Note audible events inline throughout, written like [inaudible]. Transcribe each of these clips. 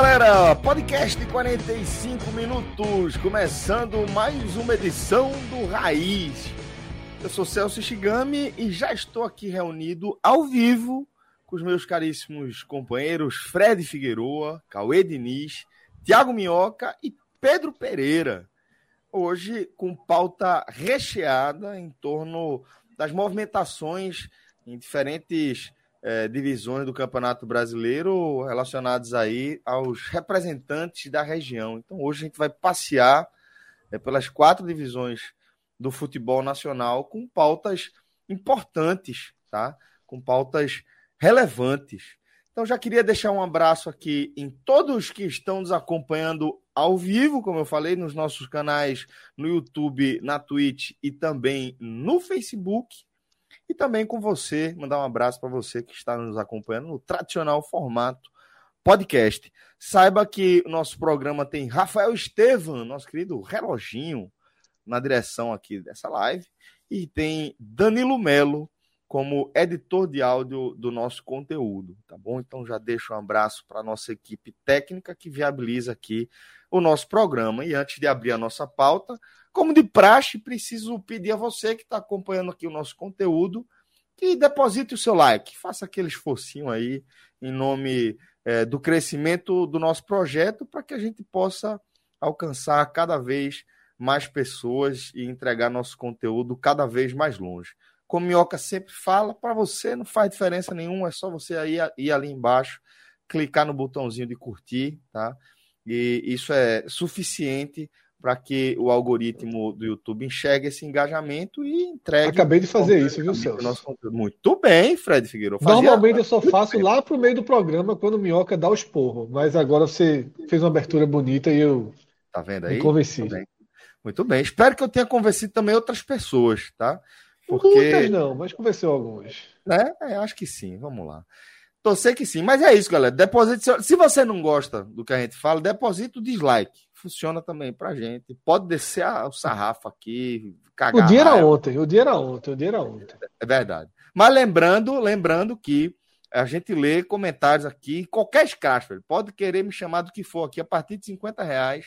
Galera! Podcast 45 minutos, começando mais uma edição do Raiz. Eu sou Celso Shigami e já estou aqui reunido ao vivo com os meus caríssimos companheiros Fred Figueroa, Cauê Diniz, Tiago Minhoca e Pedro Pereira. Hoje com pauta recheada em torno das movimentações em diferentes é, divisões do Campeonato Brasileiro relacionadas aí aos representantes da região. Então hoje a gente vai passear é, pelas quatro divisões do futebol nacional com pautas importantes, tá? Com pautas relevantes. Então já queria deixar um abraço aqui em todos que estão nos acompanhando ao vivo, como eu falei, nos nossos canais no YouTube, na Twitch e também no Facebook. E também com você, mandar um abraço para você que está nos acompanhando no tradicional formato podcast. Saiba que o nosso programa tem Rafael Estevam, nosso querido reloginho, na direção aqui dessa live, e tem Danilo Melo como editor de áudio do nosso conteúdo, tá bom? Então já deixo um abraço para a nossa equipe técnica que viabiliza aqui o nosso programa. E antes de abrir a nossa pauta, como de praxe, preciso pedir a você que está acompanhando aqui o nosso conteúdo que deposite o seu like, faça aquele esforcinho aí em nome é, do crescimento do nosso projeto para que a gente possa alcançar cada vez mais pessoas e entregar nosso conteúdo cada vez mais longe. Como Minhoca sempre fala, para você não faz diferença nenhuma, é só você aí ir ali embaixo, clicar no botãozinho de curtir, tá? E isso é suficiente para que o algoritmo do YouTube enxergue esse engajamento e entregue. Acabei de fazer isso, viu, Celso? Nosso... Muito bem, Fred Figueiredo. Normalmente eu só faço lá para o meio do programa quando o Minhoca dá o esporro, mas agora você fez uma abertura bonita e eu tá vendo aí? me convenci. Muito bem. Muito bem. Espero que eu tenha convencido também outras pessoas, tá? Porque... Muitas não, mas convenceu algumas. É, é, acho que sim. Vamos lá. Torcer que sim. Mas é isso, galera. Deposite. Se você não gosta do que a gente fala, deposita o dislike. Funciona também pra gente. Pode descer o sarrafo aqui, cagar. O dia era ontem, o dia era ontem, o dia era ontem. É verdade. Mas lembrando, lembrando que a gente lê comentários aqui, qualquer escracho, pode querer me chamar do que for aqui, a partir de 50 reais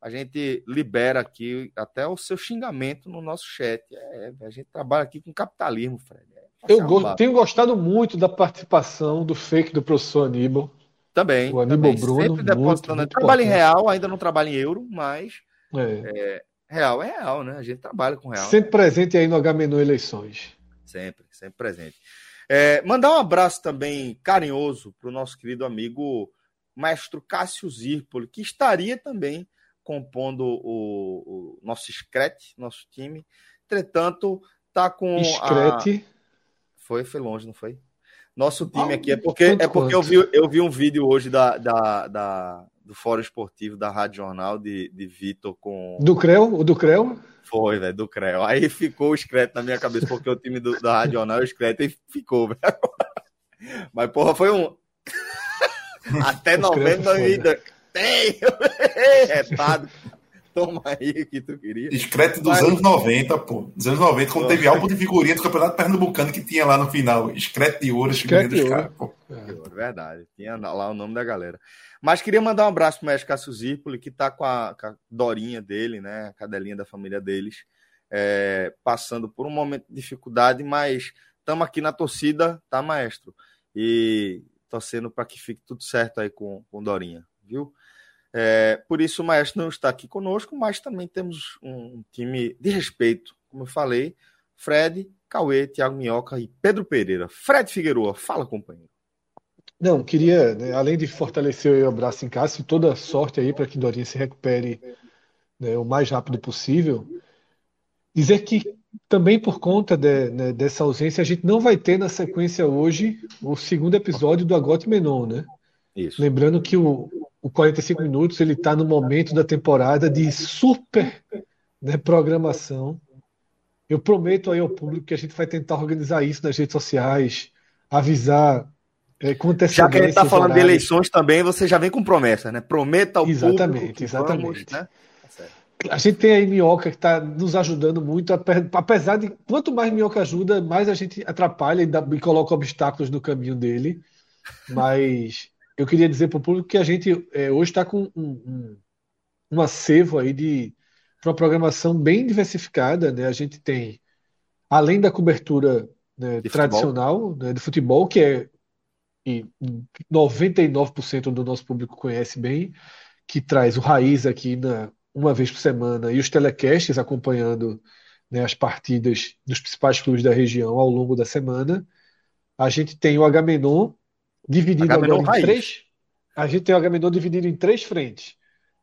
a gente libera aqui até o seu xingamento no nosso chat. É, a gente trabalha aqui com capitalismo, Fred. É, eu go tenho gostado muito da participação do fake do professor Aníbal. Também. O Aníbal também. Bruno. Sempre depositando. Muito, trabalho em real, ainda não trabalho em euro, mas é. É, real é real, né? A gente trabalha com real. Sempre presente aí no H-Menu Eleições. Sempre, sempre presente. É, mandar um abraço também carinhoso para o nosso querido amigo Maestro Cássio Zirpoli, que estaria também compondo o, o nosso Screte, nosso time. Entretanto, tá com Screte. A... Foi, foi longe, não foi? Nosso time aqui é porque é porque eu vi, eu vi um vídeo hoje da, da, da do Fórum Esportivo da Rádio Jornal de, de Vitor com. Do Creu? O do Creu? Foi, velho, do Creu. Aí ficou o Screte na minha cabeça, porque o time do, da Rádio Jornal é o Screte e ficou, velho. Mas, porra, foi um. [laughs] Até novembro vida. Tem! [laughs] Retado. Toma aí o que tu queria. Discreto dos Mas... anos 90, pô. Dos anos 90, quando teve [laughs] álbum de figurinha do Campeonato Pernambucano que tinha lá no final. Discreto de ouro, figurinha dos caras, pô. É. Verdade. Tinha lá o nome da galera. Mas queria mandar um abraço pro Mestre Cássio Zirpoli, que tá com a, com a, Dorinha dele, né? A cadelinha da família deles. É, passando por um momento de dificuldade, mas estamos aqui na torcida, tá, maestro? E torcendo para que fique tudo certo aí com, com Dorinha, viu? É, por isso o Maestro não está aqui conosco, mas também temos um time de respeito, como eu falei, Fred, Cauê, Thiago Minhoca e Pedro Pereira. Fred Figueroa, fala, companheiro. Não, queria, né, além de fortalecer o abraço em casa, toda sorte aí para que Dorinha se recupere, né, o mais rápido possível. Dizer que também por conta de, né, dessa ausência, a gente não vai ter na sequência hoje o segundo episódio do Agote Menon, né? Isso. Lembrando que o, o 45 Minutos ele está no momento da temporada de super né, programação. Eu prometo aí ao público que a gente vai tentar organizar isso nas redes sociais, avisar é, com Já que a gente está falando horários. de eleições também, você já vem com promessa, né? Prometa ao exatamente, público. Exatamente, exatamente. Né? A gente tem aí Minhoca que está nos ajudando muito, apesar de quanto mais Minhoca ajuda, mais a gente atrapalha e, coloca obstáculos no caminho dele. Mas eu queria dizer para o público que a gente é, hoje está com um, um, um acervo aí de uma programação bem diversificada. Né? A gente tem, além da cobertura né, tradicional né, de futebol, que é e 99% do nosso público conhece bem, que traz o Raiz aqui na, uma vez por semana e os telecasts acompanhando né, as partidas dos principais clubes da região ao longo da semana. A gente tem o Agamenon dividido agora em três. A gente tem o Agamenon dividido em três frentes.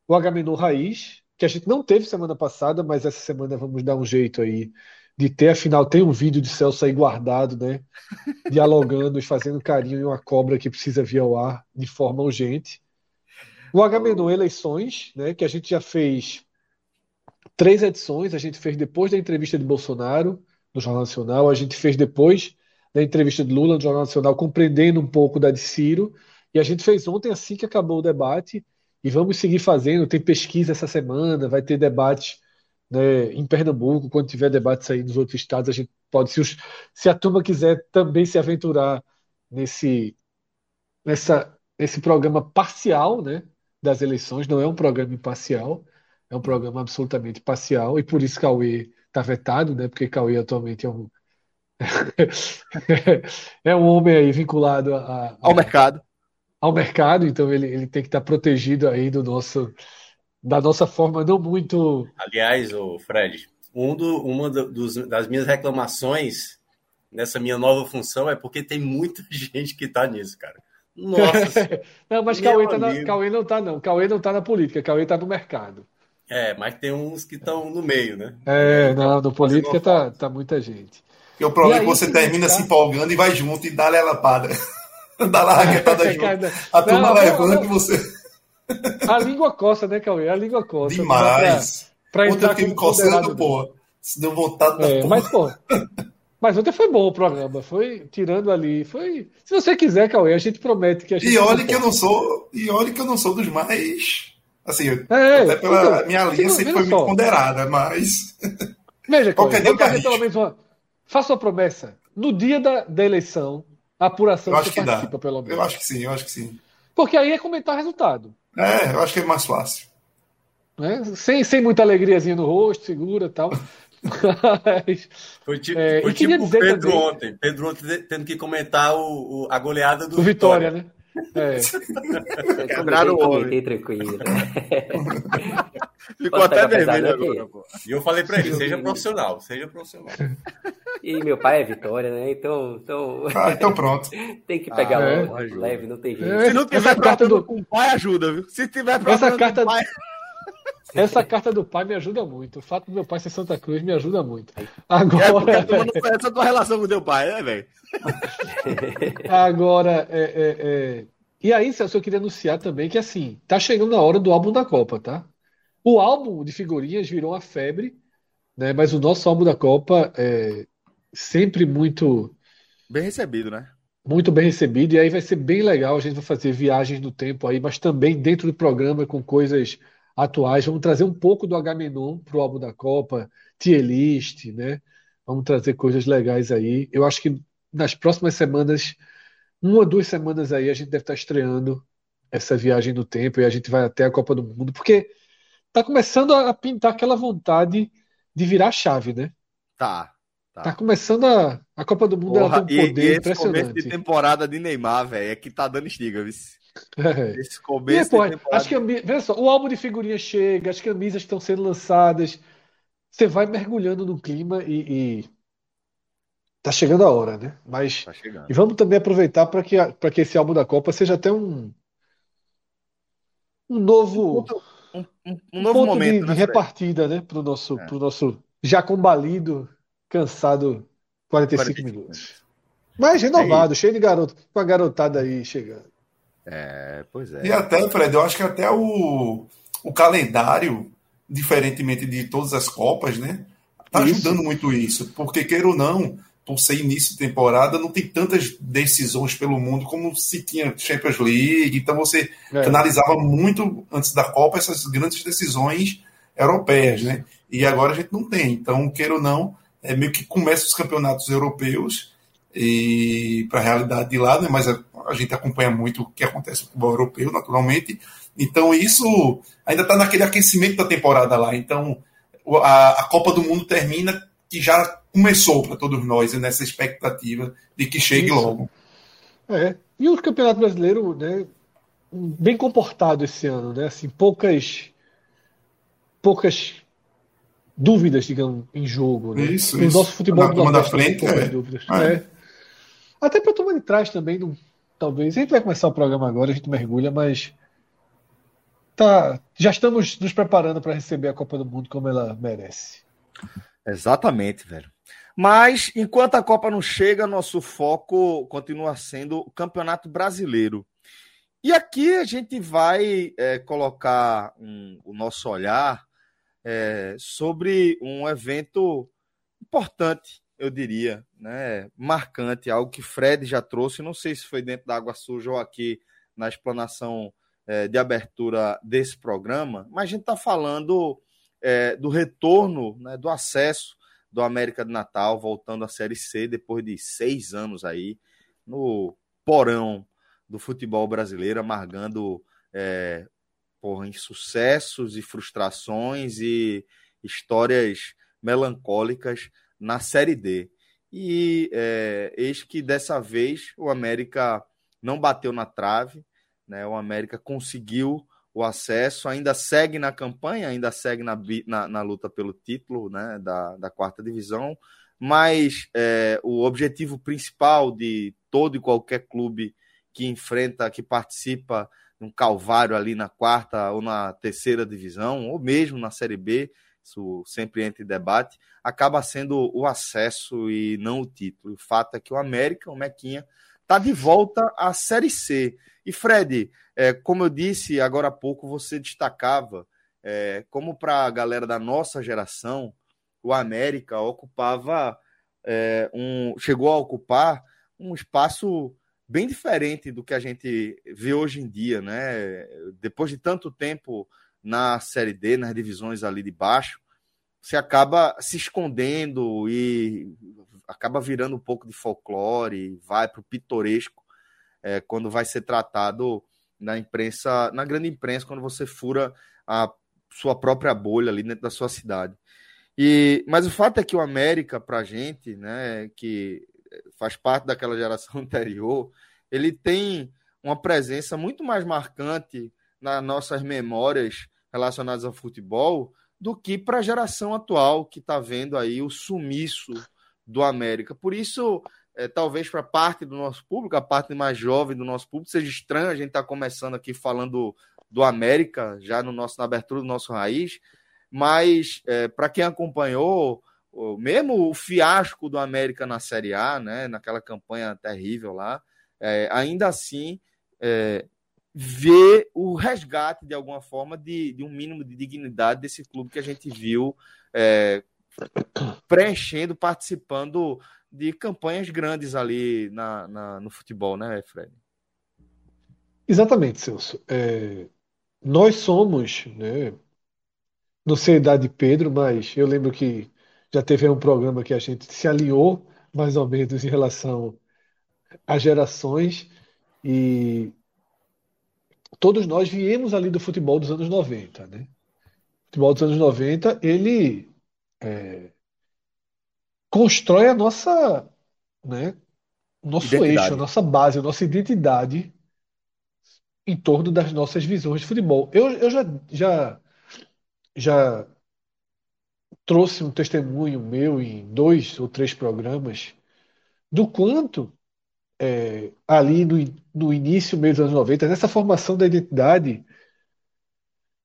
O Agamenon Raiz, que a gente não teve semana passada, mas essa semana vamos dar um jeito aí de ter, afinal, tem um vídeo de Celso aí guardado, né? [laughs] Dialogando e fazendo carinho em uma cobra que precisa vir ao ar de forma urgente. O Agamenon Eleições, né, que a gente já fez três edições, a gente fez depois da entrevista de Bolsonaro no Jornal Nacional, a gente fez depois da entrevista de Lula no Jornal Nacional, compreendendo um pouco da de Ciro, e a gente fez ontem assim que acabou o debate, e vamos seguir fazendo, tem pesquisa essa semana, vai ter debate né, em Pernambuco, quando tiver debates aí nos outros estados, a gente pode, se, os, se a turma quiser também se aventurar nesse, nessa, nesse programa parcial, né, das eleições, não é um programa imparcial, é um programa absolutamente parcial, e por isso Cauê está vetado, né? Porque Cauê atualmente é um é um homem aí vinculado a, a, ao mercado. Ao mercado, então ele, ele tem que estar tá protegido aí do nosso da nossa forma não muito. Aliás, o Fred, um do, uma do, dos, das minhas reclamações nessa minha nova função é porque tem muita [laughs] gente que está nisso, cara. Nossa. [laughs] não, mas Cauê, tá na, Cauê, não tá, não. Cauê não tá na política, Cauê tá no mercado. É, mas tem uns que estão no meio, né? É, não, no política tá, tá muita gente. E o problema é que você termina se empolgando e vai junto e dá-lhe a lapada. [laughs] dá lá a raquetada junto. A turma levanta e você. A língua coça, né, Cauê? A língua coça. Demais. Pra, pra entrar time coçando, pô. Se deu vontade da é, porra. Mas, pô. [laughs] Mas ontem foi bom o programa, foi tirando ali, foi. Se você quiser, Cauê, a gente promete que a gente. E olha que eu não sou, e olha que eu não sou dos mais, assim, é, até pela então, minha linha sempre foi muito ponderada, mas. Veja, [laughs] Cauê, vamos fazer pelo menos uma. Faça uma promessa. No dia da, da eleição, a apuração eu acho que participa, dá. pelo menos. Eu acho que sim, eu acho que sim. Porque aí é comentar resultado. É, eu acho que é mais fácil. Né? Sem, sem muita alegriazinha no rosto, segura e tal. Mas, foi tipo, é, foi tipo o Pedro também, ontem. Pedro ontem tendo que comentar o, o a goleada do, Vitória, Vitória, né? É. [laughs] Cobraram o homem. tranquilo. [laughs] Ficou até vermelho agora, E eu falei pra ele, seja profissional, seja profissional. E meu pai é Vitória, né? Então, então... Ah, então pronto. [laughs] tem que pegar ah, é. leve, não tem jeito. É. Se não tiver carta do com pai, ajuda, viu? Se tiver essa carta pai... Essa carta do pai me ajuda muito. O fato do meu pai ser Santa Cruz me ajuda muito. Agora. É não conhece a tua relação com o teu pai, né, velho? [laughs] Agora, é, é, é... e aí, Celso, eu queria anunciar também que, assim, tá chegando a hora do álbum da Copa, tá? O álbum de figurinhas virou uma febre, né? Mas o nosso álbum da Copa é sempre muito. Bem recebido, né? Muito bem recebido, e aí vai ser bem legal. A gente vai fazer viagens no tempo aí, mas também dentro do programa com coisas atuais. Vamos trazer um pouco do Agamenon para o álbum da Copa, tier list, né? Vamos trazer coisas legais aí. Eu acho que nas próximas semanas, uma ou duas semanas aí, a gente deve estar estreando essa viagem no tempo e a gente vai até a Copa do Mundo, porque tá começando a pintar aquela vontade de virar chave, né? Tá. Tá, tá começando a, a Copa do Mundo, Porra, ela tem um poder e, e impressionante. começo de temporada de Neymar, velho, é que tá dando estiga, viu? É. Esse começo. As camisas, veja só, o álbum de figurinha chega, as camisas estão sendo lançadas. Você vai mergulhando no clima e, e, tá chegando a hora, né? Mas Tá e vamos também aproveitar para que para que esse álbum da Copa seja até um um novo Um, um- um novo ponto momento, de, né, de repartida, né, pro nosso É. pro nosso já combalido, cansado 45 45 minutos. Mas renovado, cheio de garoto, com a garotada aí chegando. É, pois é. E até, Fred, eu acho que até o, o calendário, diferentemente de todas as Copas, né? Tá Isso. ajudando muito isso. Porque, queira ou não, por ser início de temporada, não tem tantas decisões pelo mundo como se tinha Champions League. Então você É. analisava muito antes da Copa essas grandes decisões europeias, né? E agora a gente não tem. Então, queira ou não, é meio que começa os campeonatos europeus e para a realidade de lá, né? Mas a, a gente acompanha muito o que acontece no futebol europeu, naturalmente. Então, isso ainda está naquele aquecimento da temporada lá. Então, a, a Copa do Mundo termina que já começou para todos nós, né, nessa expectativa de que chegue Isso. logo. É. E o Campeonato Brasileiro, né, bem comportado esse ano, né? Assim, poucas poucas dúvidas, digamos, em jogo, né? Isso, o isso. nosso futebol Na do Nordeste frente, é. dúvidas. É. É. Até para a turma de trás também, não, talvez. A gente vai começar o programa agora, a gente mergulha, mas tá, já estamos nos preparando para receber a Copa do Mundo como ela merece. Exatamente, velho. Mas enquanto a Copa não chega, nosso foco continua sendo o Campeonato Brasileiro. E aqui a gente vai é, colocar um- o nosso olhar é, sobre um evento importante, eu diria, né? marcante, algo que Fred já trouxe. Não sei se foi dentro da Água Suja ou aqui na explanação é, de abertura desse programa, mas a gente está falando é, do retorno, né, do acesso do América de Natal, voltando à Série C depois de seis anos aí, no porão do futebol brasileiro, amargando é, porra, insucessos e frustrações e histórias melancólicas na Série D. E é, eis que dessa vez o América não bateu na trave, né? o América conseguiu o acesso, ainda segue na campanha, ainda segue na, na, na luta pelo título né, da, da quarta divisão, mas é, o objetivo principal de todo e qualquer clube que enfrenta, que participa de um calvário ali na quarta ou na terceira divisão, ou mesmo na Série B, isso sempre entra em debate, acaba sendo o acesso e não o título. O fato é que o América, o Mequinha, está de volta à Série C. E Fred, é, como eu disse agora há pouco, você destacava é, como para a galera da nossa geração, o América ocupava é, um, chegou a ocupar um espaço bem diferente do que a gente vê hoje em dia, né? Depois de tanto tempo na Série D, nas divisões ali de baixo, você acaba se escondendo e acaba virando um pouco de folclore, vai para o pitoresco é, quando vai ser tratado na imprensa, na grande imprensa, quando você fura a sua própria bolha ali dentro da sua cidade. E, mas o fato é que o América, para a gente, né, que faz parte daquela geração [laughs] anterior, ele tem uma presença muito mais marcante nas nossas memórias relacionadas ao futebol do que para a geração atual que está vendo aí o sumiço do América. Por isso, é, talvez para parte do nosso público, a parte mais jovem do nosso público, seja estranho a gente estar tá começando aqui falando do América, já no nosso, na abertura do nosso raiz, mas é, para quem acompanhou, mesmo o fiasco do América na Série A, né, naquela campanha terrível lá, é, ainda assim é, ver o resgate de alguma forma de, de, um mínimo de dignidade desse clube que a gente viu é, preenchendo, participando de campanhas grandes ali na, na, no futebol, né, Fred? Exatamente, Celso. É, nós somos, né, não sei a idade de Pedro, mas eu lembro que já teve um programa que a gente se alinhou mais ou menos em relação às gerações e todos nós viemos ali do futebol dos anos 90, né? O futebol dos anos 90, ele é, constrói a nossa, né, nosso Identidade. eixo, a nossa base, a nossa identidade em torno das nossas visões de futebol. Eu, eu já, já, já trouxe um testemunho meu em dois ou três programas do quanto é, ali no, no início, meio dos anos 90, nessa formação da identidade,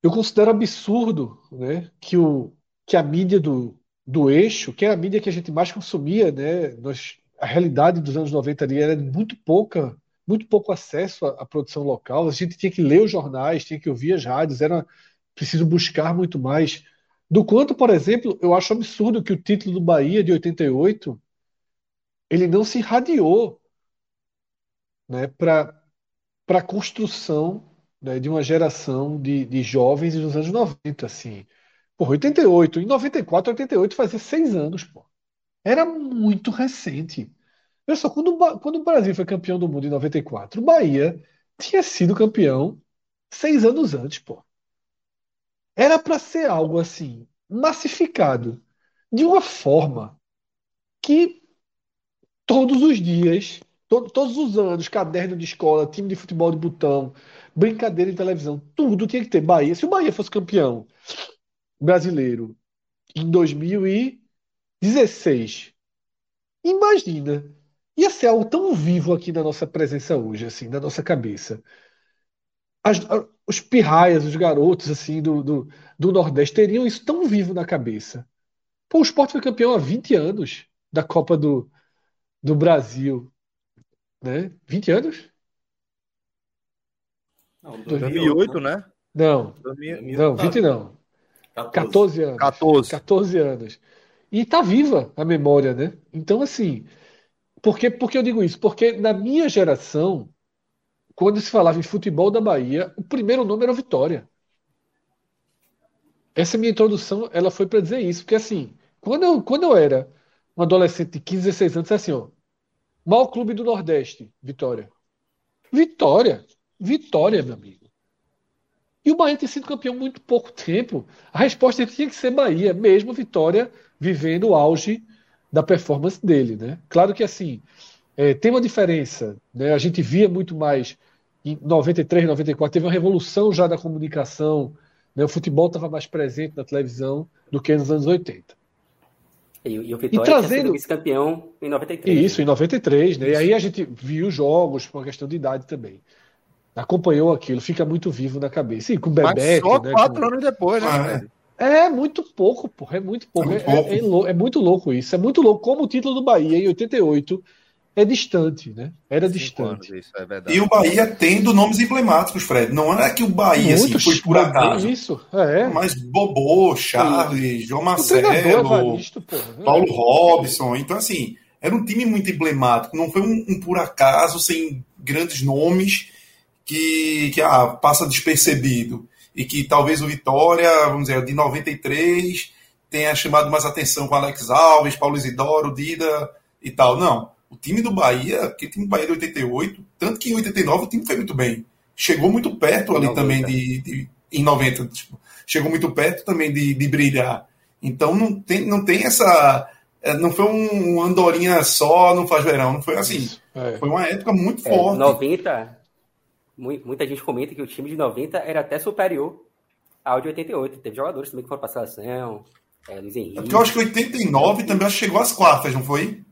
eu considero absurdo né, que, o, que a mídia do, do eixo, que é a mídia que a gente mais consumia, né, nós, a realidade dos anos 90 ali era muito pouca, muito pouco acesso à, à, produção local. A gente tinha que ler os jornais, tinha que ouvir as rádios, era preciso buscar muito mais. Do quanto, por exemplo, eu acho absurdo que o título do Bahia de 88 ele não se irradiou né, para a construção né, de uma geração de, de jovens dos anos 90, assim. Por 88, em 94, 88 fazia seis anos, pô. Era muito recente. Olha só, quando, quando o Brasil foi campeão do mundo em 94, o Bahia tinha sido campeão seis anos antes, pô. Era para ser algo assim, massificado, de uma forma que todos os dias, to todos os anos, caderno de escola, time de futebol de botão, brincadeira em televisão, tudo tinha que ter Bahia. Se o Bahia fosse campeão brasileiro em 2016, imagina, ia ser algo tão vivo aqui na nossa presença hoje, assim, na nossa cabeça. As, os pirraias, os garotos assim do, do, do, Nordeste teriam isso tão vivo na cabeça. Pô, o Sport foi campeão há 20 anos da Copa do, do Brasil. Né? 20 anos? Não, 2008, né? Não, 2000, não, 20 não. 14, 14 anos. 14. 14 anos. E tá viva a memória, né? Então, assim, por que, por que eu digo isso? Porque na minha geração, quando se falava em futebol da Bahia, o primeiro nome era Vitória. Essa minha introdução, ela foi para dizer isso, porque assim, quando eu, quando eu era um adolescente de 15, 16 anos, assim, ó, maior clube do Nordeste, Vitória. Vitória. Vitória, meu amigo. E o Bahia tem sido campeão muito pouco tempo. A resposta tinha que ser Bahia, mesmo Vitória vivendo o auge da performance dele, né? Claro que assim, é, tem uma diferença, né? A gente via muito mais em 93, 94, teve uma revolução já da comunicação, né? O futebol estava mais presente na televisão do que nos anos 80. E, e o Vitória e trazendo vice-campeão em 93. Isso, né? em 93, né? Isso. E aí a gente viu jogos por uma questão de idade também. Acompanhou aquilo, fica muito vivo na cabeça. E com o Bebeto, Mas só né, quatro com... anos depois, né? Ah, é. é muito pouco, porra. É muito pouco. É, é, é, é, muito louco isso. É muito louco. Como o título do Bahia em 88 é distante, né? Era Cinco distante. Anos, isso, é e o Bahia tendo nomes emblemáticos, Fred. Não é que o Bahia assim, foi por acaso. Isso, é. Mas Bobô, Charles, João Marcelo, né? Paulo Robson. Então, assim, era um time muito emblemático. Não foi um, um por acaso, sem grandes nomes, que, que ah, passa despercebido. E que talvez o Vitória, vamos dizer, de 93, tenha chamado mais atenção com Alex Alves, Paulo Isidoro, Dida e tal. Não o time do Bahia, aquele time do Bahia de 88, tanto que em 89 o time foi muito bem. Chegou muito perto ali 90. também de, de, Em 90, tipo, chegou muito perto também de, de brilhar. Então não tem, não tem essa. É, não foi um andorinha só, não faz verão. Não foi assim. É. Foi uma época muito é, forte. 90. Muita gente comenta que o time de 90 era até superior ao de 88. Teve jogadores também que foram para a seleção. É, Luiz Henrique. É porque eu acho que 89 também chegou às quartas, não foi?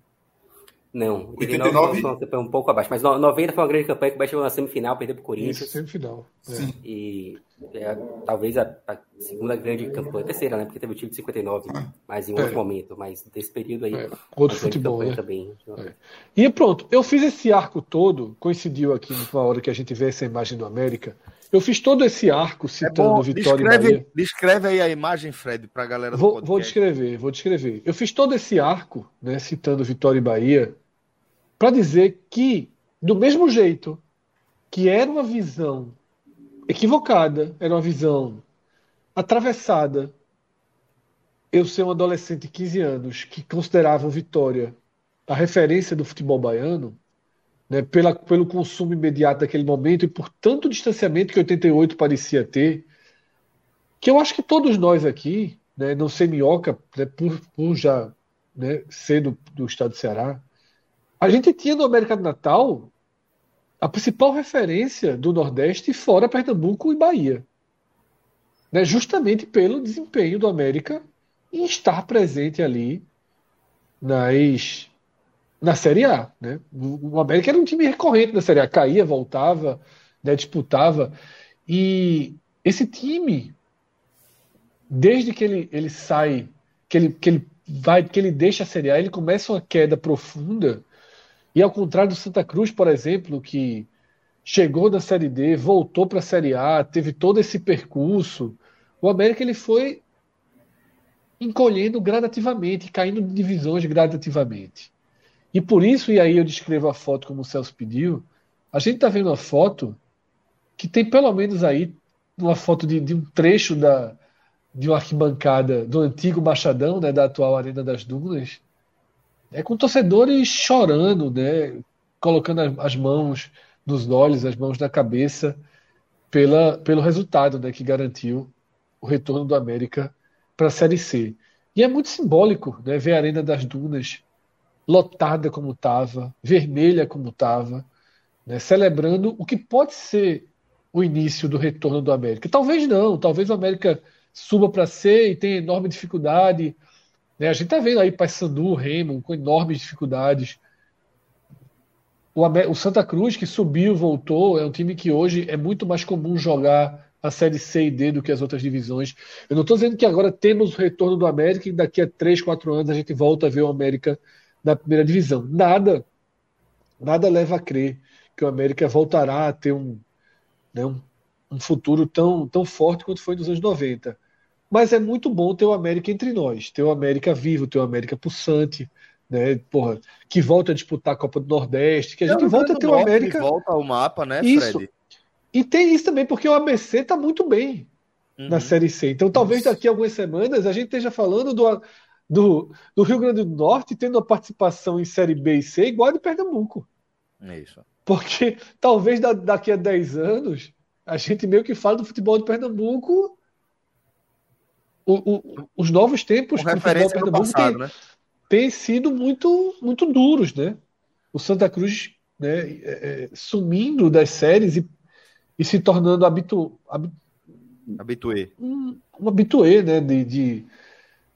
Não, 89 foi, foi um pouco abaixo, mas 90 foi uma grande campanha que o Bahia chegou na semifinal, perdeu para o Corinthians. Isso, semifinal. É. E é, talvez a, a, segunda grande campanha, terceira, né? Porque teve o time de 59, é. mas em outro é. momento, mas desse período aí. É. Outro futebol, né? também. É. E pronto, eu fiz esse arco todo, coincidiu aqui na hora que a gente vê essa imagem do América. Eu fiz todo esse arco citando é bom, Vitória descreve, e Bahia. Descreve aí a imagem, Fred, para a galera do vou, Vou descrever, vou descrever. Eu fiz todo esse arco, né, citando Vitória e Bahia, para dizer que, do mesmo jeito que era uma visão equivocada, era uma visão atravessada, eu ser um adolescente de 15 anos que considerava o Vitória a referência do futebol baiano, né, pela, pelo consumo imediato daquele momento e por tanto distanciamento que 88 parecia ter, que eu acho que todos nós aqui, né, não sei minhoca, né, por, por já né, ser do, do estado do Ceará, a gente tinha no América do Natal a principal referência do Nordeste fora Pernambuco e Bahia. Né? Justamente pelo desempenho do América em estar presente ali nas, na Série A. Né? O América era um time recorrente na Série A, caía, voltava, né, disputava. E esse time, desde que ele, ele sai, que ele, que ele vai, que ele deixa a Série A, ele começa uma queda profunda. E ao contrário do Santa Cruz, por exemplo, que chegou da Série D, voltou para a Série A, teve todo esse percurso, o América ele foi encolhendo gradativamente, caindo de divisões gradativamente. E por isso, e aí eu descrevo a foto como o Celso pediu, a gente está vendo uma foto que tem pelo menos aí uma foto de, de, um trecho da, de uma arquibancada do antigo Machadão, né, da atual Arena das Dunas, é com torcedores chorando, né, colocando as mãos nos olhos, as mãos na cabeça, pela, pelo resultado né, que garantiu o retorno do América para a Série C. E é muito simbólico né, ver a Arena das Dunas lotada como estava, vermelha como estava, né, celebrando o que pode ser o início do retorno do América. Talvez não, talvez o América suba para C e tenha enorme dificuldade. Né? A gente está vendo aí Paysandu, Remo, com enormes dificuldades. O, o Santa Cruz, que subiu, voltou, é um time que hoje é muito mais comum jogar a série C e D do que as outras divisões. Eu não estou dizendo que agora temos o retorno do América e daqui a 3, 4 anos a gente volta a ver o América na primeira divisão. Nada, nada leva a crer que o América voltará a ter um, né, um, um futuro tão, tão forte quanto foi nos anos 90. Mas é muito bom ter o América entre nós, ter o América vivo, ter o América pulsante, né, porra, que volta a disputar a Copa do Nordeste, que a gente volta a ter o América. volta ao mapa, né, isso. Fred? E tem isso também, porque o ABC está muito bem uhum. na Série C. Então, talvez daqui a algumas semanas a gente esteja falando do, do, do, Rio Grande do Norte tendo a participação em Série B e C igual a de Pernambuco. É isso. Porque talvez da, daqui a 10 anos a gente meio que fala do futebol de Pernambuco. O, o, os novos tempos do futebol Pernambuco tem, né? têm sido muito, muito duros, né? O Santa Cruz né, é, é, sumindo das séries e e se tornando habitu, hab, habituê. Um, um habituê né, de, de,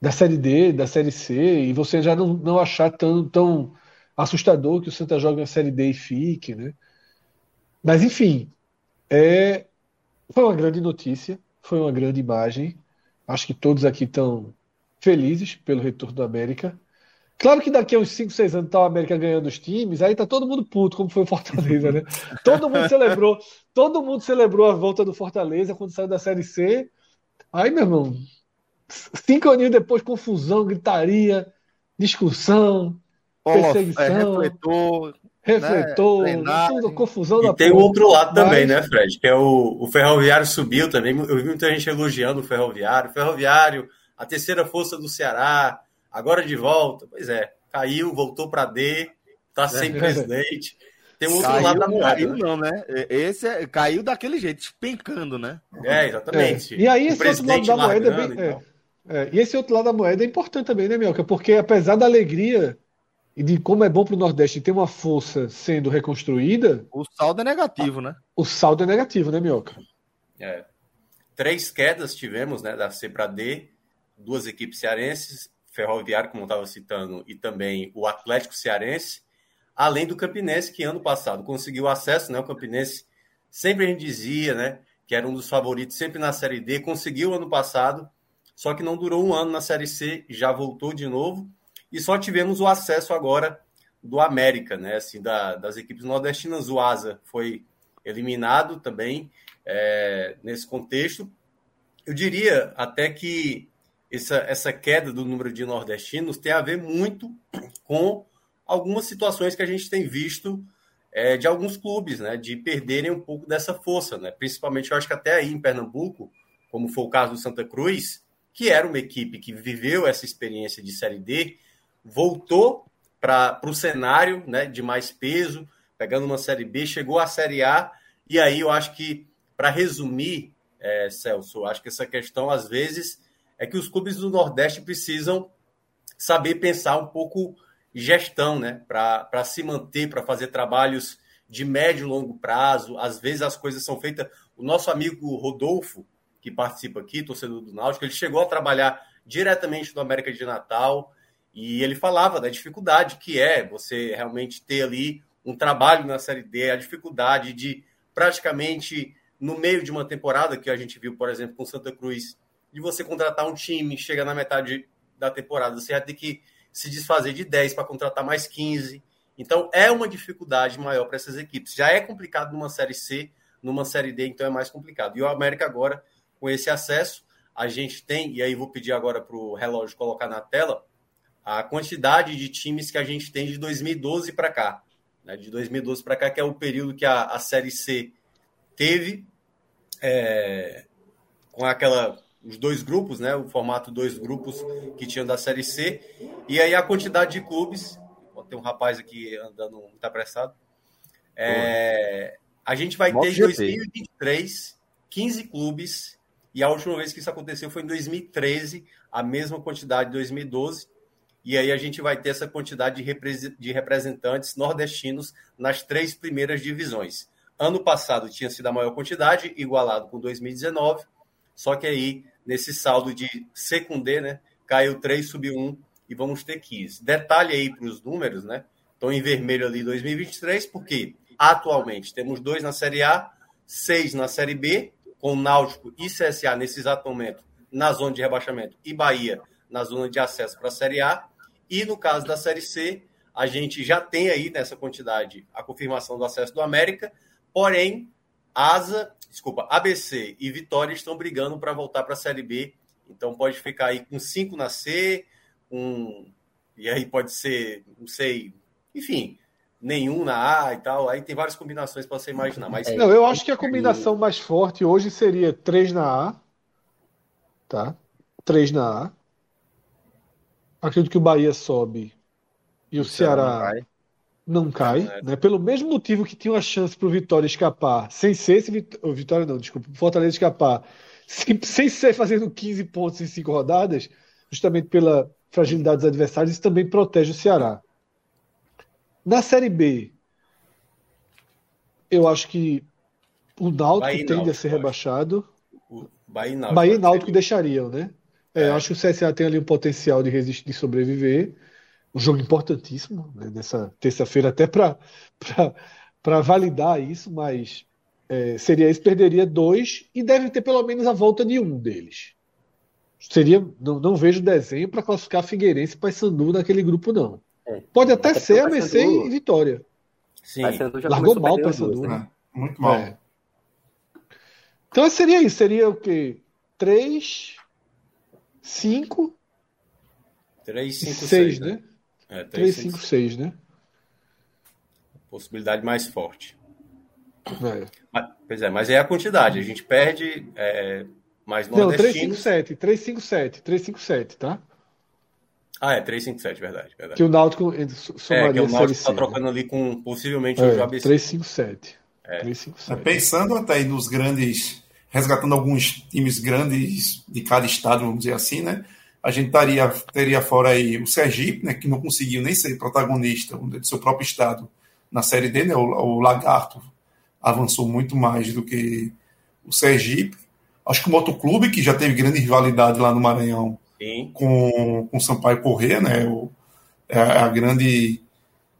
da Série D, da Série C, e você já não, não achar tão, tão assustador que o Santa jogue na Série D e fique. Né? Mas, enfim, é, foi uma grande notícia, foi uma grande imagem. Acho que todos aqui estão felizes pelo retorno do América. Claro que daqui a uns 5, 6 anos tá o América ganhando os times, aí tá todo mundo puto, como foi o Fortaleza, né? [laughs] todo mundo celebrou, todo mundo celebrou a volta do Fortaleza quando saiu da Série C. Aí, meu irmão, cinco aninhos depois, confusão, gritaria, discussão, perseguição. É, refletor, refletor, né? tudo, confusão e tem o outro lado mas... também, né, Fred? Que é o, o Ferroviário subiu também. Eu vi muita gente elogiando o Ferroviário. Ferroviário, a terceira força do Ceará agora de volta. Pois é, caiu, voltou para D, tá [laughs] sem é. presidente. Tem outro caiu, lado da moeda. Caiu né? não, né? Esse é, caiu daquele jeito, despencando, né? É, exatamente. É. E aí esse outro lado da moeda é bem... É. É. E esse outro lado da moeda é importante também, né, Mielka? Porque apesar da alegria e de como é bom para o Nordeste ter uma força sendo reconstruída... O saldo é negativo, né? O saldo é negativo, né, Mioca? É. Três quedas tivemos, né, da C para D, duas equipes cearenses, Ferroviário, como eu estava citando, e também o Atlético Cearense, além do Campinense, que ano passado conseguiu acesso, né? O Campinense sempre a gente dizia, né? Que era um dos favoritos sempre na Série D, conseguiu ano passado, só que não durou um ano na Série C, já voltou de novo, e só tivemos o acesso agora do América, né? Assim, da, das equipes nordestinas, o Asa foi eliminado também é, nesse contexto. Eu diria até que essa, essa queda do número de nordestinos tem a ver muito com algumas situações que a gente tem visto é, de alguns clubes, né, de perderem um pouco dessa força, né, principalmente eu acho que até aí em Pernambuco, como foi o caso do Santa Cruz, que era uma equipe que viveu essa experiência de Série D, voltou para o cenário né, de mais peso, pegando uma Série B, chegou à Série A, e aí eu acho que, para resumir, é, Celso, acho que essa questão, às vezes, é que os clubes do Nordeste precisam saber pensar um pouco gestão, né? Para se manter, para fazer trabalhos de médio e longo prazo. Às vezes as coisas são feitas. O nosso amigo Rodolfo, que participa aqui, torcedor do Náutico, ele chegou a trabalhar diretamente no América de Natal E ele falava da dificuldade que é você realmente ter ali um trabalho na Série D, a dificuldade de praticamente no meio de uma temporada, que a gente viu, por exemplo, com Santa Cruz, de você contratar um time, chega na metade da temporada, você vai ter que se desfazer de 10 para contratar mais 15. Então é uma dificuldade maior para essas equipes. Já é complicado numa Série C, numa Série D, então é mais complicado. E o América agora, com esse acesso, a gente tem, e aí vou pedir agora para o relógio colocar na tela, a quantidade de times que a gente tem de 2012 para cá. Né? De 2012 para cá, que é o período que a, a Série C teve é, com aquela os dois grupos, né? O formato dois grupos que tinham da Série C. E aí a quantidade de clubes. Tem um rapaz aqui andando muito apressado. É, a gente vai ter em 2023 15 clubes. E a última vez que isso aconteceu foi em 2013, a mesma quantidade de 2012. E aí a gente vai ter essa quantidade de representantes nordestinos nas três primeiras divisões. Ano passado tinha sido a maior quantidade, igualado com 2019, só que aí, nesse saldo de C com D, né, caiu 3, subiu 1 e vamos ter 15. Detalhe aí para os números, né? Estão em vermelho ali 2023, porque atualmente temos dois na Série A, seis na Série B, com Náutico e CSA nesse exato momento na zona de rebaixamento e Bahia na zona de acesso para a Série A. E no caso da Série C, a gente já tem aí nessa quantidade a confirmação do acesso do América, Porém, Asa, desculpa, ABC e Vitória estão brigando para voltar para a Série B. Então pode ficar aí com cinco na C, um, e aí pode ser, não sei, enfim, nenhum na A e tal. Aí tem várias combinações para você imaginar. Mas não, eu acho que a combinação mais forte hoje seria três na A, tá? Três na A. Acredito que o Bahia sobe e o, o Ceará, Ceará não cai, é. né? Pelo mesmo motivo que tinha uma chance para o Vitória escapar, sem ser esse Vit... Vitória não, desculpa, Fortaleza escapar, sem, sem ser fazendo 15 pontos em cinco rodadas, justamente pela fragilidade dos adversários, isso também protege o Ceará. Na Série B, eu acho que o Náutico Bahia tende a ser rebaixado. O Bahia e Náutico, Bahia e Náutico deixariam, né? É, é. Eu acho que o CSA tem ali um potencial de resistir, de sobreviver um jogo importantíssimo né, nessa terça-feira, até para validar isso, mas é, seria isso, perderia dois e deve ter pelo menos a volta de um deles. Seria, não, não vejo desenho para classificar Figueirense e Paysandu naquele grupo, não. É, Pode até, até ser a ABC e Vitória. Sim. Largou mal o Paysandu, né? É, muito mal. É. Então seria isso, seria o quê? Três, cinco, três, cinco, seis, seis né? né? É, 356, né? Possibilidade mais forte. É. Mas, pois é, mas é a quantidade. A gente perde é, mais nordestinos. Não, 357, 357, 357, tá? Ah, é, 357, verdade. verdade. Que o Náutico somaria é, que o Náutico está trocando ali com possivelmente é, o ABC. 357. É. 357. Pensando até aí nos grandes, resgatando alguns times grandes de cada estado, vamos dizer assim, né? a gente taria, teria fora aí o Sergipe, né, que não conseguiu nem ser protagonista do seu próprio estado na Série D, né, o, o Lagarto avançou muito mais do que o Sergipe. Acho que o Motoclube, que já teve grande rivalidade lá no Maranhão Sim. com o Sampaio Corrêa, né, o, é a grande,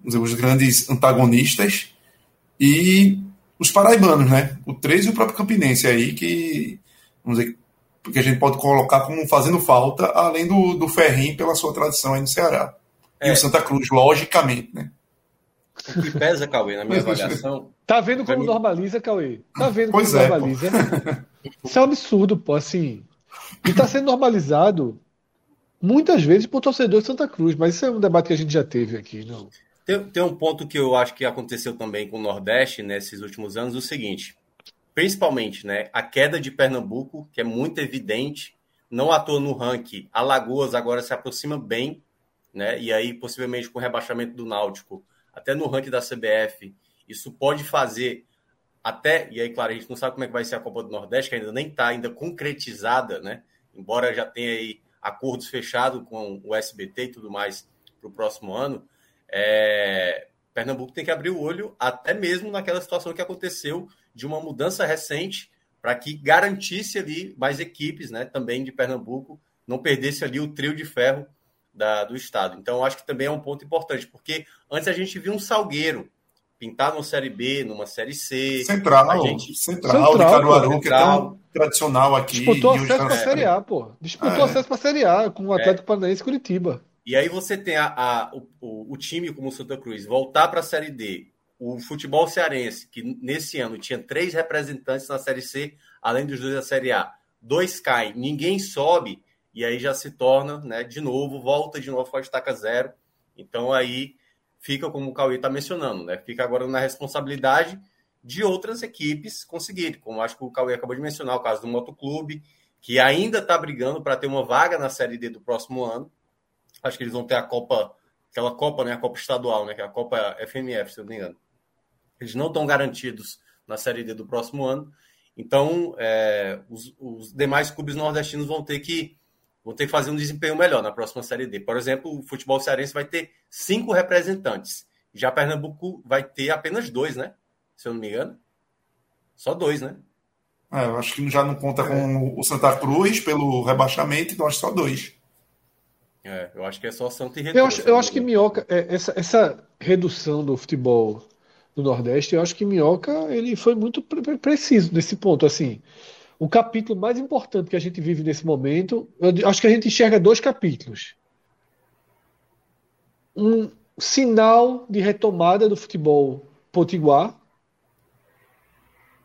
dizer, os grandes antagonistas, e os paraibanos, né, o 13 e o próprio Campinense aí, que, vamos dizer, porque a gente pode colocar como fazendo falta, além do, do Ferrim pela sua tradição aí no Ceará. É. E o Santa Cruz, logicamente, né? O que pesa, Cauê, na minha [laughs] avaliação. Tá vendo como mim... normaliza, Cauê? Tá vendo pois como é, normaliza? Pô. Isso é um absurdo, pô, assim. E tá sendo normalizado muitas vezes por torcedor de Santa Cruz, mas isso é um debate que a gente já teve aqui, não. Tem, tem um ponto que eu acho que aconteceu também com o Nordeste nesses últimos anos, o seguinte principalmente né, a queda de Pernambuco, que é muito evidente, não atua no ranking. Alagoas agora se aproxima bem, né? E aí, possivelmente, com o rebaixamento do Náutico, até no ranking da CBF, isso pode fazer até, e aí, claro, a gente não sabe como é que vai ser a Copa do Nordeste, que ainda nem está ainda concretizada, né? Embora já tenha aí acordos fechados com o SBT e tudo mais para o próximo ano, é... Pernambuco tem que abrir o olho até mesmo naquela situação que aconteceu de uma mudança recente para que garantisse ali mais equipes, né, também de Pernambuco, não perdesse ali o trio de ferro da, do estado. Então, acho que também é um ponto importante, porque antes a gente viu um Salgueiro pintar numa Série B, numa Série C. Central, a gente... Central, Central de Caruaru, pô, que é tão tradicional aqui. Disputou acesso para a Série A, pô. Disputou é. acesso para a Série A com o Atlético é. Paranaense e Curitiba. E aí você tem a, a o, o, time como o Santa Cruz voltar para a Série D, o futebol cearense, que nesse ano tinha três representantes na Série C, além dos dois da Série A. Dois caem, ninguém sobe, e aí já se torna, né, de novo, volta de novo para a estaca zero. Então aí fica, como o Cauê está mencionando, né, fica agora na responsabilidade de outras equipes conseguirem, como acho que o Cauê acabou de mencionar, o caso do Motoclube, que ainda está brigando para ter uma vaga na Série D do próximo ano. Acho que eles vão ter a Copa, aquela Copa, né, a Copa estadual, né, que é a Copa FMF, se eu não me engano. Eles não estão garantidos na Série D do próximo ano. Então, é, os, os, demais clubes nordestinos vão ter que vão ter que fazer um desempenho melhor na próxima Série D. Por exemplo, o futebol cearense vai ter cinco representantes. Já Pernambuco vai ter apenas dois, né? Se eu não me engano. Só dois, né? É, eu acho que já não conta com o Santa Cruz pelo rebaixamento, então acho só dois. É, eu acho que é só Santa e Retorno. Eu acho, eu acho que Minhoca, é, essa, essa redução do futebol do Nordeste, eu acho que Minhoca ele foi muito pre preciso nesse ponto. Assim, o capítulo mais importante que a gente vive nesse momento, eu acho que a gente enxerga dois capítulos. Um sinal de retomada do futebol potiguar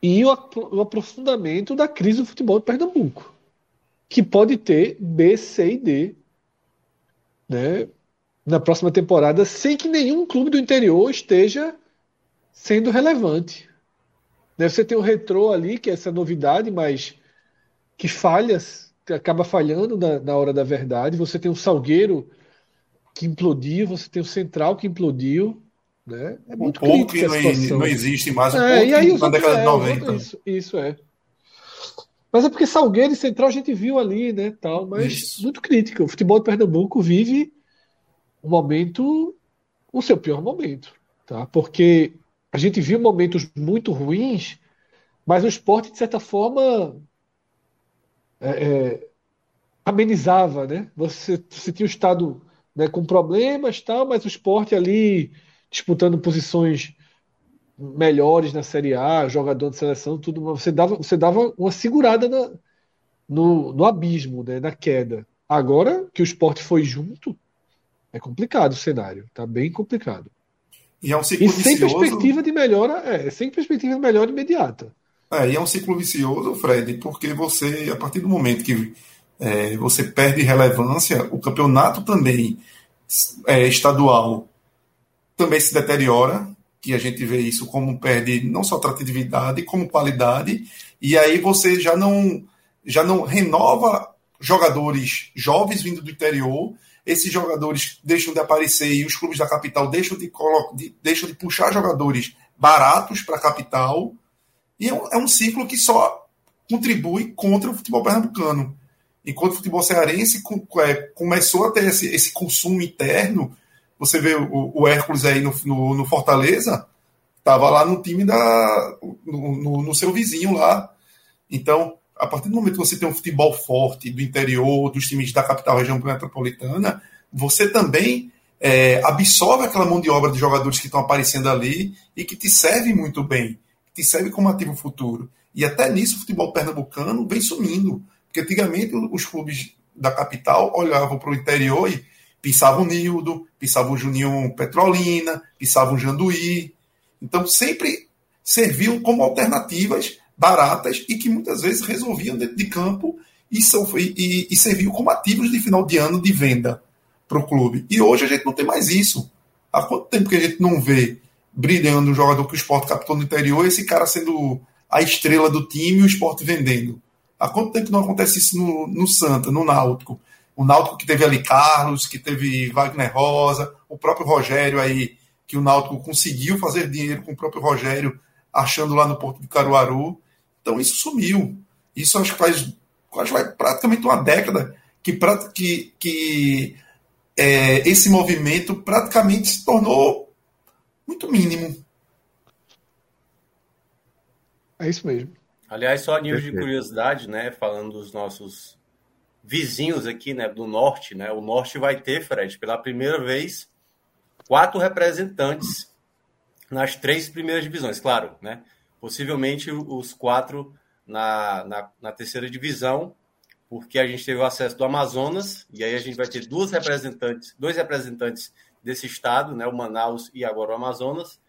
e o, o aprofundamento da crise do futebol de Pernambuco, que pode ter B, C e D né, na próxima temporada, sem que nenhum clube do interior esteja sendo relevante. Né? Você tem o retrô ali, que é essa novidade, mas que falhas, que acaba falhando na, na hora da verdade. Você tem o Salgueiro que implodiu, você tem o Central que implodiu. Né? É muito um pouco que não, não, existe mais, um é, pouco e aí, na década de 90. É, isso, isso é. Mas é porque Salgueiro e Central a gente viu ali, né, tal, mas Isso. muito crítica. O futebol de Pernambuco vive um momento, o seu pior momento, tá? Porque a gente viu momentos muito ruins, mas o esporte, de certa forma, é, é, amenizava, né? Você, você tinha o Estado né, com problemas, tal, mas o esporte ali disputando posições melhores na Série A, jogador de seleção, tudo, você dava, você dava uma segurada na, no, no abismo, né, na queda. Agora que o esporte foi junto, é complicado o cenário, tá bem complicado. E é um ciclo e sem vicioso. perspectiva de melhora, é, sem perspectiva de melhora imediata. É, e é um ciclo vicioso, Fred, porque você, a partir do momento que é, você perde relevância, o campeonato também é, estadual também se deteriora, que a gente vê isso como perde não só atratividade, como qualidade, e aí você já não, já não renova jogadores jovens vindo do interior esses jogadores deixam de aparecer e os clubes da capital deixam de, de deixam de puxar jogadores baratos para a capital. E é um, é um, ciclo que só contribui contra o futebol pernambucano. Enquanto o futebol cearense é, começou a ter esse, esse consumo interno, você vê o, o Hércules aí no, no, no Fortaleza, estava lá no time da. No, no, no seu vizinho lá. Então, a partir do momento que você tem um futebol forte do interior, dos times da capital região metropolitana, você também é, absorve aquela mão de obra de jogadores que estão aparecendo ali e que te serve muito bem, que te serve como ativo futuro. E até nisso o futebol pernambucano vem sumindo. Porque antigamente os clubes da capital olhavam para o interior e pensavam o Nildo, pensavam o Juninho Petrolina, pensavam o Janduí. Então sempre serviam como alternativas baratas e que muitas vezes resolviam dentro de campo e, e, e serviam como ativos de final de ano de venda para o clube. E hoje a gente não tem mais isso. Há quanto tempo que a gente não vê brilhando um jogador que o esporte captou no interior, esse cara sendo a estrela do time e o esporte vendendo? Há quanto tempo não acontece isso no, no Santa, no Náutico? O Náutico que teve ali Carlos, que teve Wagner Rosa, o próprio Rogério aí, que o Náutico conseguiu fazer dinheiro com o próprio Rogério, achando lá no Porto de Caruaru. Então isso sumiu. Isso acho que faz acho que vai praticamente uma década que, que, que é, esse movimento praticamente se tornou muito mínimo. É isso mesmo. Aliás, só a nível de curiosidade, né? Falando dos nossos vizinhos aqui, né, do norte, né? O norte vai ter, Fred, pela primeira vez, quatro representantes nas três primeiras divisões, claro, né? Possivelmente os quatro na, na, na terceira divisão, porque a gente teve o acesso do Amazonas, e aí a gente vai ter duas representantes, dois representantes desse estado, né, o Manaus e agora o Amazonas,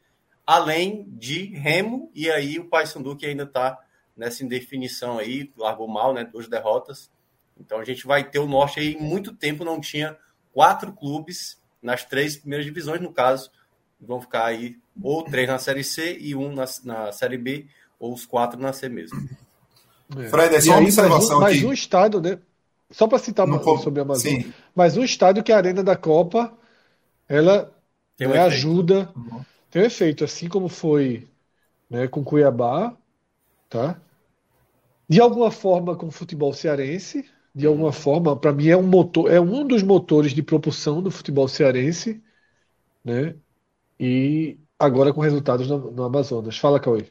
além de Remo, e aí o Paysandu que ainda está nessa indefinição aí, largou mal, né, duas derrotas. Então a gente vai ter o Norte aí, muito tempo não tinha quatro clubes nas três primeiras divisões, no caso, vão ficar aí ou três na Série C e um na, na Série B, ou os quatro na C mesmo. É. Fred, é só uma observação mais um, aqui. Mais um estado, né? Só para citar mais sobre a Amazônia, mas um estado que é a Arena da Copa, ela um né, ajuda, uhum. tem um efeito, assim como foi né, com Cuiabá, tá? De alguma forma com o futebol cearense, de alguma forma, para mim é um motor, é um dos motores de propulsão do futebol cearense, né? E agora com resultados no, no Amazonas. Fala, Cauê.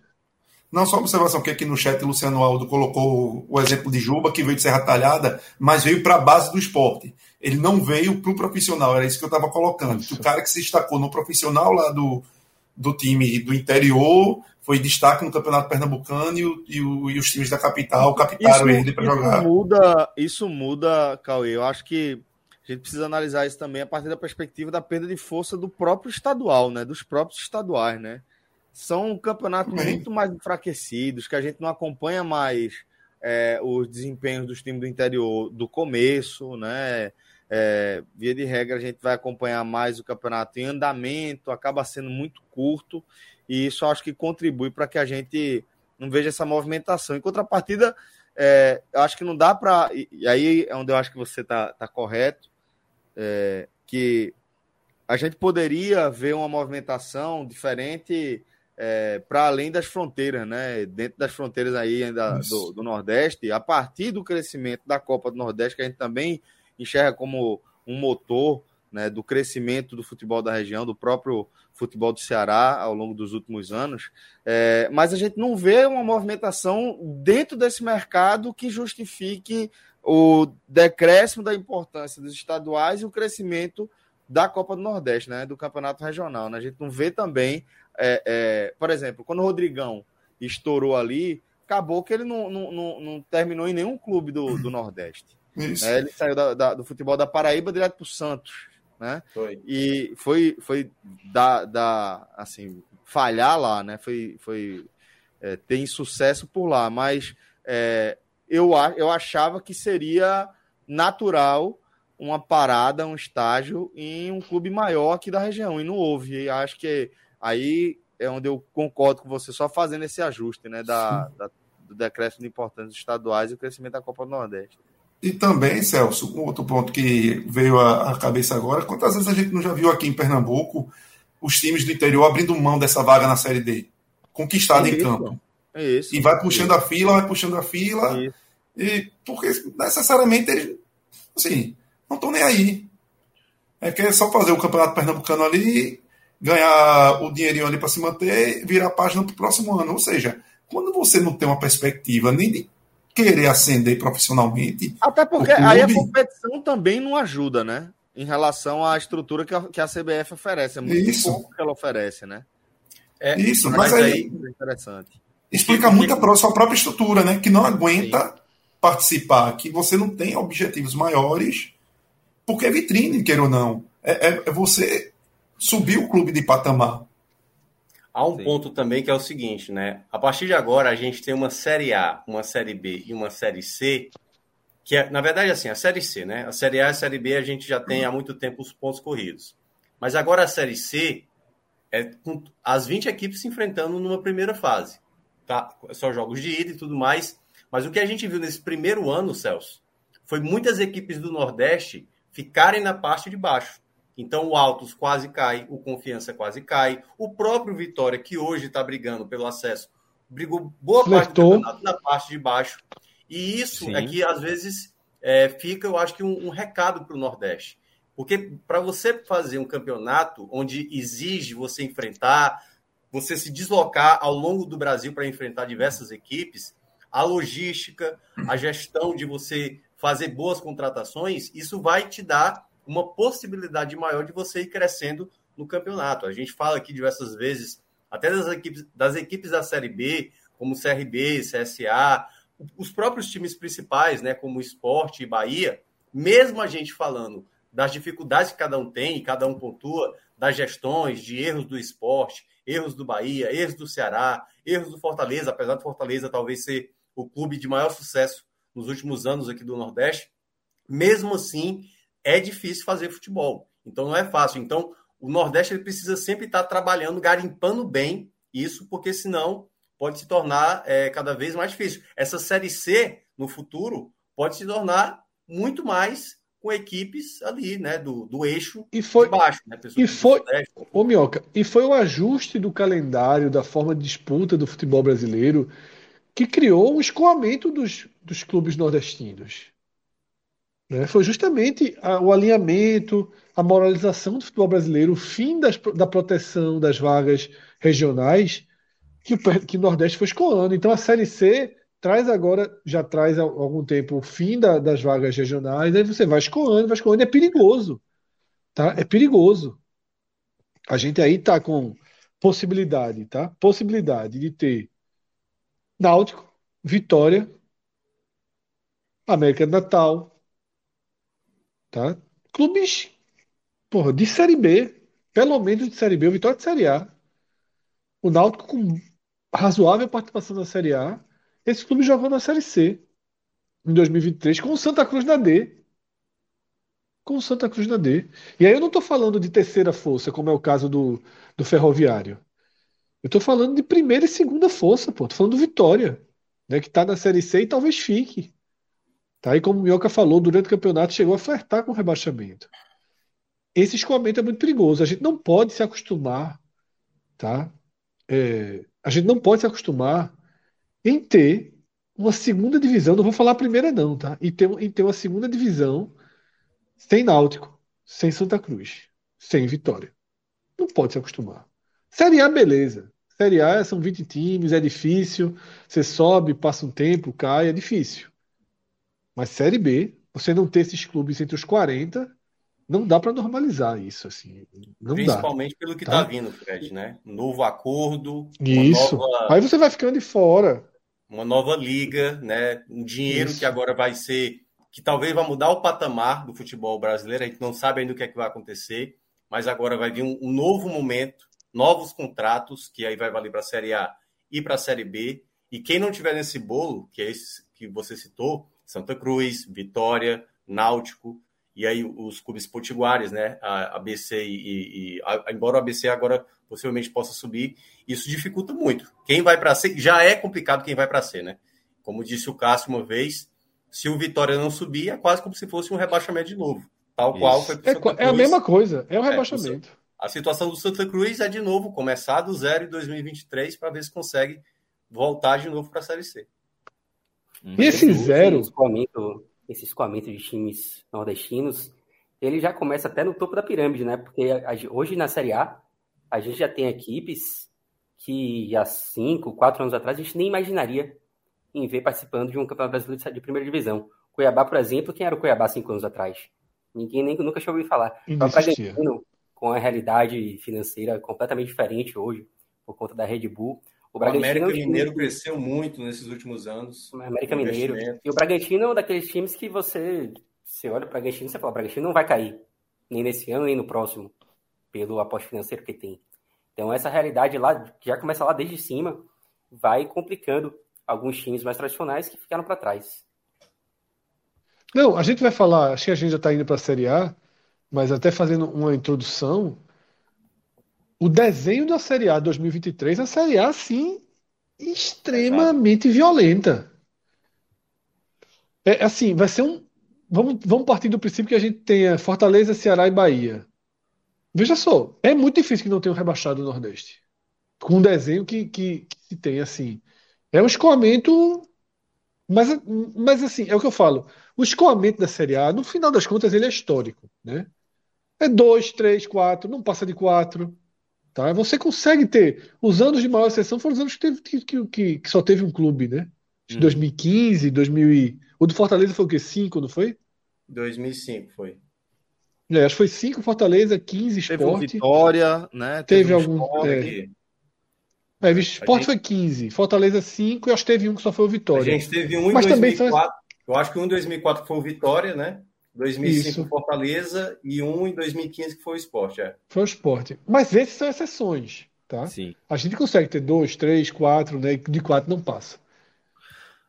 Não só observação que aqui no chat o Luciano Aldo colocou o exemplo de Juba, que veio de Serra Talhada, mas veio para a base do esporte. Ele não veio para o profissional, era isso que eu estava colocando. Isso. O cara que se destacou no profissional lá do, do time do interior foi destaque no Campeonato Pernambucano e, o, e, o, e os times da capital captaram ele para jogar. Muda, isso muda, Cauê. Eu acho que a gente precisa analisar isso também a partir da perspectiva da perda de força do próprio estadual, né? Dos próprios estaduais, né? são campeonatos muito mais enfraquecidos, que a gente não acompanha mais é, os desempenhos dos times do interior do começo, né? É, via de regra, a gente vai acompanhar mais o campeonato em andamento, acaba sendo muito curto, e isso acho que contribui para que a gente não veja essa movimentação. Em contrapartida, é, eu acho que não dá para. E aí é onde eu acho que você está tá correto, é, que a gente poderia ver uma movimentação diferente é, para além das fronteiras, né? Dentro das fronteiras aí ainda do, do, Nordeste, a partir do crescimento da Copa do Nordeste, que a gente também enxerga como um motor né, do crescimento do futebol da região, do próprio futebol do Ceará ao longo dos últimos anos. É, mas a gente não vê uma movimentação dentro desse mercado que justifique o decréscimo da importância dos estaduais e o crescimento da Copa do Nordeste, né, do campeonato regional. Né? A gente não vê também é, é, por exemplo, quando o Rodrigão estourou ali, acabou que ele não, não, não, não terminou em nenhum clube do, do Nordeste. É, ele saiu da, da, do futebol da Paraíba direto para o Santos. Né? Foi. E foi, foi da, da, assim, falhar lá, né? Foi, foi é, ter insucesso por lá. Mas é, eu, eu achava que seria natural uma parada, um estágio em um clube maior aqui da região. E não houve. E acho que Aí é onde eu concordo com você, só fazendo esse ajuste né, da, da do decréscimo de importância estaduais e o crescimento da Copa do Nordeste. E também, Celso, um outro ponto que veio à, cabeça agora, quantas vezes a gente não já viu aqui em Pernambuco os times do interior abrindo mão dessa vaga na Série D, conquistada é em campo. É isso. E vai puxando é a fila, vai puxando a fila, é e porque necessariamente eles, assim, não estão nem aí. É que é só fazer o campeonato pernambucano ali ganhar o dinheirinho ali para se manter, virar a página para o próximo ano. Ou seja, quando você não tem uma perspectiva nem de querer ascender profissionalmente. Até porque clube... aí a competição também não ajuda, né? Em relação à estrutura que a, que a CBF oferece. É muito Isso. pouco que ela oferece, né? É, Isso, mas, mas aí, é interessante. explica muito a sua própria estrutura, né? Que não aguenta Sim. participar, que você não tem objetivos maiores, porque é vitrine, queira ou não. É, é, é você subir o clube de patamar. Há um Sim. ponto também que é o seguinte, né? A partir de agora a gente tem uma série A, uma série B e uma série C, que é, na verdade, assim, a série C, né? A série A e a série B a gente já tem há muito tempo os pontos corridos. Mas agora a série C é com as 20 equipes se enfrentando numa primeira fase. Tá? Só jogos de ida e tudo mais. Mas o que a gente viu nesse primeiro ano, Celso, foi muitas equipes do Nordeste ficarem na parte de baixo. Então o Altos quase cai, o Confiança quase cai, o próprio Vitória, que hoje está brigando pelo acesso, brigou boa Flertou. parte do campeonato na parte de baixo. E isso Sim. é que às vezes é, fica, eu acho que um, um recado para o Nordeste. Porque para você fazer um campeonato onde exige você enfrentar, você se deslocar ao longo do Brasil para enfrentar diversas equipes, a logística, a gestão de você fazer boas contratações, isso vai te dar uma possibilidade maior de você ir crescendo no campeonato. A gente fala aqui diversas vezes, até das equipes, das equipes da Série B, como CRB, CSA, os próprios times principais, né, como Esporte e Bahia, mesmo a gente falando das dificuldades que cada um tem, cada um pontua, das gestões, de erros do esporte, erros do Bahia, erros do Ceará, erros do Fortaleza, apesar do Fortaleza talvez ser o clube de maior sucesso nos últimos anos aqui do Nordeste, mesmo assim é difícil fazer futebol. Então não é fácil. Então o Nordeste ele precisa sempre estar trabalhando, garimpando bem isso, porque senão pode se tornar é, cada vez mais difícil. Essa Série C no futuro pode se tornar muito mais com equipes ali, né, do, do eixo e foi, de baixo. Né, e foi, ô Mioca, e foi o ajuste do calendário, da forma de disputa do futebol brasileiro, que criou um escoamento dos, dos clubes nordestinos. Né? Foi justamente a, o alinhamento, a moralização do futebol brasileiro, o fim das, da proteção das vagas regionais que o, que o Nordeste foi escoando. Então a Série C traz agora, já traz há algum tempo o fim da, das vagas regionais, aí você vai escoando, vai escoando, é perigoso. Tá? É perigoso. A gente aí tá com possibilidade, tá? Possibilidade de ter Náutico, Vitória, América do Natal, tá? Clubes, porra, de Série B, pelo menos de Série B, o Vitória de Série A. O Náutico com razoável participação na Série A. Esse clube jogou na Série C em 2023 com o Santa Cruz na D. Com o Santa Cruz na D. E aí eu não estou falando de terceira força, como é o caso do, do Ferroviário. Eu estou falando de primeira e segunda força, pô. Tô falando do Vitória, né, que está na Série C e talvez fique. Tá? E como o Mioca falou, durante o campeonato chegou a flertar com o rebaixamento. Esse escoamento é muito perigoso. A gente não pode se acostumar, tá? É, a gente não pode se acostumar em ter uma segunda divisão, não vou falar a primeira não, tá? E ter, em ter uma segunda divisão sem Náutico, sem Santa Cruz, sem Vitória. Não pode se acostumar. Série A, beleza. Série A são 20 times, é difícil. Você sobe, passa um tempo, cai, é difícil. Mas Série B, você não ter esses clubes entre os 40, não dá para normalizar isso assim. Não Principalmente dá, pelo que está tá vindo, Fred, né? Novo acordo. Isso. Nova... Aí você vai ficando de fora uma nova liga, né? Um dinheiro Isso. que agora vai ser que talvez vai mudar o patamar do futebol brasileiro. A gente não sabe ainda o que é que vai acontecer, mas agora vai vir um, um novo momento, novos contratos que aí vai valer para a Série A e para a Série B. E quem não tiver nesse bolo, que é esse que você citou, Santa Cruz, Vitória, Náutico, e aí os clubes potiguares, né? A ABC e, e a, embora o ABC agora possivelmente possa subir, isso dificulta muito. Quem vai para C já é complicado quem vai para C, né? Como disse o Cássio uma vez, se o Vitória não subir, é quase como se fosse um rebaixamento de novo. Tal isso. qual foi é, é, a mesma coisa, é um é, rebaixamento. É, a situação do Santa Cruz é de novo começar do zero em 2023 para ver se consegue voltar de novo para a Série C. E esse zero esse escoamento de times nordestinos, ele já começa até no topo da pirâmide, né? Porque hoje na Série A, a gente já tem equipes que há cinco, quatro anos atrás a gente nem imaginaria em ver participando de um campeonato brasileiro de primeira divisão. Cuiabá, por exemplo, quem era o Cuiabá cinco anos atrás? Ninguém nem nunca tinha ouvido falar. O Bragantino, com a realidade financeira completamente diferente hoje, por conta da Red Bull, o, o América Mineiro cresceu muito nesses últimos anos. O América Mineiro. E o Bragantino é um daqueles times que você, você olha o Bragantino e você fala, o Bragantino não vai cair. Nem nesse ano, nem no próximo. Pelo aposto financeiro que tem. Então essa realidade lá, que já começa lá desde cima, vai complicando alguns times mais tradicionais que ficaram para trás. Não, a gente vai falar, acho que a gente já está indo para a Série A, mas até fazendo uma introdução, o desenho da Série A 2023 é a Série A, sim, extremamente Exato. violenta. É assim, vai ser um. Vamos, vamos partir do princípio que a gente tenha Fortaleza, Ceará e Bahia. Veja só, é muito difícil que não tenha um rebaixado do Nordeste. Com um desenho que, que, que se tem, assim. É um escoamento. Mas, mas, assim, é o que eu falo. O escoamento da Série A, no final das contas, ele é histórico. Né? É dois, três, quatro, não passa de quatro. Tá? Você consegue ter. Os anos de maior exceção foram os anos que, teve, que, que, que só teve um clube, né? De hum. 2015, 2000 O do Fortaleza foi o quê? 5, não foi? 2005 foi. É, acho que foi 5 Fortaleza, 15 Sport. Teve um Vitória, né? Teve, Teve um algum. Sport. É, é, Sport gente- foi 15, Fortaleza 5 e acho que teve um que só foi o A Vitória. gente teve um em Mas também são- 2004. Eu acho que um em 2004 foi o Vitória, né? 2005 Isso. Fortaleza e um em 2015 que foi o Sport, é. Foi o Sport. Mas esses são exceções, tá? Sim. A gente consegue ter dois, três, quatro, né? De quatro não passa.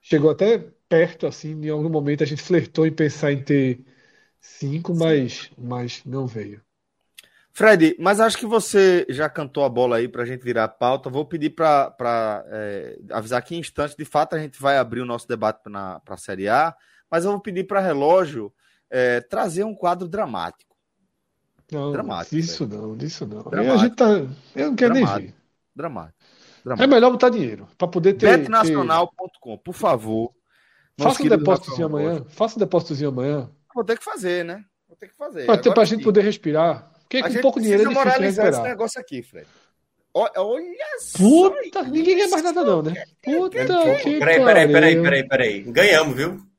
Chegou até perto, assim, em algum momento a gente flertou em pensar em ter cinco, mas, mas não veio. Fred, mas acho que você já cantou a bola aí para a gente virar a pauta. Vou pedir para avisar que em instantes, de fato, a gente vai abrir o nosso debate para a Série A, mas eu vou pedir para relógio é, trazer um quadro dramático. Não, Dramático, disso não, disso não. Aí a Dramático. gente tá. Eu não quero nem Dramático. ver. Dramático. É dramático. melhor botar dinheiro para poder ter. ter- Betnacional.com, por favor. Faça um depósitozinho amanhã. Rocha. Faça um depósitozinho amanhã. Vou ter que fazer, né? Vou ter que fazer. Para a gente sim. poder respirar. Porque A com pouco dinheiro é difícil moralizar esse respirar. negócio aqui, Fred. Olha só. Puta, ninguém ganha mais nada, não, né? Puta que Peraí, peraí, peraí, peraí, peraí. Ganhamos, viu?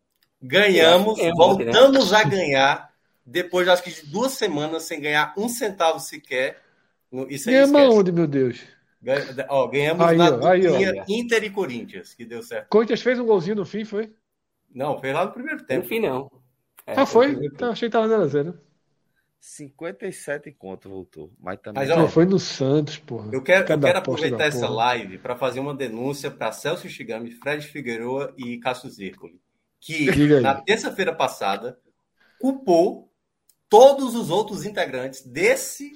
Ganhamos, Ganhamos, voltamos a ganhar depois, acho que de duas semanas sem ganhar um centavo sequer. No- Isso aí Ganhamos aonde, meu Deus? Ganha- ó, ganhamos Aí, na ó, aí, ó. Inter e Corinthians, que deu certo. Corinthians fez um golzinho no fim, foi? Não, foi lá no primeiro No tempo. fim, não. É, ah, foi? foi. Então, achei que tava 0x0. 57 conto voltou. Mas também. Mas, ó, Não, foi no Santos, porra. Eu quero, eu quero aproveitar essa porra. live para fazer uma denúncia para Celso Shigami, Fred Figueroa e Cássio Zircoli, que na terça-feira passada culpou todos os outros integrantes desse,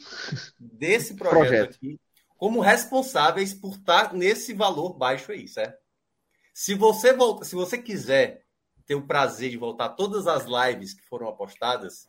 desse [laughs] projeto, Projeto. aqui como responsáveis por estar nesse valor baixo aí, certo? Se você volta, se você quiser ter o prazer de voltar todas as lives que foram apostadas,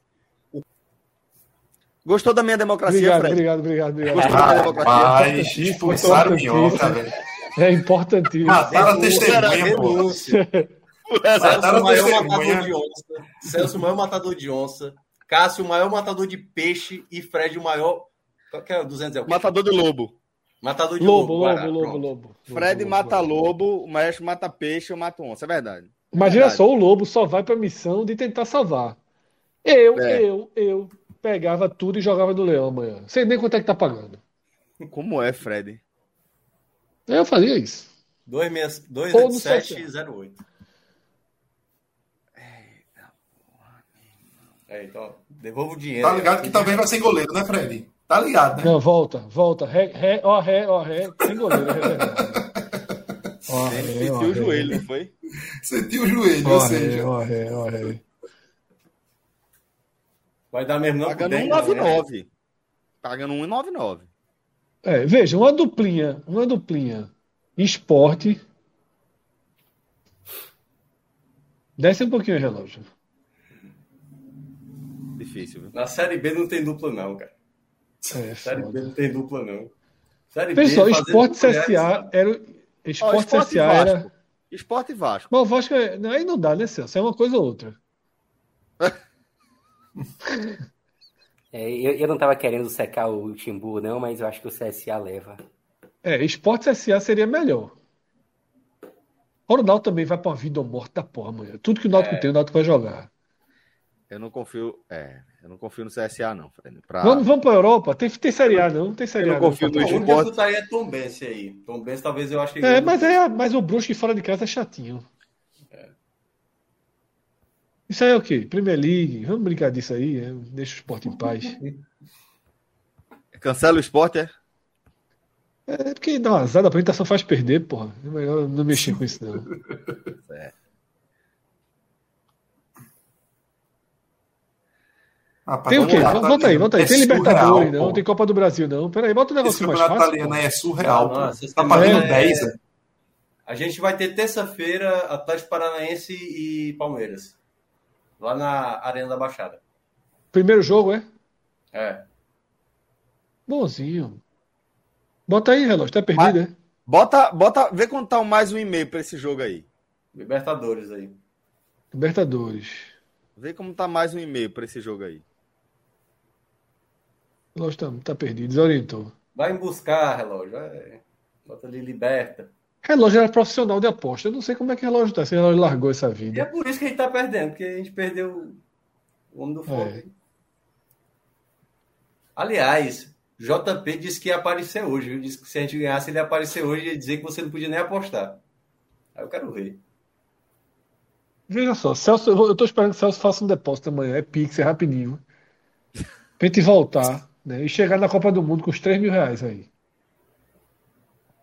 Gostou da minha democracia, Obrigado, Fred? obrigado, obrigado, obrigado. Gostou da democracia? O Minhoca, velho. É importantíssimo. Mataram a testemunha, pô. Mataram Celso, o maior testemunha. matador de onça. Celso, o maior matador de onça. Cássio, o maior matador de peixe. E Fred, o maior. Qual que é o 200? É o? Matador de lobo. Matador de Lobo, lobo. lobo, lobo, lobo. Fred Lobo, mata lobo. lobo, o maestro mata peixe, eu mato onça. É verdade. Imagina Verdade. só, o lobo só vai pra missão de tentar salvar. Eu, É. eu, eu pegava tudo e jogava no leão amanhã. Sei nem quanto é que tá pagando. Como é, Fred? Eu fazia isso. 267 Ou no 28708. É, então, devolva o dinheiro. Tá ligado que talvez vai ser goleiro, né, Fred? Tá ligado, né? Não, volta, volta. Ré, ré, ó, ré, ó, ré. Sem goleiro, é. [laughs] Ó, Ele ré, ó, sentiu o joelho, não foi? Sentiu o joelho, Ó, ou ré, seja. ó, ré, ó, ré. Vai dar mesmo não Pagando pro Denver, né? 1,99. Pagando 1,99. É, veja, uma duplinha, uma duplinha. Esporte. Desce um pouquinho o relógio. Difícil, viu? Na Série B não tem dupla, não, cara. É, Série B foda. não tem dupla, não. Série B, Pessoal, fazer Esporte é- CSA era. Esporte Esporte e CSA era. Esporte e Vasco. Mas o Vasco é... não, aí não dá, né, Celso? É uma coisa ou outra. [laughs] É, eu, eu não tava querendo secar o Timbu, não, mas eu acho que o CSA leva. É, Esporte CSA seria melhor. O Náutico também vai pra uma vida ou morte da porra amanhã. Tudo que o Náutico É. tem, o Náutico vai jogar. Eu não confio. É, eu não confio no CSA, não, Fred. Pra... Vamos, vamos pra Europa? Tem, tem Série A, não? Tem Série Eu A. não confio no Esporte. eu chutaria é Tom Bense aí. Tom Bense talvez eu ache que... É, mas, é, mas o Brusque fora de casa é chatinho. Isso aí é o quê? Premier League. Vamos brincar disso aí. é? Deixa o esporte em paz. Cancela o esporte, é? É porque dá uma azar, a apresentação faz perder, porra. É melhor não mexer com isso, não. Rapaz, Tem o quê? campeonato Volta aí, italiano volta aí. é Tem surreal, Libertadores, pô. não. Tem Copa do Brasil, não. Peraí, bota um Esse negócio mais campeonato fácil. italiano aí é surreal. Não, pô. não, Tá pagando é- 10, né? A gente vai ter terça-feira Atlético Paranaense e Palmeiras. Lá na Arena da Baixada. Primeiro jogo, é? É. Bonzinho. Bota aí, relógio. Tá perdido, é? Bota, bota, vê quanto tá mais um e-mail pra esse jogo aí. Libertadores aí. Libertadores. Vê como tá mais um e-mail pra esse jogo aí. O relógio tá, tá perdido, desorientou. Vai em buscar, relógio. É. Bota ali, liberta. Relógio era profissional de aposta. Eu não sei como é que relógio tá. Se o relógio largou essa vida. E é por isso que a gente tá perdendo, porque a gente perdeu o homem do fogo. É. Aliás, JP disse que ia aparecer hoje. Viu? Disse que se a gente ganhasse, ele ia aparecer hoje e ia dizer que você não podia nem apostar. Aí eu quero ver. Veja só, Celso, eu tô esperando que o Celso faça um depósito amanhã. É Pix, é rapidinho. Pra gente voltar né, e chegar na Copa do Mundo com os 3 mil reais aí.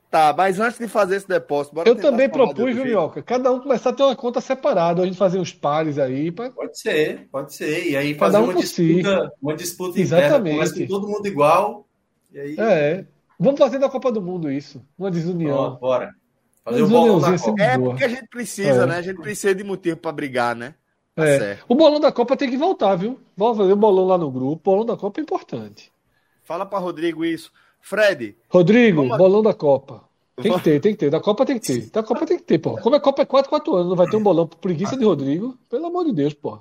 Tá, mas antes de fazer esse depósito, Eu também propus, viu, Minhoca? Cada um começar a ter uma conta separada, a gente fazer uns pares aí. Pra... Pode ser, pode ser. E aí fazer um uma, disputa, uma disputa Exatamente. interna, com todo mundo igual. E aí... É. Vamos fazer na Copa do Mundo isso. Uma desunião. Oh, bora. Fazer o bolão da Copa. É porque a gente precisa, é. né? A gente precisa de motivo para brigar, né? Tá é. O bolão da Copa tem que voltar, viu? Vamos fazer o bolão lá no grupo. O bolão da Copa é importante. Fala para Rodrigo isso. Fred. Rodrigo, vamos... bolão da Copa. Tem que ter, tem que ter. Da Copa tem que ter. Da Copa tem que ter, pô. Como a Copa é 4, 4 anos, não vai ter um bolão por preguiça de Rodrigo? Pelo amor de Deus, pô.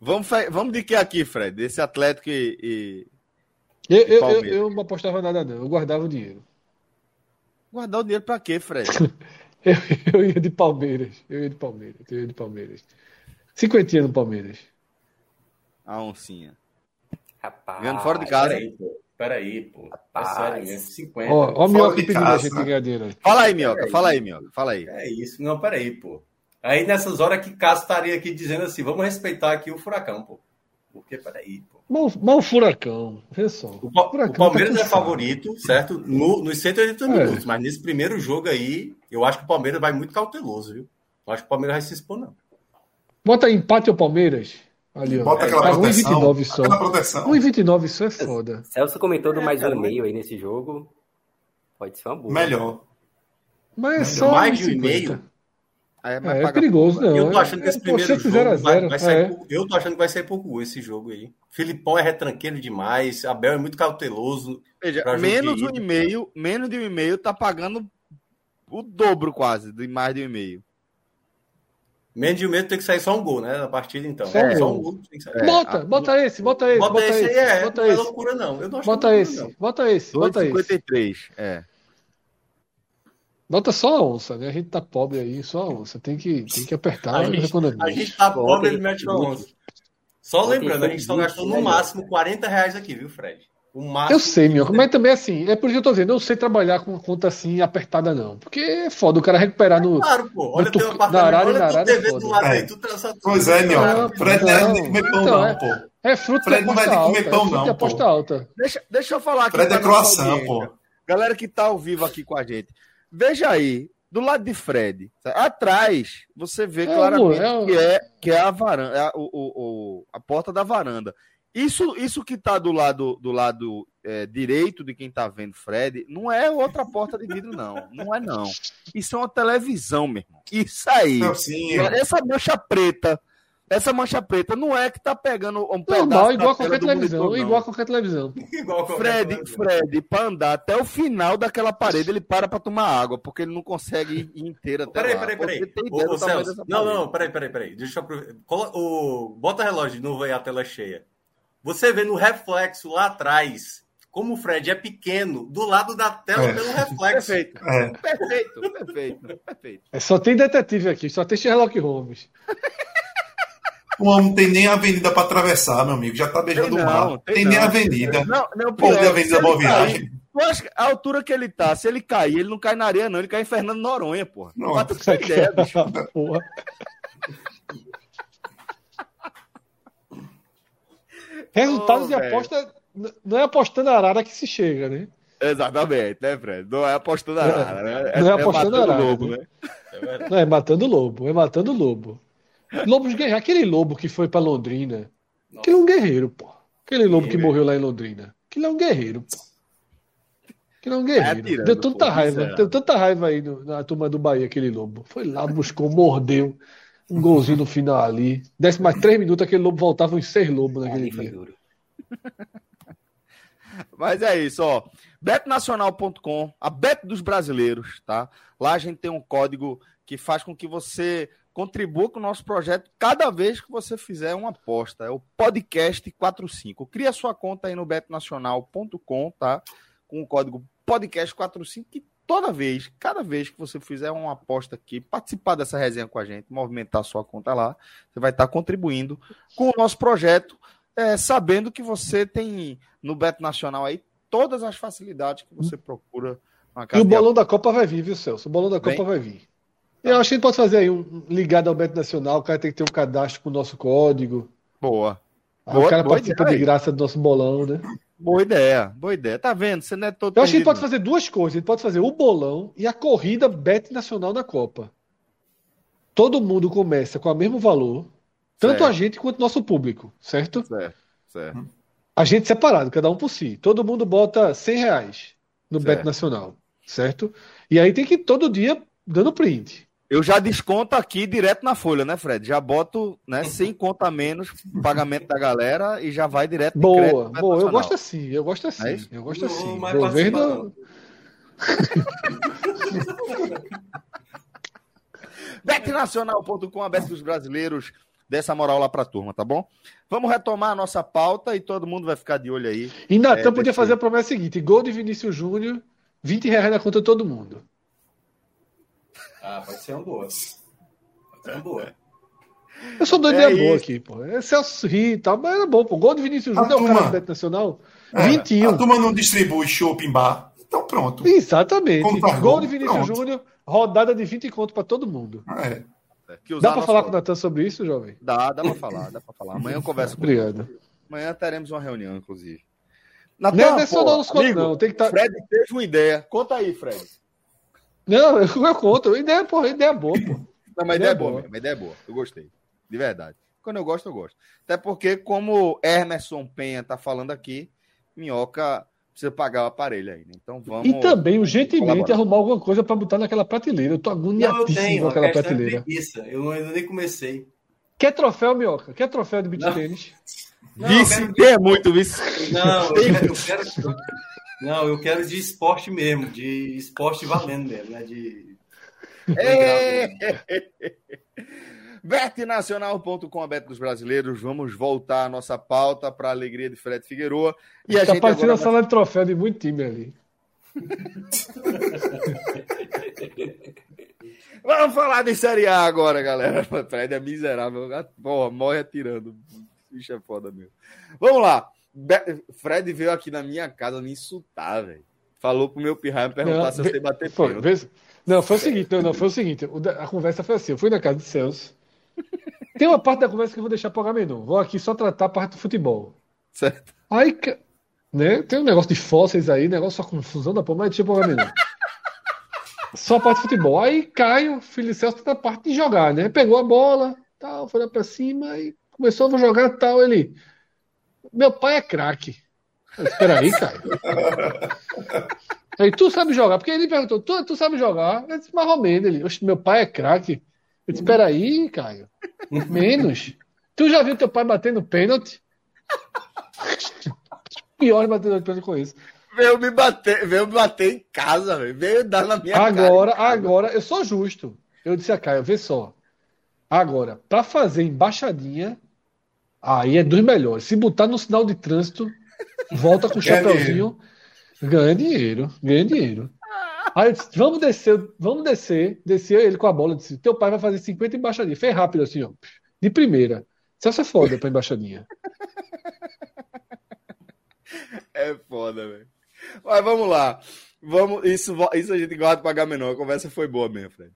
Vamos, vamos de que aqui, Fred? Esse Atlético e. e... Eu, eu, eu, eu, não apostava nada, não. Eu guardava o dinheiro. Guardar o dinheiro pra quê, Fred? [laughs] eu, eu ia de Palmeiras. Eu ia de Palmeiras. Eu ia de Palmeiras. Cinquentinha no Palmeiras. A oncinha. Rapaz. Ganhando fora de casa. Peraí, pô. Peraí, pô. É sério mesmo. 50. Ó, ó o Mioca pedindo a gente ganhar Fala aí, Mioca. Fala aí, Mioca. Fala aí. É isso. Não, peraí, pô. Aí nessas horas que Cássio estaria aqui dizendo assim, vamos respeitar aqui o furacão, pô. Porque, peraí, pô. Mal, furacão, vê só. O, furacão o Palmeiras tá é favorito, certo? No, nos 180 é. minutos, mas nesse primeiro jogo aí, eu acho que o Palmeiras vai muito cauteloso, viu? Eu acho que o Palmeiras vai se expor, não. Bota empate ao Palmeiras. Ali, ó. Bota aquela proteção. 1,29 só. Aquela proteção. 1,29 só é foda. Celso comentou do é, mais um e meio aí nesse jogo. Pode ser uma boa. Melhor. Mas é só mais de um e meio. É, é, é perigoso, não. Eu tô achando que esse primeiro jogo zero, vai, vai sair. É. Eu tô achando que vai sair pouco gol esse jogo aí. Filipão é retranqueiro demais. Abel é muito cauteloso. Veja, menos um e meio, menos de um e meio tá pagando o dobro quase de mais de um e meio. Menos de um meio tem que sair só um gol, né? Na partida, então. Só, é, só um gol tem que sair. Bota, é, bota esse, bota esse. Bota, bota esse, esse aí, é. Bota não é esse. é loucura, não. Eu não acho bota esse, não. bota esse, bota esse. 53, é. Bota só a onça, né? A gente tá pobre aí, só a onça. Tem que, tem que apertar a, gente, a gente tá pobre, ele mete a onça. Só lembrando, a gente só gastou no máximo 40 reais aqui, viu, Fred? Eu sei, meu, mas também assim, é por isso que eu tô dizendo, eu não sei trabalhar com conta assim apertada, não. Porque é foda o cara recuperar no. É claro, pô. Olha no teu apartamento, na arara, olha na arara, TV do lado aí. Tu só... Pois é, meu. Não, Fred não, não vai comer pão, então, não, é, pô. É fruto Fred não vai comer pão, não. É aposta alta. Deixa, deixa eu falar aqui. Fred é croissant, pô. Galera que tá ao vivo aqui com a gente. Veja aí, do lado de Fred, atrás, você vê é claramente é que, é, que é a varanda, é a, o, o, a porta da varanda. Isso, isso que está do lado, do lado é, direito de quem está vendo Fred, não é outra porta de vidro, não. Não é, não. Isso é uma televisão, meu irmão. Isso aí. Essa mancha preta essa mancha preta não é que tá pegando um pedaço Normal, igual a qualquer televisão, monitor, igual a qualquer televisão. [laughs] igual qualquer Fred, televisão. Fred, para andar até o final daquela parede, ele para para tomar água, porque ele não consegue ir inteiro até peraí, lá. Peraí, peraí, peraí. Não, não, peraí, peraí, peraí. Deixa eu... O... Bota relógio de novo aí, a tela cheia. Você vê no reflexo lá atrás como o Fred é pequeno, do lado da tela é. pelo reflexo. Perfeito. É. Perfeito, perfeito, perfeito. É, só tem detetive aqui, só tem Sherlock Holmes. O homem não tem nem avenida para atravessar, meu amigo. Já tá beijando o mar. Tem, tem nem avenida. Não, não, pior, Pô, avenida Boa Viagem. Eu acho que a altura que ele tá, se ele cair, ele não cai na areia, não. Ele cai em Fernando Noronha, porra. Não, não ideia, bicho. [laughs] Porra. Resultados oh, de aposta não é apostando a arara que se chega, né? Exatamente, né, Fred? Não é apostando a arara, né? É, não é, é apostando a arara. Lobo, né? né? Não, é matando lobo, é matando lobo. Lobos guerreiros. Aquele lobo que foi para Londrina. Nossa. Aquele é um guerreiro, pô. Aquele lobo que morreu lá em Londrina. Aquele é um guerreiro, pô. Aquele é um guerreiro. É tirando, deu tanta pô, raiva. Deu tanta raiva aí no, na turma do Bahia, aquele lobo. Foi lá, buscou, mordeu. Um golzinho no final ali. Desce mais três minutos, aquele lobo voltava uns seis lobos naquele dia. [laughs] Mas é isso, ó. Betonacional.com, a Beto dos brasileiros, tá? Lá a gente tem um código que faz com que você contribua com o nosso projeto cada vez que você fizer uma aposta. É o podcast 45. Cria sua conta aí no betonacional.com, tá? Com o código podcast 45, que toda vez, cada vez que você fizer uma aposta aqui, participar dessa resenha com a gente, movimentar sua conta lá, você vai estar contribuindo com o nosso projeto, é, sabendo que você tem no Beto Nacional aí todas as facilidades que você procura. E o bolão da Copa vai vir, viu, Celso? O bolão da Copa Bem? vai vir. Eu acho que a gente pode fazer aí um ligado ao Beto Nacional, o cara tem que ter um cadastro com o nosso código. Boa. Aí boa o cara boa participa de graça do nosso bolão, né? Boa ideia, boa ideia. Tá vendo? Você não é todo. Eu acho que ele pode fazer duas coisas. Ele pode fazer o bolão e a corrida Bet Nacional na Copa. Todo mundo começa com o mesmo valor, tanto certo. a gente quanto o nosso público, certo? Certo, certo. A gente separado, cada um por si. Todo mundo bota 100 reais no certo. Bet Nacional, certo? E aí tem que ir todo dia dando print. Eu já desconto aqui direto na folha, né, Fred? Já boto, né, sem conta menos pagamento da galera e já vai direto Boa, boa. Eu gosto assim, eu gosto assim. É eu gosto assim. Governo... [laughs] Betnacional.com, aberto dos brasileiros, dessa moral lá pra turma, tá bom? Vamos retomar a nossa pauta e todo mundo vai ficar de olho aí. E Natan é, podia fazer a promessa seguinte: gol de Vinícius Júnior, 20 reais na conta de todo mundo. Ah, pode ser uma boa. Pode ser uma [laughs] boa. Eu sou doido é boa aqui, pô. É Celso Rio e tal, mas era bom, pô. Gol de Vinícius Júnior é o cara do Beto Nacional. É, 21. A turma não distribui shopping bar, então pronto. Exatamente. Gol de Vinícius Júnior, rodada de 20 conto pra todo mundo. É. Dá pra falar com o Natan sobre isso, jovem? Dá, dá pra falar, dá pra falar. Amanhã eu converso com Obrigado. Amanhã teremos uma reunião, inclusive. Natan, não é só nos contos, não. Tem que tá... Fred teve uma ideia. Conta aí, Fred. Não, eu, eu conto. Ideia, porra, ideia boa, pô. Não, mas ideia, ideia é boa, mesmo. ideia é boa. Eu gostei. De verdade. Quando eu gosto, eu gosto. Até porque, como Emerson Penha tá falando aqui, Minhoca precisa pagar o aparelho aí. Né? Então vamos. E também, urgentemente, arrumar alguma coisa para botar naquela prateleira. Eu tô agoniadíssimo com aquela prateleira. Eu ainda nem comecei. Quer troféu, Minhoca? Quer troféu de beat tênis? Vice, quero... é muito vice. Não, eu quero, eu quero, não, eu quero de esporte mesmo, de esporte valendo mesmo, né? De. É... [laughs] Betnacional.com, a Bet dos Brasileiros. Vamos voltar a nossa pauta para a alegria de Fred Figueroa. E a tá gente parecendo a sala de troféu de muito time ali. [laughs] Vamos falar de Série A agora, galera. [laughs] Fred é miserável. Porra, morre atirando. Bicho é foda mesmo. Vamos lá. Fred veio aqui na minha casa me insultar, velho. Falou pro meu pirraia me perguntar não, se eu sei bater foi, Não, foi o seguinte, não, não, foi o seguinte. A conversa foi assim: eu fui na casa de Celso. Tem uma parte da conversa que eu vou deixar para o Gamenon. Vou aqui só tratar a parte do futebol. Certo. Aí, né, tem um negócio de fósseis aí, negócio só confusão da porra, mas deixa o Gamenon. só a parte de futebol. Aí Caio, filho de Celso, tá na parte de jogar, né? Pegou a bola, tal, foi lá pra cima e começou a jogar tal. Ele. Meu pai é craque. Espera aí, cara. Aí, tu sabe jogar? Porque ele perguntou, tu, tu sabe jogar? Eu disse, mais ou menos. Ele, meu pai é craque. Eu disse, espera aí, Caio. Menos. Tu já viu teu pai batendo pênalti? Pior batedor de pênalti com isso. Veio me bater, veio me bater em casa, véio. veio dar na minha agora, cara. Agora, eu sou justo. Eu disse a Caio, vê só. Agora, para fazer embaixadinha, Aí é dos melhores. Se botar no sinal de trânsito, volta com o [laughs] chapéuzinho, ganha dinheiro, ganha dinheiro. Aí eu disse, vamos descer, vamos descer, descer ele com a bola, disse, teu pai vai fazer 50 embaixadinhas. Fez rápido assim, ó, de primeira. Isso é foda pra embaixadinha. [laughs] É foda, velho. Mas vamos lá. Vamos, isso, isso a gente guarda pagar menor. A conversa foi boa mesmo, Fred.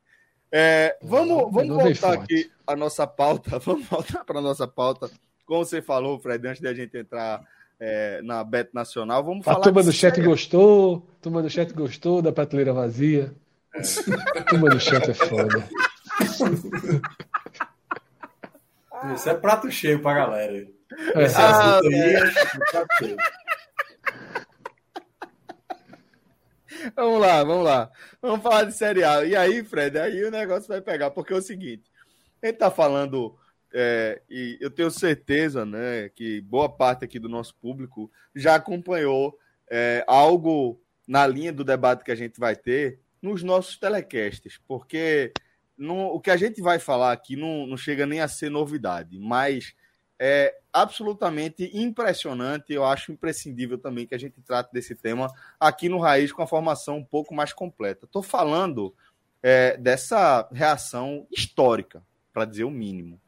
É, vamos [laughs] vamos voltar aqui a nossa pauta. Vamos voltar para nossa pauta como você falou, Fred, antes da gente entrar é, na Bet Nacional, vamos a falar. A turma do chat gostou, a turma do chat gostou da prateleira vazia. É. [laughs] A turma do chat é foda. [laughs] Isso é prato cheio pra galera. É. Esse ah, é prato cheio. [laughs] Vamos lá, vamos lá. Vamos falar de Série A. E aí, Fred, aí o negócio vai pegar, porque é o seguinte: a gente tá falando é, e eu tenho certeza né, que boa parte aqui do nosso público já acompanhou é, algo na linha do debate que a gente vai ter nos nossos telecasts, porque o que a gente vai falar aqui não, não chega nem a ser novidade, mas é absolutamente impressionante. Eu acho imprescindível também que a gente trate desse tema aqui no Raiz com a formação um pouco mais completa. Estou falando é, dessa reação histórica, para dizer o mínimo,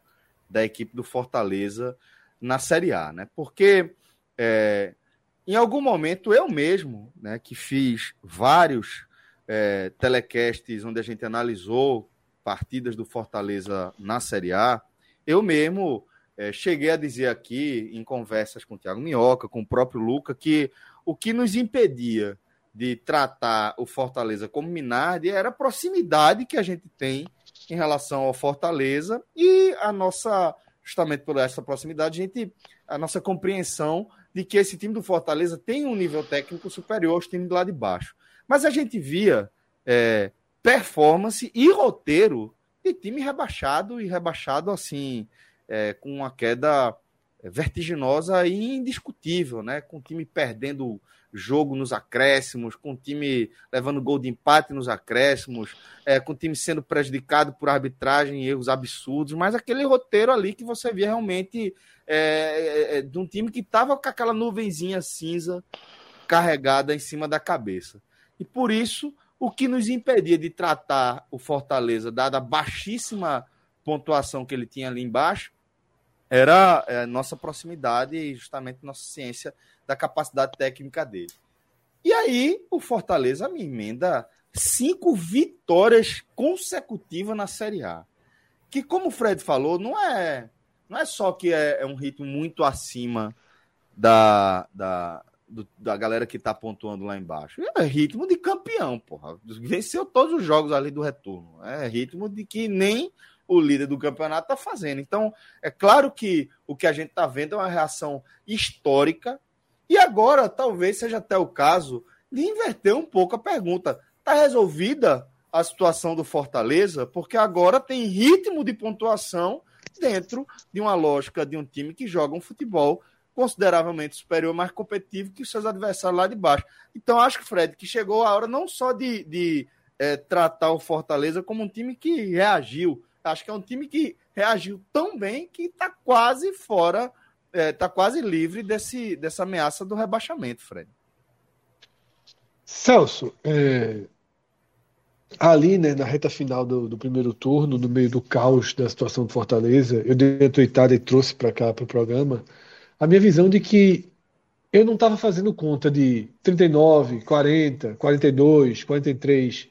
da equipe do Fortaleza na Série A, né? Porque é, em algum momento eu mesmo, né, que fiz vários é, telecasts onde a gente analisou partidas do Fortaleza na Série A, eu mesmo é, cheguei a dizer aqui, em conversas com o Thiago Minhoca, com o próprio Luca, que o que nos impedia de tratar o Fortaleza como Minardi era a proximidade que a gente tem em relação ao Fortaleza e a nossa, justamente por essa proximidade, a, gente, a nossa compreensão de que esse time do Fortaleza tem um nível técnico superior aos times lado de baixo. Mas a gente via é, performance e roteiro de time rebaixado e rebaixado assim é, com uma queda vertiginosa e indiscutível, né? Com o time perdendo jogo nos acréscimos, com o time levando gol de empate nos acréscimos, é, com o time sendo prejudicado por arbitragem e erros absurdos, mas aquele roteiro ali que você via realmente é, é, é de um time que estava com aquela nuvenzinha cinza carregada em cima da cabeça. E por isso, o que nos impedia de tratar o Fortaleza, dada a baixíssima pontuação que ele tinha ali embaixo, era é, nossa proximidade e justamente nossa ciência da capacidade técnica dele. E aí o Fortaleza me emenda cinco vitórias consecutivas na Série A. Que, como o Fred falou, não é, não é só que é, é um ritmo muito acima da, da, do, da galera que está pontuando lá embaixo. É ritmo de campeão, porra. Venceu todos os jogos ali do retorno. É ritmo de que nem o líder do campeonato está fazendo. Então, é claro que o que a gente está vendo é uma reação histórica. E agora, talvez seja até o caso de inverter um pouco a pergunta. Está resolvida a situação do Fortaleza? Porque agora tem ritmo de pontuação dentro de uma lógica de um time que joga um futebol consideravelmente superior, mais competitivo que os seus adversários lá de baixo. Então, acho que, Fred, que chegou a hora não só de, de é, tratar o Fortaleza como um time que reagiu, Acho que é um time que reagiu tão bem que está quase fora, está é, tá quase livre desse, dessa ameaça do rebaixamento, Fred. Celso, é, ali né, na reta final do, do, primeiro turno, no meio do caos da situação do Fortaleza, eu dei a tweetada e trouxe para cá para o programa a minha visão de que eu não estava fazendo conta de 39, 40, 42, 43,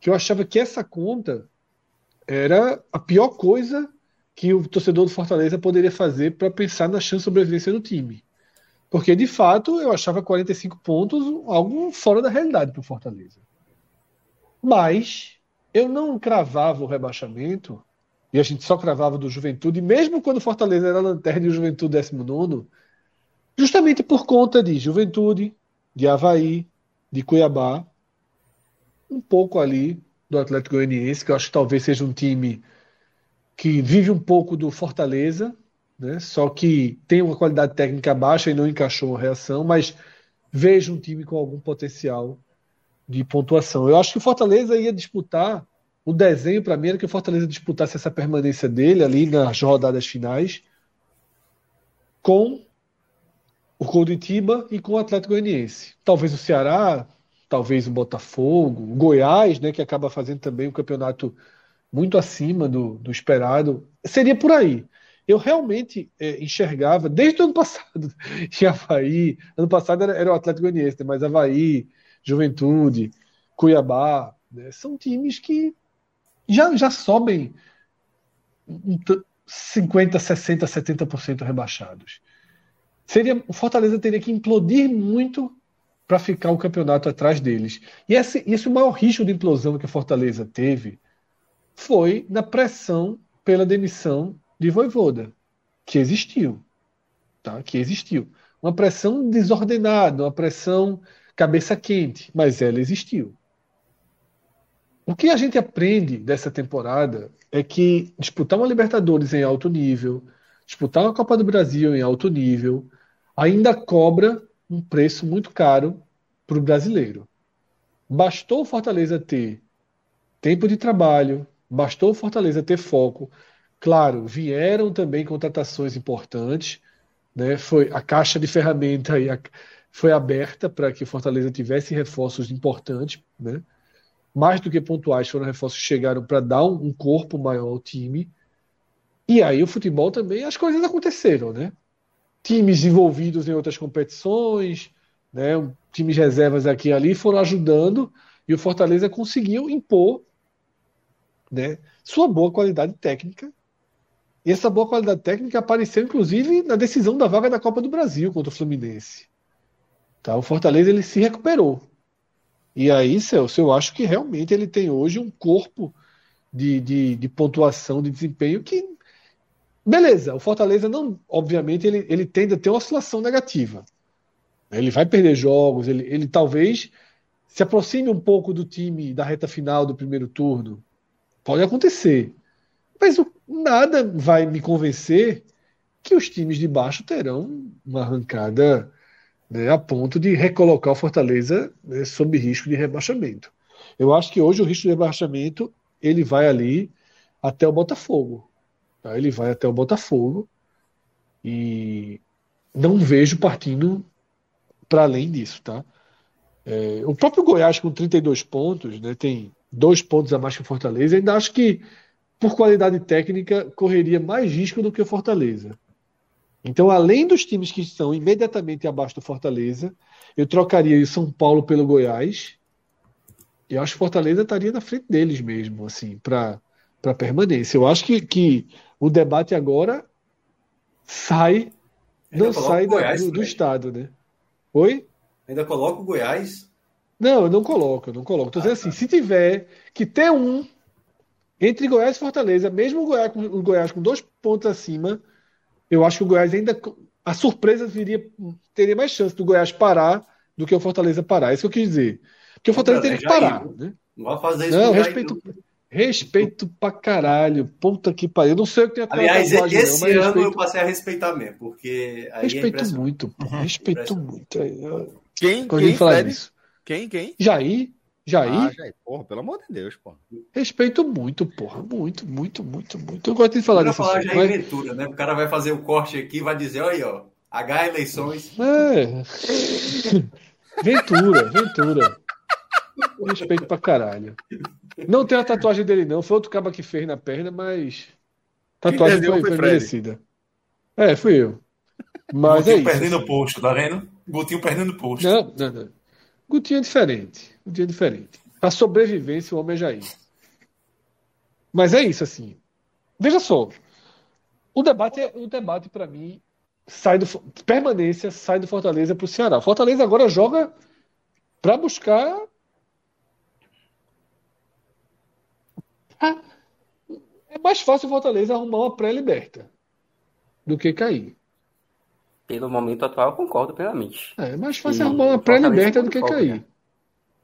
que eu achava que essa conta era a pior coisa que o torcedor do Fortaleza poderia fazer para pensar na chance de sobrevivência do time. Porque, de fato, eu achava 45 pontos algo fora da realidade para o Fortaleza. Mas eu não cravava o rebaixamento, e a gente só cravava do Juventude, mesmo quando o Fortaleza era lanterna e o Juventude 19, justamente por conta de Juventude, de Havaí, de Cuiabá, um pouco ali do Atlético Goianiense, que eu acho que talvez seja um time que vive um pouco do Fortaleza, né? só que tem uma qualidade técnica baixa e não encaixou a reação, mas vejo um time com algum potencial de pontuação. Eu acho que o Fortaleza ia disputar, o desenho para mim era que o Fortaleza disputasse essa permanência dele ali nas rodadas finais com o Curitiba e com o Atlético Goianiense. Talvez o Ceará talvez o Botafogo, o Goiás, né, que acaba fazendo também um campeonato muito acima do, do esperado. Seria por aí. Eu realmente é, enxergava, desde o ano passado, [laughs] em Havaí, ano passado era, era o Atlético Goianiense, né, mas Havaí, Juventude, Cuiabá, né, são times que já, já sobem 50, 60, 70% rebaixados. Seria, o Fortaleza teria que implodir muito para ficar o campeonato atrás deles. E esse, esse maior risco de implosão que a Fortaleza teve foi na pressão pela demissão de Voivoda, que existiu. Tá? Que existiu. Uma pressão desordenada, uma pressão cabeça quente, mas ela existiu. O que a gente aprende dessa temporada é que disputar uma Libertadores em alto nível, disputar uma Copa do Brasil em alto nível, ainda cobra um preço muito caro para o brasileiro. Bastou o Fortaleza ter tempo de trabalho, bastou o Fortaleza ter foco, Claro, vieram também contratações importantes, né? Foi a caixa de ferramenta aí foi aberta para que o Fortaleza tivesse reforços importantes, né? Mais do que pontuais, foram reforços que chegaram para dar um, corpo maior ao time. E aí o futebol também, as coisas aconteceram, né? Times envolvidos em outras competições, né? Times reservas aqui e ali foram ajudando e o Fortaleza conseguiu impor, né? Sua boa qualidade técnica e essa boa qualidade técnica apareceu, inclusive, na decisão da vaga da Copa do Brasil contra o Fluminense. Tá? O Fortaleza ele se recuperou. E aí, Celso, eu acho que realmente ele tem hoje um corpo de, de, de pontuação, de desempenho que. Beleza, o Fortaleza não. Obviamente, ele, ele tende a ter uma oscilação negativa. Ele vai perder jogos, ele, ele talvez se aproxime um pouco do time da reta final do primeiro turno. Pode acontecer. Mas o, nada vai me convencer que os times de baixo terão uma arrancada né, a ponto de recolocar o Fortaleza né, sob risco de rebaixamento. Eu acho que hoje o risco de rebaixamento ele vai ali até o Botafogo. Tá? Ele vai até o Botafogo e não vejo partindo para além disso, tá? É, o próprio Goiás com 32 pontos, né, tem dois pontos a mais que o Fortaleza. Ainda acho que por qualidade técnica, correria mais risco do que o Fortaleza. Então, além dos times que estão imediatamente abaixo do Fortaleza, eu trocaria o São Paulo pelo Goiás. E acho que o Fortaleza estaria na frente deles mesmo, assim, para permanência. Eu acho que, que o debate agora sai, não sai Goiás, do, do estado, né? Oi? Ainda coloca o Goiás? Não, eu não coloco, eu não coloco. Estou ah, dizendo tá. assim, se tiver que ter um entre Goiás e Fortaleza, mesmo o Goiás, o Goiás com dois pontos acima, eu acho que o Goiás ainda. A surpresa viria, teria mais chance do Goiás parar do que o Fortaleza parar. É isso que eu quis dizer. Porque o Fortaleza teria que parar. Né? Não vai fazer isso. Não, respeito, respeito pra caralho. Puta que pariu. Eu não sei o que tem Aliás, esse não, ano respeito... eu passei a respeitar mesmo, porque. É respeito é muito, respeito muito. Quem, quem falar isso? Quem, quem? Jair. Jair? Ah, Jair, porra, pelo amor de Deus, porra. Respeito muito, porra. Muito, muito, muito, muito. Eu gosto de falar disso. falar Jair mas... Ventura, né? O cara vai fazer o corte aqui e vai dizer, olha aí, ó. H eleições. É. [laughs] Ventura, Ventura. Respeito pra caralho. Não tem a tatuagem dele, não. Foi outro caba que fez na perna, mas. Tatuagem foi, foi merecida. É, fui eu. Mas Gutinho é isso. perdendo o posto, tá vendo? Gutinho perdendo o posto. Não, não, não. Gutinho é diferente. Um dia diferente. A sobrevivência, o homem é Jair. Mas é isso, assim. Veja só. O debate, é, o debate para mim, sai do permanência, sai do Fortaleza para o Ceará. Fortaleza agora joga para buscar. É mais fácil o Fortaleza arrumar uma pré-liberta do que cair. Pelo momento atual, eu concordo plenamente. É, é mais fácil e arrumar uma pré-liberta do que cair.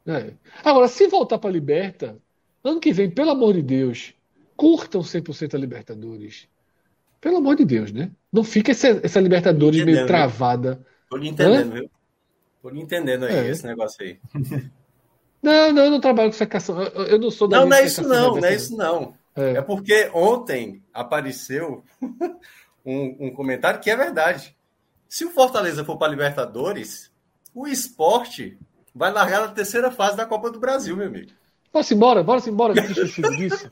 Né? É. Agora, se voltar para a Liberta, ano que vem, pelo amor de Deus, curtam 100% a Libertadores. Pelo amor de Deus, né? Não fica essa, essa Libertadores meio travada. Tô lhe entendendo, Hã? viu? Tô lhe entendendo aí, é. esse negócio aí. [laughs] Não, não, eu não trabalho com secação. Eu, eu não sou da Não, não é isso não, não é isso não. É. é porque ontem apareceu [laughs] um, um comentário que é verdade. Se o Fortaleza for para Libertadores, o esporte vai largar na terceira fase da Copa do Brasil, meu amigo. Bora embora, bora embora que esquecido disso.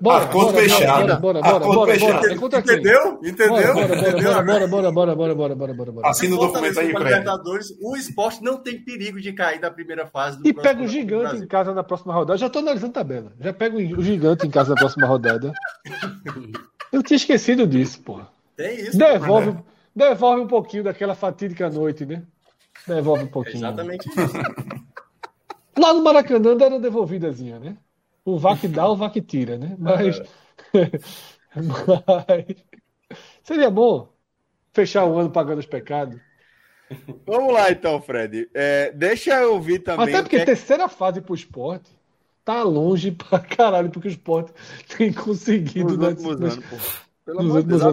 Bora, Acordo bora, fechado. Bora, bora, bora, bora, bora. É Entendeu? Entendeu? Bora, bora, bora, bora, bora, bora, bora, bora, bora. Assina o documento aí, Libertadores, o esporte não tem perigo de cair da primeira fase do E pega o gigante em casa na próxima rodada. Já estou analisando a tabela. Já pega o gigante em casa na próxima rodada. Eu tinha esquecido disso, porra. Tem isso. Devolve, devolve um pouquinho daquela fatídica noite, né? Devolve um pouquinho. É exatamente isso. Lá no Maracanã deram devolvidazinha, né? O VAC dá, o VAC tira, né? Mas, [laughs] mas seria bom fechar o ano pagando os pecados. Vamos lá então, Fred. É, deixa eu ouvir também. Até porque é... terceira fase pro esporte tá longe pra caralho, porque o esporte tem conseguido. Nos últimos anos, pô. Pelo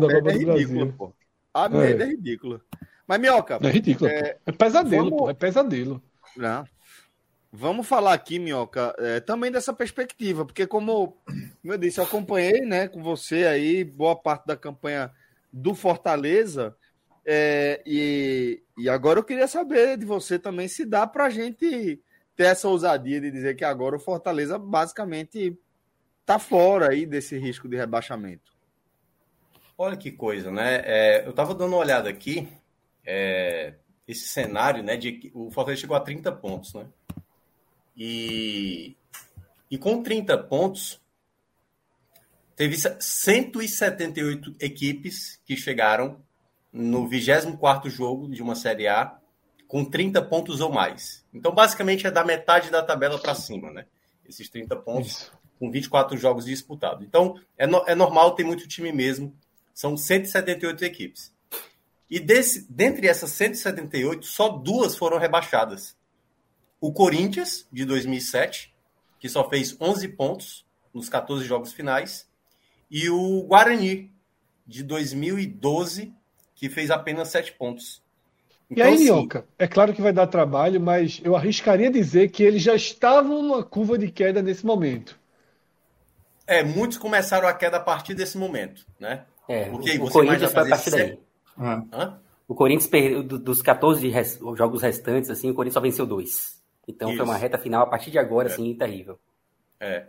merda é ridícula, pô. A merda é, é ridícula. Mas, Minhoca. É ridículo. É, é pesadelo, vamos... pô. É pesadelo. Não. Vamos falar aqui, Minhoca, é, também dessa perspectiva, porque como, como eu disse, eu acompanhei né, com você aí boa parte da campanha do Fortaleza, é, e, e agora eu queria saber de você também se dá para a gente ter essa ousadia de dizer que agora o Fortaleza basicamente está fora aí desse risco de rebaixamento. Olha que coisa, né? É, eu estava dando uma olhada aqui, é, esse cenário, né? De, o Fortaleza chegou a 30 pontos, né? E, e com 30 pontos, teve 178 equipes que chegaram no 24 jogo de uma Série A com 30 pontos ou mais. Então, basicamente, é da metade da tabela para cima, né? Esses 30 pontos Isso. com 24 jogos disputados. Então, é, no, é normal ter muito time mesmo. São 178 equipes. E desse, dentre essas 178, só duas foram rebaixadas. O Corinthians, de 2007, que só fez 11 pontos nos 14 jogos finais, e o Guarani, de 2012, que fez apenas 7 pontos. Então, e aí, Nioca, é claro que vai dar trabalho, mas eu arriscaria dizer que eles já estavam numa curva de queda nesse momento. É, muitos começaram a queda a partir desse momento, né? É, Porque o, o Corinthians foi a partir daí. Hã? O Corinthians perdeu dos 14 res, jogos restantes, assim, o Corinthians só venceu dois. Então Isso. foi uma reta final a partir de agora, é. assim, terrível. É.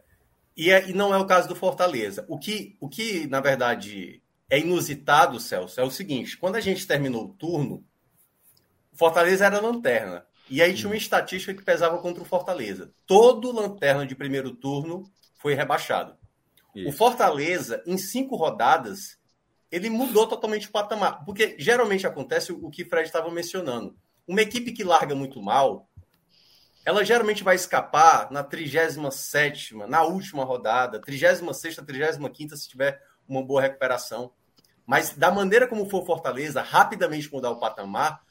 E, é. e não é o caso do Fortaleza. O que, o que, na verdade, é inusitado, Celso, é o seguinte: quando a gente terminou o turno, o Fortaleza era lanterna. E aí tinha uma estatística que pesava contra o Fortaleza. Todo lanterna de primeiro turno foi rebaixado. Isso. O Fortaleza, em cinco rodadas, ele mudou totalmente o patamar. Porque geralmente acontece o que o Fred estava mencionando. Uma equipe que larga muito mal, ela geralmente vai escapar na 37 na última rodada, 36 35 se tiver uma boa recuperação. Mas da maneira como for Fortaleza, rapidamente mudar o patamar,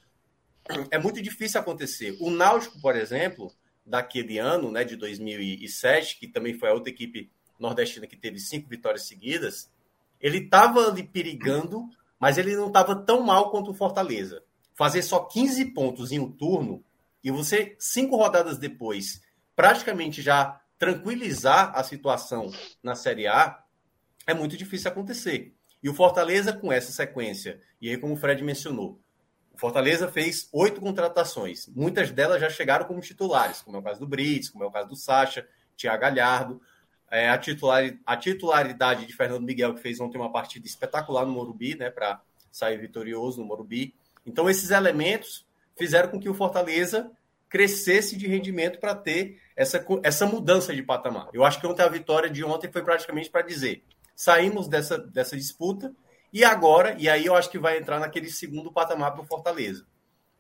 é muito difícil acontecer. O Náutico, por exemplo, daquele ano, né, de 2007, que também foi a outra equipe nordestina que teve cinco vitórias seguidas, ele estava ali perigando, mas ele não estava tão mal quanto o Fortaleza. Fazer só 15 pontos em um turno e você, cinco rodadas depois, praticamente já tranquilizar a situação na Série A, é muito difícil acontecer. E o Fortaleza, com essa sequência, e aí, como o Fred mencionou, o Fortaleza fez oito contratações. Muitas delas já chegaram como titulares, como é o caso do Brits, como é o caso do Sacha, Thiago Galhardo. É, a, titular, a titularidade de Fernando Miguel, que fez ontem uma partida espetacular no Morumbi, né, para sair vitorioso no Morumbi. Então, esses elementos fizeram com que o Fortaleza crescesse de rendimento para ter essa, essa mudança de patamar. Eu acho que ontem a vitória de ontem foi praticamente para dizer: saímos dessa, dessa disputa e agora, e aí eu acho que vai entrar naquele segundo patamar para o Fortaleza.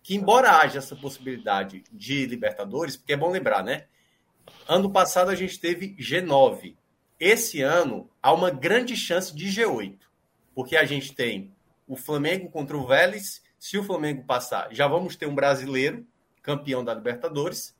Que embora haja essa possibilidade de Libertadores, porque é bom lembrar, né? Ano passado a gente teve G9. Esse ano há uma grande chance de G8, porque a gente tem o Flamengo contra o Vélez. Se o Flamengo passar, já vamos ter um brasileiro campeão da Libertadores.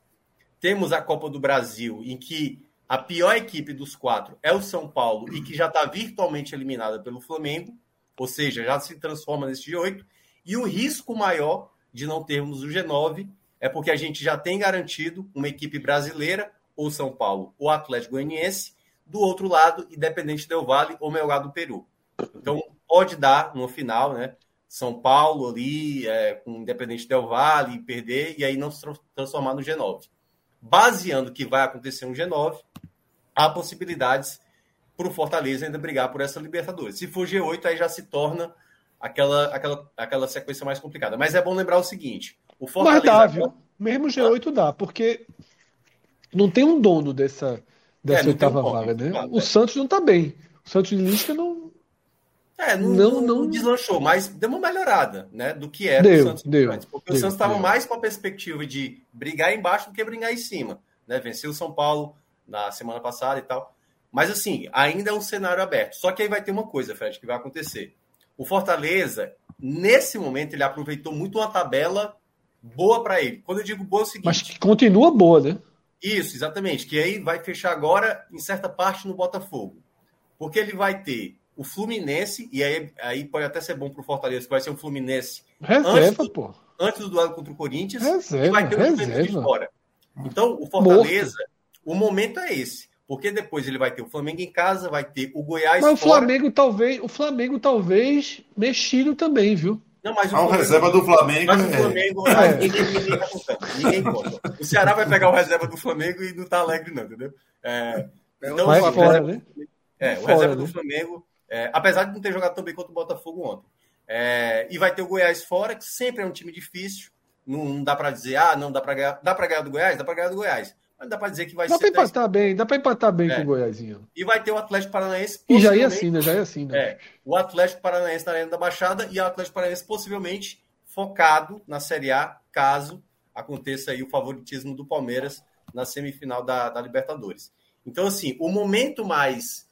Temos a Copa do Brasil, em que a pior equipe dos quatro é o São Paulo e que já está virtualmente eliminada pelo Flamengo, ou seja, já se transforma nesse G8. E o risco maior de não termos o G9 é porque a gente já tem garantido uma equipe brasileira, ou São Paulo, ou Atlético Goianiense, do outro lado, Independente Del Vale ou Melgar do Peru. Então, pode dar no final, né? São Paulo ali, é, com Independente Del Vale, perder e aí não se transformar no G9 baseando que vai acontecer um G9, há possibilidades para o Fortaleza ainda brigar por essa Libertadores. Se for G8, aí já se torna aquela, aquela, aquela sequência mais complicada. Mas é bom lembrar o seguinte: o Fortaleza. Mas dá, viu? Mesmo G8 dá, porque não tem um dono dessa, dessa é, oitava um vaga, né? Claro, o é. Santos não está bem. O Santos de Lisca não. É, não, não, não, não, deslanchou, mas deu uma melhorada, né? Do que era deu, o Santos. Deu, antes, porque deu, o Santos estava mais com a perspectiva de brigar embaixo do que brigar em cima. Né? Venceu o São Paulo na semana passada e tal. Mas assim, ainda é um cenário aberto. Só que aí vai ter uma coisa, Fred, que vai acontecer. O Fortaleza, nesse momento, ele aproveitou muito uma tabela boa para ele. Quando eu digo boa, é o seguinte. Mas que continua boa, né? Isso, exatamente. Que aí vai fechar agora, em certa parte, no Botafogo. Porque ele vai ter o Fluminense, e aí, aí pode até ser bom para o Fortaleza, que vai ser um Fluminense reserva, antes do, pô. Antes do duelo contra o Corinthians, reserva, e vai ter o reserva. de fora. Então, o Fortaleza, Morto. o momento é esse. Porque depois ele vai ter o Flamengo em casa, vai ter o Goiás. Mas fora. o Flamengo talvez, o Flamengo talvez mexido também, viu? Não, mas o, Flamengo, reserva do Flamengo. Mas o é. Flamengo é. ninguém, ninguém tá contando. Ninguém conta. O Ceará vai pegar o reserva do Flamengo e não tá alegre, não, entendeu? É, então, vai o fora, né? É, o reserva né? do Flamengo, é, apesar de não ter jogado tão bem quanto o Botafogo ontem. É, e vai ter o Goiás fora, que sempre é um time difícil. Não, não dá para dizer, ah, não dá para ganhar. Dá para ganhar do Goiás? Dá para ganhar do Goiás. Mas dá para dizer que vai dá ser. Dá para empatar bem, dá para empatar bem é. com o Goiásinho. E vai ter o Atlético Paranaense. E já ia assim, né? Já ia assim, né? É, o Atlético Paranaense na Arena da Baixada e o Atlético Paranaense possivelmente focado na Série A, caso aconteça aí o favoritismo do Palmeiras na semifinal da, da Libertadores. Então, assim, o momento mais,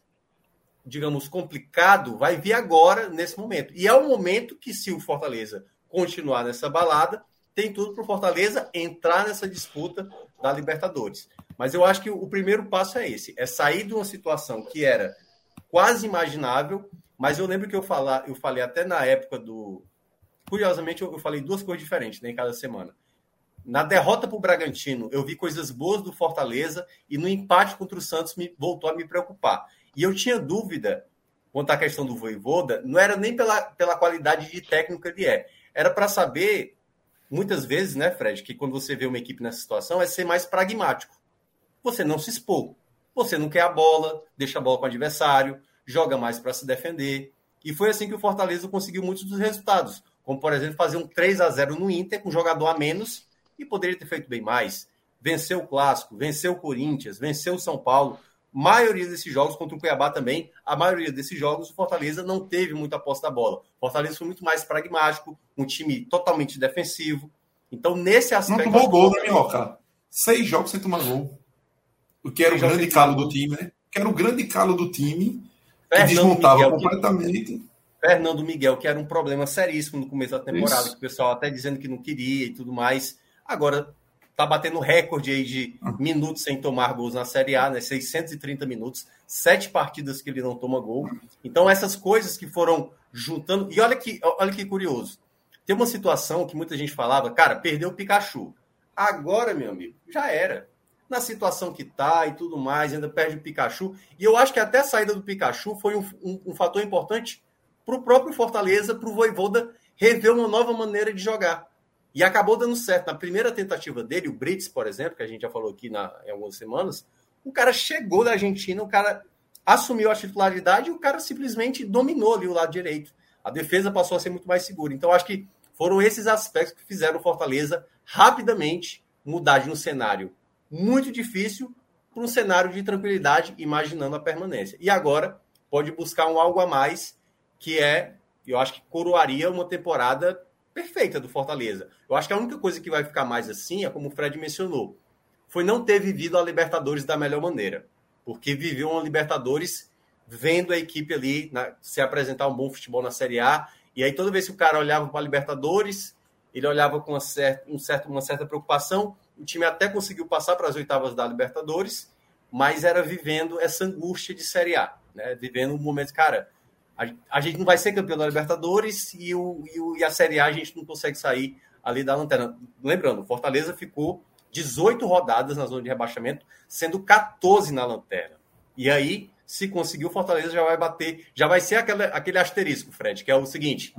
digamos, complicado vai vir agora, nesse momento. E é o momento que, se o Fortaleza continuar nessa balada, tem tudo para o Fortaleza entrar nessa disputa da Libertadores. Mas eu acho que o primeiro passo é esse: é sair de uma situação que era quase imaginável. Mas eu lembro que eu, falar, eu falei até na época do. Curiosamente, eu, falei duas coisas diferentes né, em cada semana. Na derrota para o Bragantino, eu vi coisas boas do Fortaleza e no empate contra o Santos me voltou a me preocupar. E eu tinha dúvida quanto à questão do Voivoda, não era nem pela, pela qualidade de técnico que ele é, era para saber muitas vezes, né, Fred, que quando você vê uma equipe nessa situação é ser mais pragmático. Você não se expor. Você não quer a bola, deixa a bola com o adversário, joga mais para se defender. E foi assim que o Fortaleza conseguiu muitos dos resultados. Como, por exemplo, fazer um 3 a 0 no Inter com um jogador a menos e poderia ter feito bem mais. Venceu o Clássico, venceu o Corinthians, venceu o São Paulo. Maioria desses jogos contra o Cuiabá também, a maioria desses jogos o Fortaleza não teve muita posse da bola. O Fortaleza foi muito mais pragmático, um time totalmente defensivo. Então, nesse aspecto. Não tomou gol, né, Minhoca? Seis jogos sem tomar gol. O que era o grande calo do time, né? Que era o grande calo do time, que Fernando desmontava Miguel, completamente. Que... Fernando Miguel, que era um problema seríssimo no começo da temporada, Isso. que o pessoal até dizendo que não queria e tudo mais. Agora, tá batendo recorde aí de minutos sem tomar gols na Série A, né? 630 minutos, sete partidas que ele não toma gol. Então, essas coisas que foram juntando. E olha que, olha que curioso. Tem uma situação que muita gente falava, cara, perdeu o Pikachu. Agora, meu amigo, já era. Na situação que tá e tudo mais, ainda perde o Pikachu. E eu acho que até a saída do Pikachu foi um, um, um fator importante para o próprio Fortaleza, para o Voivoda rever uma nova maneira de jogar. E acabou dando certo. Na primeira tentativa dele, o Brits, por exemplo, que a gente já falou aqui na, em algumas semanas, o cara chegou da Argentina, o cara assumiu a titularidade e o cara simplesmente dominou ali o lado direito. A defesa passou a ser muito mais segura. Então, acho que foram esses aspectos que fizeram o Fortaleza rapidamente mudar de um cenário muito difícil para um cenário de tranquilidade, imaginando a permanência. E agora pode buscar um algo a mais, que é, eu acho que coroaria uma temporada perfeita do Fortaleza. Eu acho que a única coisa que vai ficar mais assim é como o Fred mencionou, foi não ter vivido a Libertadores da melhor maneira, porque viveu uma Libertadores vendo a equipe ali se apresentar um bom futebol na Série A, e aí toda vez que o cara olhava para a Libertadores, ele olhava com uma certa, um certo, uma certa preocupação, o time até conseguiu passar para as oitavas da Libertadores, mas era vivendo essa angústia de Série A, né? vivendo um momento, cara, a, gente não vai ser campeão da Libertadores e, o, e, o, e, a Série A a gente não consegue sair ali da lanterna. Lembrando, Fortaleza ficou 18 rodadas na zona de rebaixamento, sendo 14 na lanterna. E aí, se conseguir, o Fortaleza já vai bater, já vai ser aquele, aquele asterisco, Fred, que é o seguinte: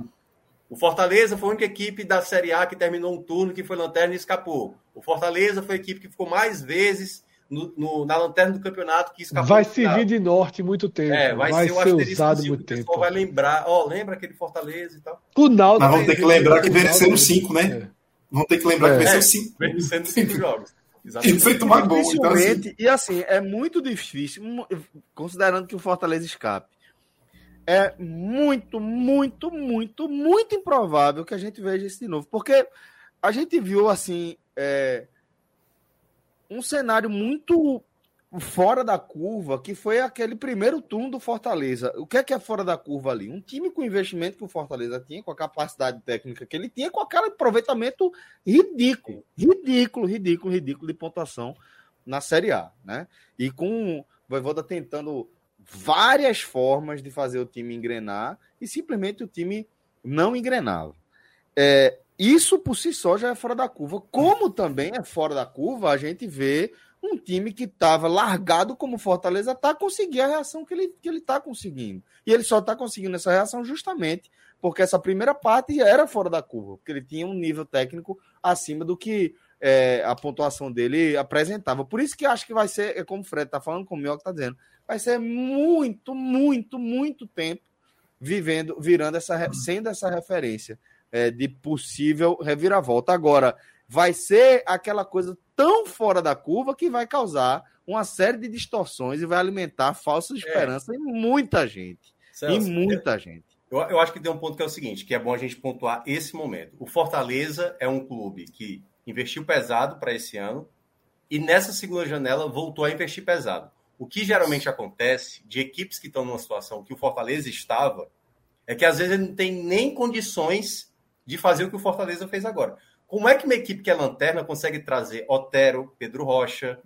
o Fortaleza foi a única equipe da Série A que terminou um turno que foi lanterna e escapou. O Fortaleza foi a equipe que ficou mais vezes no, no, na lanterna do campeonato que escapou. Vai servir de norte muito tempo. É, vai, vai ser, ser usado muito tempo. O pessoal vai lembrar, ó, lembra aquele Fortaleza e tal. O Naldo Mas vamos ter que lembrar que venceram cinco, né? É. Vamos ter que lembrar é. que venceu cinco. [laughs] Vencendo cinco jogos. Exatamente. E feito uma gol. Então, assim... E assim, é muito difícil, considerando que o Fortaleza escape. É muito, muito, muito, muito improvável que a gente veja isso de novo. Porque a gente viu, assim, é, um cenário muito fora da curva, que foi aquele primeiro turno do Fortaleza. O que é que é fora da curva ali? Um time com o investimento que o Fortaleza tinha, com a capacidade técnica que ele tinha, com aquele aproveitamento ridículo, ridículo, ridículo, ridículo de pontuação na Série A, né? E com o Voivoda tentando várias formas de fazer o time engrenar e simplesmente o time não engrenava. É, isso por si só já é fora da curva. Como também é fora da curva, a gente vê um time que estava largado como Fortaleza tá conseguindo a reação que ele que ele está conseguindo. E ele só está conseguindo essa reação justamente porque essa primeira parte era fora da curva, porque ele tinha um nível técnico acima do que é, a pontuação dele apresentava. Por isso que acho que vai ser, é como o Fred está falando, como o Mioca está dizendo, vai ser muito, muito, muito tempo vivendo, virando essa, sendo essa referência é, de possível reviravolta. Agora, vai ser aquela coisa tão fora da curva que vai causar uma série de distorções e vai alimentar falsa é. esperança é. em muita gente. Celso, em muita eu, gente. Eu, eu acho que tem um ponto que é o seguinte, que é bom a gente pontuar esse momento. O Fortaleza é um clube que investiu pesado para esse ano e nessa segunda janela voltou a investir pesado. O que geralmente acontece de equipes que estão numa situação que o Fortaleza estava é que às vezes ele não tem nem condições de fazer o que o Fortaleza fez agora. Como é que uma equipe que é lanterna consegue trazer Otero, Pedro Rocha,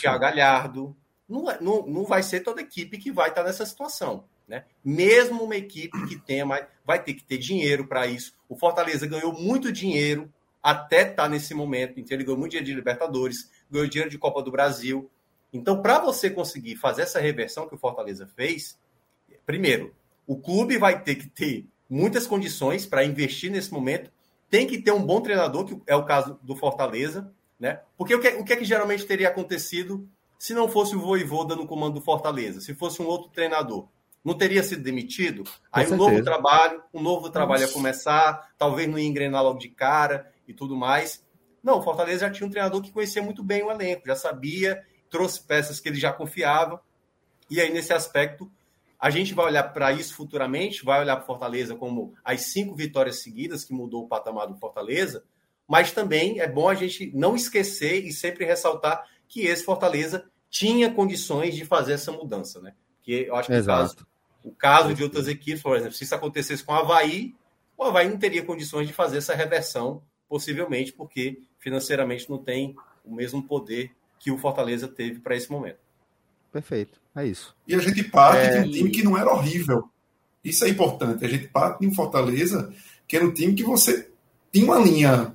Thiago Galhardo? Não, é, não, não vai ser toda equipe que vai estar nessa situação. Né? Mesmo uma equipe que tenha mais, vai ter que ter dinheiro para isso. O Fortaleza ganhou muito dinheiro até estar tá nesse momento. Então, ele ganhou muito dinheiro de Libertadores, ganhou dinheiro de Copa do Brasil. Então, para você conseguir fazer essa reversão que o Fortaleza fez, primeiro, o clube vai ter que ter muitas condições para investir nesse momento tem que ter um bom treinador, que é o caso do Fortaleza, né? Porque o que, o que é que geralmente teria acontecido se não fosse o Voivoda no comando do Fortaleza? Se fosse um outro treinador? Não teria sido demitido? Aí um novo trabalho, um novo trabalho Nossa. ia começar, talvez não ia engrenar logo de cara e tudo mais. Não, o Fortaleza já tinha um treinador que conhecia muito bem o elenco, já sabia, trouxe peças que ele já confiava. E aí, nesse aspecto, a gente vai olhar para isso futuramente, vai olhar para Fortaleza como as cinco vitórias seguidas que mudou o patamar do Fortaleza, mas também é bom a gente não esquecer e sempre ressaltar que esse Fortaleza tinha condições de fazer essa mudança, né? Que eu acho que o caso, o caso de outras equipes, por exemplo, se isso acontecesse com o Havaí, o Havaí não teria condições de fazer essa reversão, possivelmente, porque financeiramente não tem o mesmo poder que o Fortaleza teve para esse momento. Perfeito. É isso. E a gente parte é... de um time que não era horrível. Isso é importante. A gente parte de um Fortaleza que era um time que você tinha uma linha.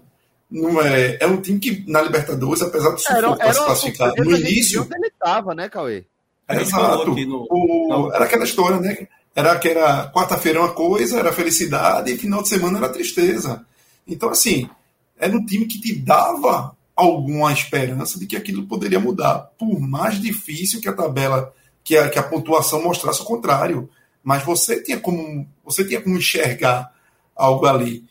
Não é, é um time que na Libertadores, apesar do sufoco para se classificar no início. Ele estava, né, Cauê? exato. No... O, era aquela história, né? Era que era quarta-feira uma coisa, era felicidade, e final de semana era tristeza. Então, assim, era um time que te dava alguma esperança de que aquilo poderia mudar, por mais difícil que a tabela que a, que a pontuação mostrasse o contrário. Mas você tinha como você tinha como enxergar algo ali.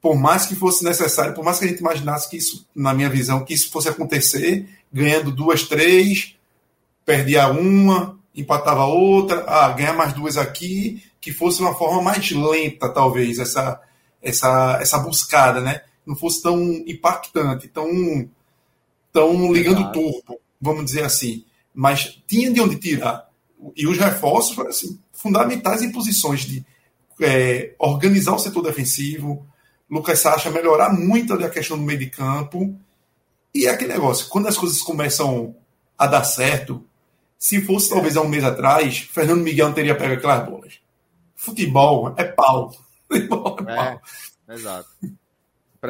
Por mais que fosse necessário, por mais que a gente imaginasse que isso, na minha visão, que isso fosse acontecer, ganhando duas, três, perdia uma, empatava outra, ah, ganhar mais duas aqui, que fosse uma forma mais lenta, talvez, essa, essa, essa buscada, né? Não fosse tão impactante, tão, tão ligando turbo, vamos dizer assim mas tinha de onde tirar. E os reforços foram assim, fundamentais em posições de é, organizar o setor defensivo, Lucas Sacha melhorar muito a questão do meio de campo. E é aquele negócio, quando as coisas começam a dar certo, se fosse talvez há um mês atrás, Fernando Miguel não teria pego aquelas bolas. Futebol é pau. [laughs] Futebol é, é pau. Exato.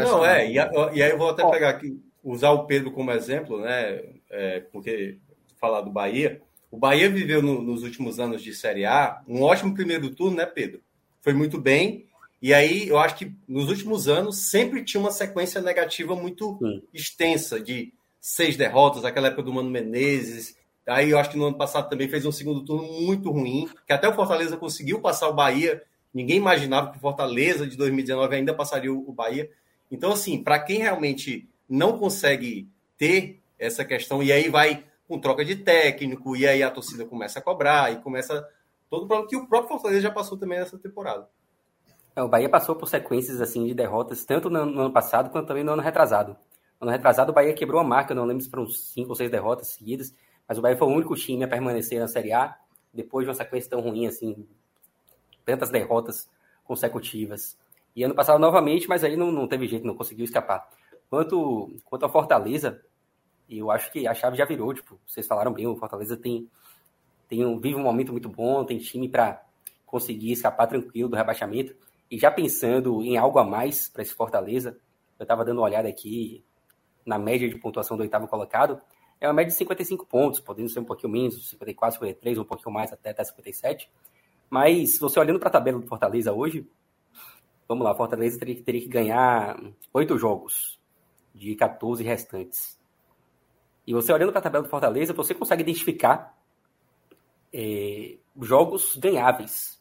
Não, é, e, e, aí eu vou até pegar aqui, usar o Pedro como exemplo, né? É, porque falar do Bahia. O Bahia viveu no, nos últimos anos de Série A um ótimo primeiro turno, né, Pedro? Foi muito bem. E aí, eu acho que nos últimos anos sempre tinha uma sequência negativa muito Sim. extensa, de seis derrotas, aquela época do Mano Menezes. Aí eu acho que no ano passado também fez um segundo turno muito ruim, que até o Fortaleza conseguiu passar o Bahia. Ninguém imaginava que o Fortaleza de 2019 ainda passaria o Bahia. Então, assim, para quem realmente não consegue ter essa questão, e aí vai com troca de técnico, e aí a torcida começa a cobrar, e começa todo o problema que o próprio Fortaleza já passou também nessa temporada. É, o Bahia passou por sequências assim de derrotas, tanto no, no, ano passado quanto também no ano retrasado. No ano retrasado, o Bahia quebrou a marca, não lembro se foram cinco ou seis derrotas seguidas, mas o Bahia foi o único time a permanecer na Série A, depois de uma sequência tão ruim assim, tantas derrotas consecutivas. E ano passado novamente, mas aí não, não teve jeito, não conseguiu escapar. Quanto, quanto a Fortaleza, eu acho que a chave já virou, tipo, vocês falaram bem, o Fortaleza tem, tem um, vive um momento muito bom, tem time para conseguir escapar tranquilo do rebaixamento. E já pensando em algo a mais para esse Fortaleza, eu estava dando uma olhada aqui na média de pontuação do oitavo colocado, é uma média de 55 pontos, podendo ser um pouquinho menos, 54, 53, um pouquinho mais, até, até 57. Mas, você olhando para a tabela do Fortaleza hoje, vamos lá, Fortaleza teria, teria que ganhar oito jogos de 14 restantes. E você olhando para a tabela do Fortaleza, você consegue identificar é, jogos ganháveis.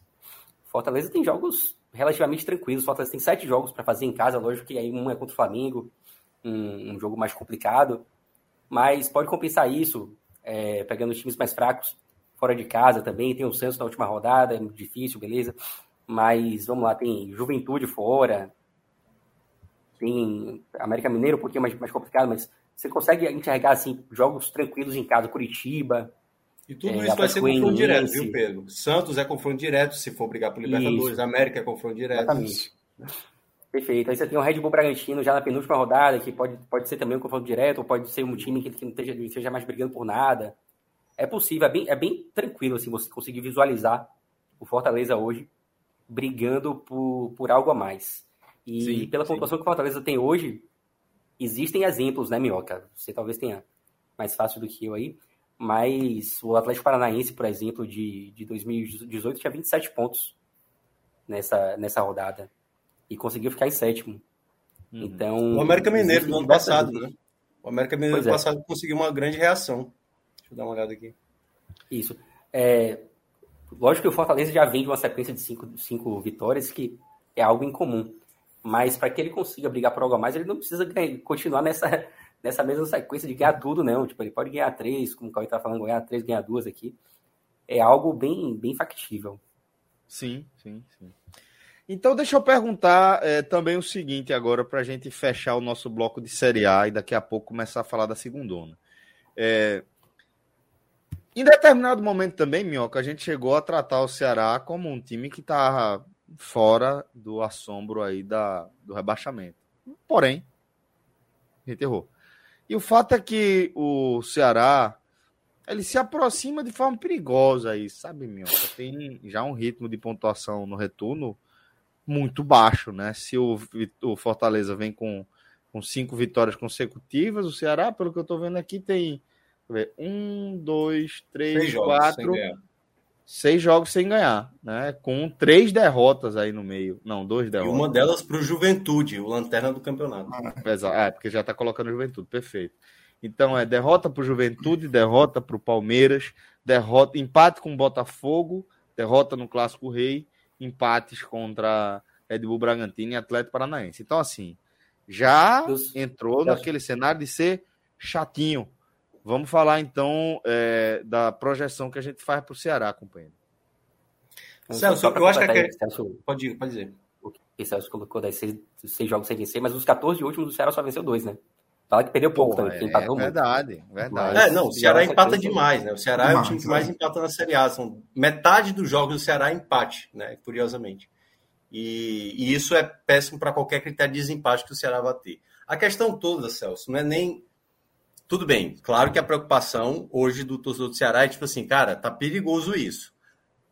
Fortaleza tem jogos relativamente tranquilos. Fortaleza tem sete jogos para fazer em casa, lógico que aí um é contra o Flamengo, um, um jogo mais complicado, mas pode compensar isso é, pegando os times mais fracos fora de casa também. Tem o Santos na última rodada, é muito difícil, beleza. Mas vamos lá, tem Juventude fora, tem América Mineiro um pouquinho mais, mais complicado, mas você consegue enxergar assim, jogos tranquilos em casa, Curitiba. E tudo é, isso vai ser confronto direto, viu, Pedro? Santos é confronto direto se for brigar por Libertadores, isso. América é confronto direto. Exatamente. Perfeito. Aí você tem o Red Bull Bragantino já na penúltima rodada, que pode, pode ser também um confronto direto, ou pode ser um time que, que não esteja, esteja mais brigando por nada. É possível, é bem, é bem tranquilo assim, você conseguir visualizar o Fortaleza hoje brigando por, por algo a mais. E sim, pela pontuação sim. que o Fortaleza tem hoje, existem exemplos, né, Minhoca? Você talvez tenha mais fácil do que eu aí, mas o Atlético Paranaense, por exemplo, de, de 2018 tinha 27 pontos nessa, nessa rodada e conseguiu ficar em sétimo. Uhum. Então. O América Mineiro do ano passado, né? O América Mineiro do ano é. passado conseguiu uma grande reação. Deixa eu dar uma olhada aqui. Isso. É, lógico que o Fortaleza já vem de uma sequência de cinco, cinco vitórias, que é algo incomum. Mas para que ele consiga brigar por algo a mais, ele não precisa ganhar, continuar nessa, nessa mesma sequência de ganhar tudo, não. Tipo, ele pode ganhar três, como o Cauê tá falando, ganhar três, ganhar duas aqui. É algo bem, bem factível. Sim, sim, sim. Então, deixa eu perguntar é, também o seguinte agora, para a gente fechar o nosso bloco de Série A e daqui a pouco começar a falar da segundona. É, em determinado momento também, Minhoca, a gente chegou a tratar o Ceará como um time que estava fora do assombro aí da, do rebaixamento. Porém, a gente errou. E o fato é que o Ceará ele se aproxima de forma perigosa aí, sabe, Minhoca? Tem já um ritmo de pontuação no retorno muito baixo, né? Se o, o Fortaleza vem com, com cinco vitórias consecutivas, o Ceará, pelo que eu tô vendo aqui, tem ver, um, dois, três, seis quatro, seis jogos sem ganhar, né? Com três derrotas aí no meio. Não, dois derrotas. E uma delas para o Juventude, o lanterna do campeonato. Exato, é, porque já tá colocando Juventude, perfeito. Então é derrota para o Juventude, derrota para o Palmeiras, derrota, empate com o Botafogo, derrota no Clássico Rei empates contra Red Bull Bragantino e Atlético Paranaense. Então, assim, já entrou naquele cenário de ser chatinho. Vamos falar então é, da projeção que a gente faz para o Ceará, companheiro. Celso, eu acho que é... Celso, pode, ir, pode dizer. O que Celso colocou das seis, seis jogos sem vencer, mas os 14 últimos do Ceará só venceu dois, né? Fala que perdeu pouco também, é, empatou verdade, muito. Verdade, É, não, o Ceará empata demais, né? O Ceará é o time que mais empata na Série A. São metade dos jogos do Ceará é empate, né? Curiosamente. E, e isso é péssimo para qualquer critério de desempate que o Ceará vai ter. A questão toda, Celso, não é nem. Tudo bem, claro que a preocupação hoje do torcedor do Ceará é tipo assim, cara, tá perigoso isso.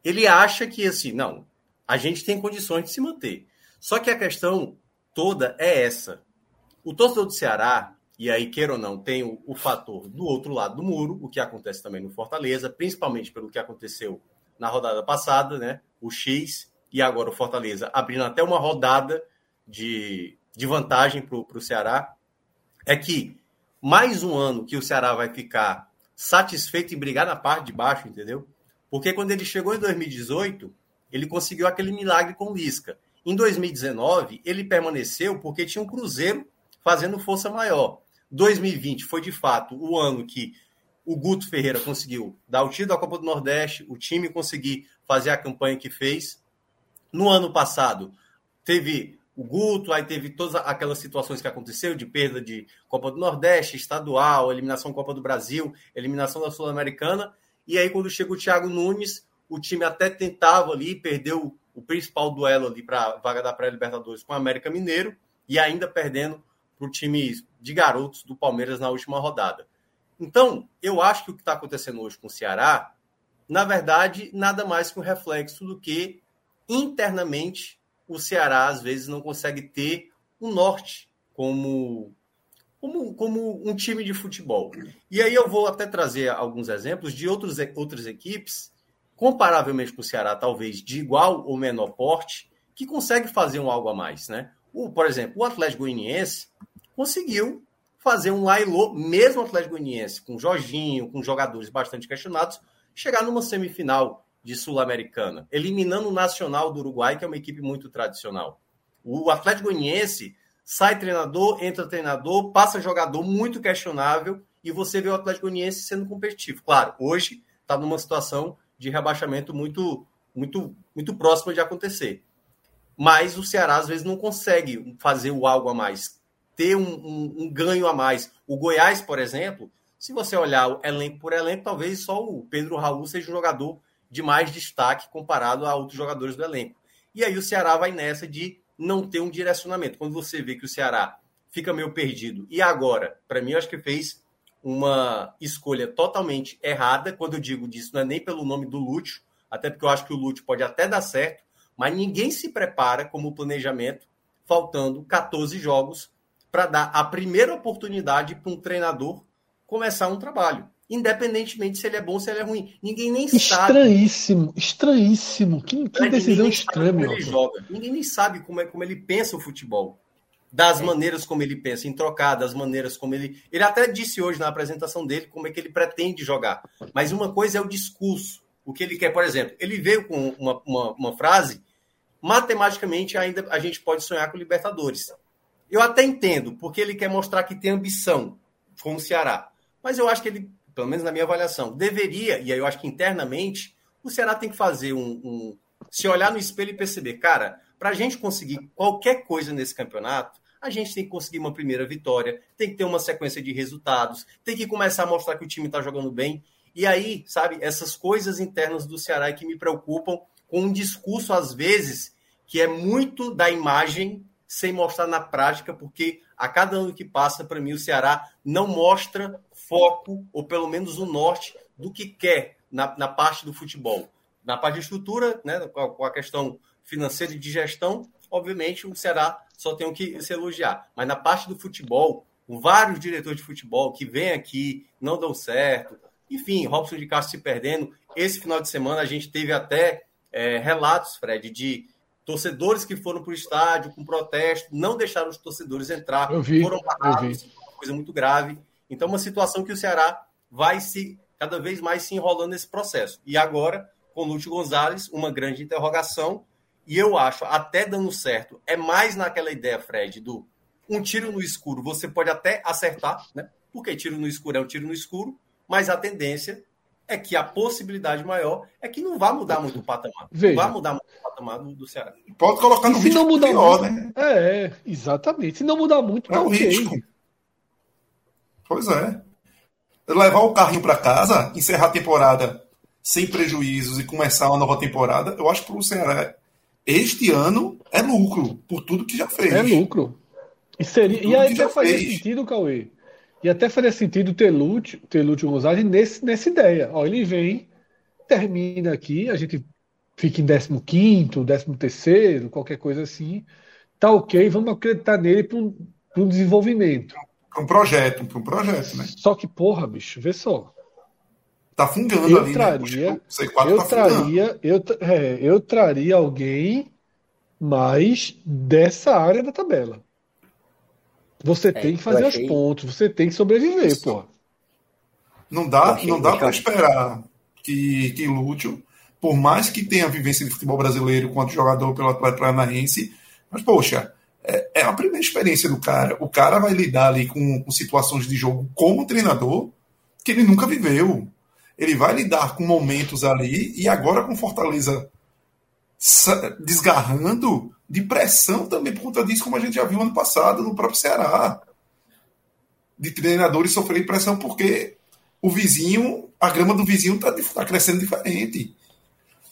Ele acha que assim, não, a gente tem condições de se manter. Só que a questão toda é essa. O torcedor do Ceará, e aí, queira ou não, tem o, o, fator do outro lado do muro, o que acontece também no Fortaleza, principalmente pelo que aconteceu na rodada passada, né? O X e agora o Fortaleza abrindo até uma rodada de, de vantagem para o Ceará. É que mais um ano que o Ceará vai ficar satisfeito em brigar na parte de baixo, entendeu? Porque quando ele chegou em 2018, ele conseguiu aquele milagre com o Lisca. Em 2019, ele permaneceu porque tinha um Cruzeiro fazendo força maior. 2020 foi de fato o ano que o Guto Ferreira conseguiu dar o título da Copa do Nordeste, o time conseguir fazer a campanha que fez. No ano passado, teve o Guto, aí teve todas aquelas situações que aconteceu de perda de Copa do Nordeste, estadual, eliminação Copa do Brasil, eliminação da Sul-Americana. E aí, quando chega o Thiago Nunes, o time até tentava ali, perdeu o principal duelo ali para vaga da pré-Libertadores com o América Mineiro e ainda perdendo para o time de garotos do Palmeiras na última rodada. Então, eu acho que o que está acontecendo hoje com o Ceará, na verdade, nada mais que um reflexo do que internamente o Ceará às vezes não consegue ter o norte como, como, como um time de futebol. E aí eu vou até trazer alguns exemplos de outros, outras equipes, comparavelmente com o Ceará, talvez de igual ou menor porte, que consegue fazer um algo a mais, né? O, por exemplo, o Atlético Goianiense conseguiu fazer um Lailô, mesmo o Atlético Goianiense, com Jorginho, com jogadores bastante questionados, chegar numa semifinal de Sul-Americana, eliminando o Nacional do Uruguai, que é uma equipe muito tradicional. O Atlético Goianiense sai treinador, entra treinador, passa jogador muito questionável e você vê o Atlético Goianiense sendo competitivo. Claro, hoje está numa situação de rebaixamento muito, muito, muito próxima de acontecer. Mas o Ceará às vezes não consegue fazer o algo a mais ter um, um, um, ganho a mais. O Goiás, por exemplo, se você olhar elenco por elenco, talvez só o Pedro Raul seja um jogador de mais destaque comparado a outros jogadores do elenco. E aí o Ceará vai nessa de não ter um direcionamento. Quando você vê que o Ceará fica meio perdido, e agora, para mim, eu acho que fez uma escolha totalmente errada. Quando eu digo disso, não é nem pelo nome do Lúcio, até porque eu acho que o Lúcio pode até dar certo, mas ninguém se prepara como planejamento, faltando 14 jogos para dar a primeira oportunidade para um treinador começar um trabalho. Independentemente se ele é bom ou se ele é ruim. Ninguém nem estranhíssimo, sabe. Estranhíssimo, estranhíssimo. Que, que decisão estranha, ele joga. Ninguém nem sabe como, é, como ele pensa o futebol. Das é. maneiras como ele pensa em trocar, das maneiras como ele. Ele até disse hoje na apresentação dele como é que ele pretende jogar. Mas uma coisa é o discurso. O que ele quer, por exemplo, ele veio com uma, uma, uma frase. Matematicamente, ainda a gente pode sonhar com Libertadores. Eu até entendo, porque ele quer mostrar que tem ambição com o Ceará. Mas eu acho que ele, pelo menos na minha avaliação, deveria, e aí eu acho que internamente, o Ceará tem que fazer um. um se olhar no espelho e perceber, cara, para a gente conseguir qualquer coisa nesse campeonato, a gente tem que conseguir uma primeira vitória, tem que ter uma sequência de resultados, tem que começar a mostrar que o time está jogando bem. E aí, sabe, essas coisas internas do Ceará é que me preocupam com um discurso, às vezes, que é muito da imagem sem mostrar na prática, porque a cada ano que passa, para mim, o Ceará não mostra foco, ou pelo menos o norte, do que quer na, na parte do futebol. Na parte de estrutura, né, com a questão financeira e de gestão, obviamente o Ceará só tem que se elogiar. Mas na parte do futebol, vários diretores de futebol que vêm aqui, não dão certo. Enfim, Robson de Castro se perdendo. Esse final de semana a gente teve até é, relatos, Fred, de torcedores que foram para o estádio com protesto, não deixaram os torcedores entrar, vi, foram barrados, uma coisa muito grave. Então, uma situação que o Ceará vai se cada vez mais se enrolando nesse processo. E agora, com Lúcio Gonzalez, uma grande interrogação, e eu acho, até dando certo, é mais naquela ideia, Fred, do um tiro no escuro, você pode até acertar, né? Porque tiro no escuro é um tiro no escuro, mas a tendência é que a possibilidade maior é que não vai mudar muito o patamar. Veja. Não vai mudar muito o patamar do, do Ceará. Pode colocar no se não mudar pior, muito, né? É, exatamente. Se não mudar muito, é tá o okay. risco. Pois é. Levar o carrinho para casa, encerrar a temporada sem prejuízos e começar uma nova temporada, eu acho que para o Ceará este ano é lucro por tudo que já fez. É lucro. E, seria, e aí até faria sentido, Cauê, e até faria sentido ter Lúcio, ter Lúcio Gonzalez nesse, nessa ideia. Ó, ele vem, termina aqui, a gente fica em 15, 13, qualquer coisa assim. Tá ok, vamos acreditar nele para um, um desenvolvimento. Para um projeto, para um projeto, né? Só que, porra, bicho, vê só. Tá fungando eu ali, né? traria, né? eu tá traria, eu, é, eu traria alguém mais dessa área da tabela. Você é, tem que fazer achei... os pontos, você tem que sobreviver, Isso. pô. Não dá, não dá para esperar que, que Lúcio, por mais que tenha vivência de futebol brasileiro quanto jogador pelo Atlético Paranaense, mas, poxa, é, é, a primeira experiência do cara. O cara vai lidar ali com, com situações de jogo como treinador que ele nunca viveu. Ele vai lidar com momentos ali e agora com Fortaleza desgarrando de pressão também por conta disso, como a gente já viu ano passado no próprio Ceará. De treinadores sofrerem pressão porque o vizinho, a grama do vizinho está tá crescendo diferente.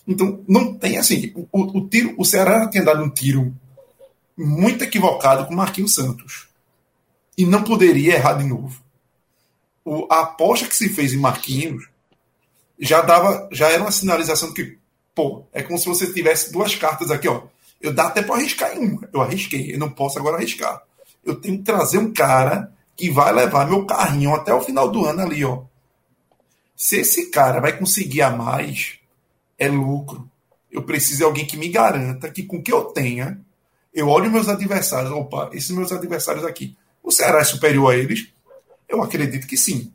Então, não tem assim. O, o, tiro, o Ceará tinha dado um tiro muito equivocado com Marquinhos Santos. E não poderia errar de novo. O, a aposta que se fez em Marquinhos já dava, já era uma sinalização que Pô, é como se você tivesse duas cartas aqui, ó. Eu dá até para arriscar em uma. Eu arrisquei, eu não posso agora arriscar. Eu tenho que trazer um cara que vai levar meu carrinho até o final do ano ali, ó. Se esse cara vai conseguir a mais, é lucro. Eu preciso de alguém que me garanta que com o que eu tenha, eu olho meus adversários, opa, esses meus adversários aqui, o Ceará é superior a eles? Eu acredito que sim.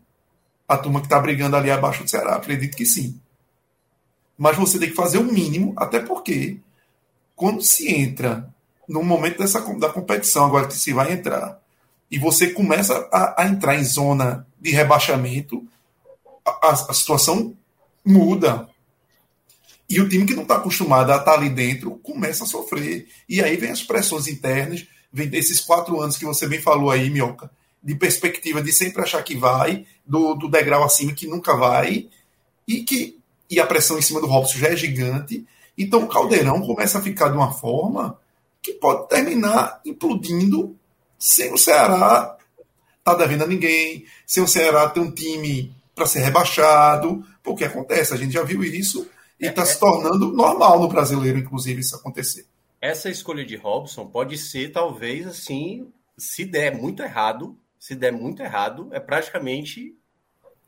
A turma que está brigando ali abaixo do Ceará, acredito que sim. Mas você tem que fazer o mínimo, até porque quando se entra no momento dessa, da competição, agora que se vai entrar, e você começa a, a entrar em zona de rebaixamento, a, a, situação muda. E o time que não está acostumado a estar tá ali dentro começa a sofrer. E aí vem as pressões internas, vem desses quatro anos que você bem falou aí, Mioca, de perspectiva de sempre achar que vai, do, do degrau acima que nunca vai, e que e a pressão em cima do Robson já é gigante. Então o caldeirão começa a ficar de uma forma que pode terminar implodindo sem o Ceará tá devendo a ninguém, sem o Ceará ter um time para ser rebaixado, porque acontece, a gente já viu isso e está é, se tornando normal no brasileiro, inclusive, isso acontecer. Essa escolha de Robson pode ser, talvez, assim, se der muito errado, se der muito errado, é praticamente.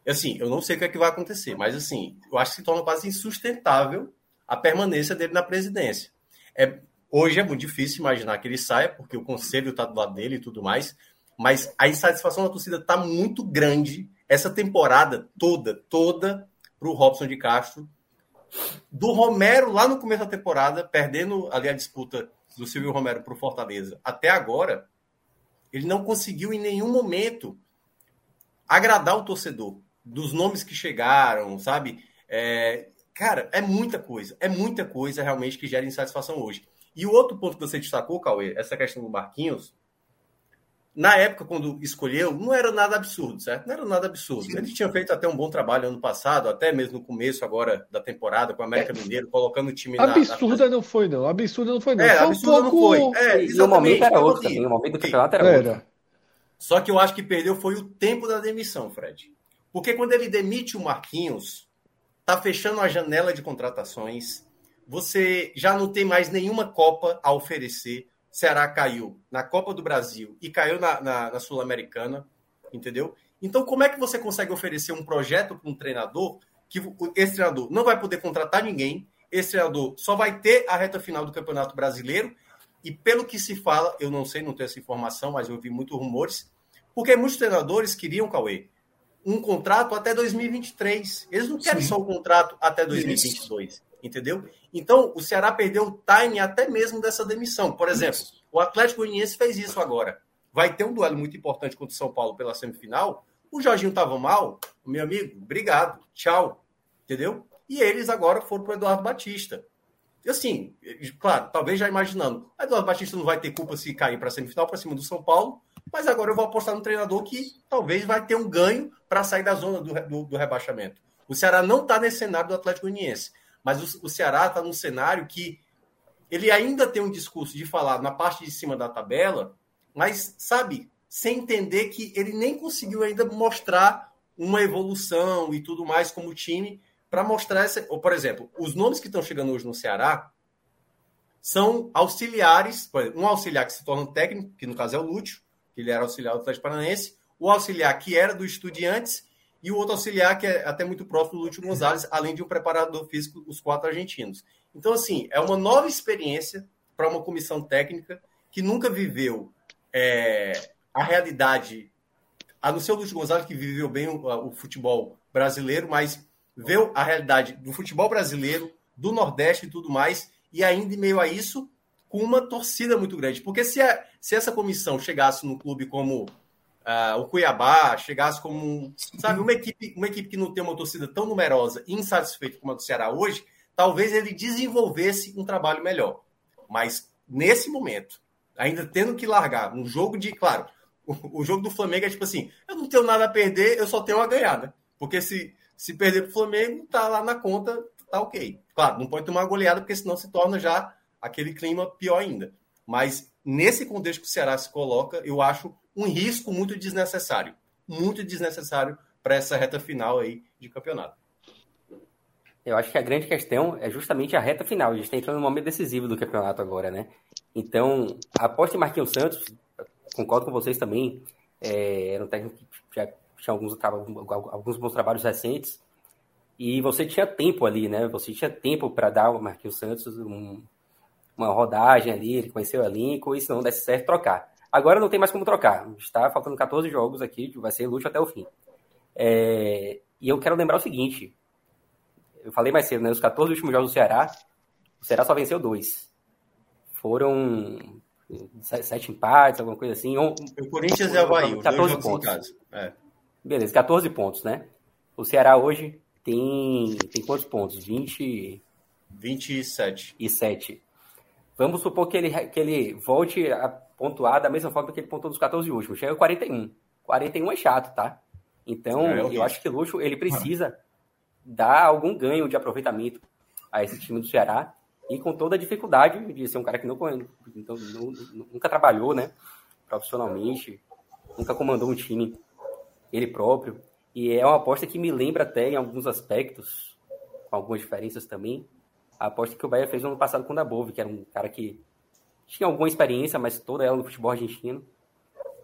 Assim, eu não sei o que, é que vai acontecer, mas assim, eu acho que se torna quase insustentável a permanência dele na presidência. É, hoje é muito difícil imaginar que ele saia, porque o conselho está do lado dele e tudo mais, mas a insatisfação da torcida está muito grande essa temporada toda, toda para o Robson de Castro. Do Romero, lá no começo da temporada, perdendo ali a disputa do Silvio Romero para o Fortaleza, até agora, ele não conseguiu em nenhum momento agradar o torcedor. Dos nomes que chegaram, sabe? É, cara, é muita coisa. É muita coisa realmente que gera insatisfação hoje. E o outro ponto que você destacou, Cauê, essa questão do Marquinhos, na época, quando escolheu, não era nada absurdo, certo? Não era nada absurdo. Sim. Ele tinha feito até um bom trabalho ano passado, até mesmo no começo agora da temporada com o América é. Mineiro, colocando o time Absurda na, na... não foi, não. Absurda não foi, não. É, absurda um pouco... não foi. É, e o momento era outro também. O momento do campeonato era, era outro. Só que eu acho que perdeu foi o tempo da demissão, Fred. Porque quando ele demite o Marquinhos, tá fechando a janela de contratações, você já não tem mais nenhuma Copa a oferecer Ceará caiu na Copa do Brasil e caiu na, na, na Sul-Americana, entendeu? Então, como é que você consegue oferecer um projeto para um treinador que esse treinador não vai poder contratar ninguém, esse treinador só vai ter a reta final do Campeonato Brasileiro e pelo que se fala, eu não sei, não tenho essa informação, mas eu ouvi muitos rumores, porque muitos treinadores queriam, Cauê, um contrato até 2023. Eles não querem Sim. só um contrato até 2022. Isso entendeu? Então, o Ceará perdeu o time até mesmo dessa demissão. Por exemplo, o Atlético Goianiense fez isso agora. Vai ter um duelo muito importante contra o São Paulo pela semifinal. O Jorginho estava mal, meu amigo, obrigado, tchau, entendeu? E eles agora foram para o Eduardo Batista. E assim, claro, talvez já imaginando, o Eduardo Batista não vai ter culpa se cair para a semifinal para cima do São Paulo, mas agora eu vou apostar no treinador que talvez vai ter um ganho para sair da zona do, do, do rebaixamento. O Ceará não está nesse cenário do Atlético Goianiense. Mas o, o Ceará está num cenário que ele ainda tem um discurso de falar na parte de cima da tabela, mas, sabe, sem entender que ele nem conseguiu ainda mostrar uma evolução e tudo mais como time para mostrar essa. Ou, por exemplo, os nomes que estão chegando hoje no Ceará são auxiliares, um auxiliar que se torna técnico, que no caso é o Lúcio, que ele era auxiliar do Atlético Paranaense, o auxiliar que era do Estudiantes e o outro auxiliar, que é até muito próximo do Lúcio Gonzalez, além de um preparador físico, os quatro argentinos. Então, assim, é uma nova experiência para uma comissão técnica que nunca viveu é, a realidade, a não ser o Lúcio Gonzalez, que viveu bem o, o futebol brasileiro, mas viu a realidade do futebol brasileiro, do Nordeste e tudo mais, e ainda em meio a isso, com uma torcida muito grande. Porque se, a, se essa comissão chegasse no clube como uh, o Cuiabá chegasse como, sabe, uma equipe, uma equipe que não tem uma torcida tão numerosa e insatisfeita como a do Ceará hoje, talvez ele desenvolvesse um trabalho melhor. Mas nesse momento, ainda tendo que largar um jogo de, claro, o, o jogo do Flamengo é tipo assim, eu não tenho nada a perder, eu só tenho a ganhar, né? Porque se, se perder para o Flamengo, tá lá na conta, tá ok. Claro, não pode tomar uma goleada, porque senão se torna já aquele clima pior ainda. Mas nesse contexto que o Ceará se coloca, eu acho um risco muito desnecessário. Muito desnecessário para essa reta final aí de campeonato. Eu acho que a grande questão é justamente a reta final. A gente está entrando no momento decisivo do campeonato agora, né? Então, aposta em Marquinhos Santos, concordo com vocês também, é, era um técnico que já tinha alguns, alguns bons trabalhos recentes, e você tinha tempo ali, né? Você tinha tempo para dar ao Marquinhos Santos um, uma rodagem ali, ele conheceu o elenco, e se não desse certo, trocar. Agora não tem mais como trocar. Está faltando 14 jogos aqui, vai ser luxo até o fim. É, e eu quero lembrar o seguinte: eu falei mais cedo, né? Os 14 últimos jogos do Ceará, o Ceará só venceu dois. Foram sete empates, alguma coisa assim. O Corinthians e o Havaí, 14 pontos. É. Beleza, 14 pontos, né? O Ceará hoje tem, tem quantos pontos? 20... 27. E 7. Vamos supor que ele, que ele volte a pontuar da mesma forma que ele pontuou nos 14 últimos. Chega 41. 41 é chato, tá? Então, é eu acho que o Luxo ele precisa dar algum ganho de aproveitamento a esse time do Ceará e com toda a dificuldade de ser um cara que não, então, nunca trabalhou, né, profissionalmente, nunca comandou um time ele próprio. E é uma aposta que me lembra até em alguns aspectos, com algumas diferenças também, a aposta que o Bahia fez no ano passado com o Dabove, que era um cara que tinha alguma experiência, mas toda ela no futebol argentino,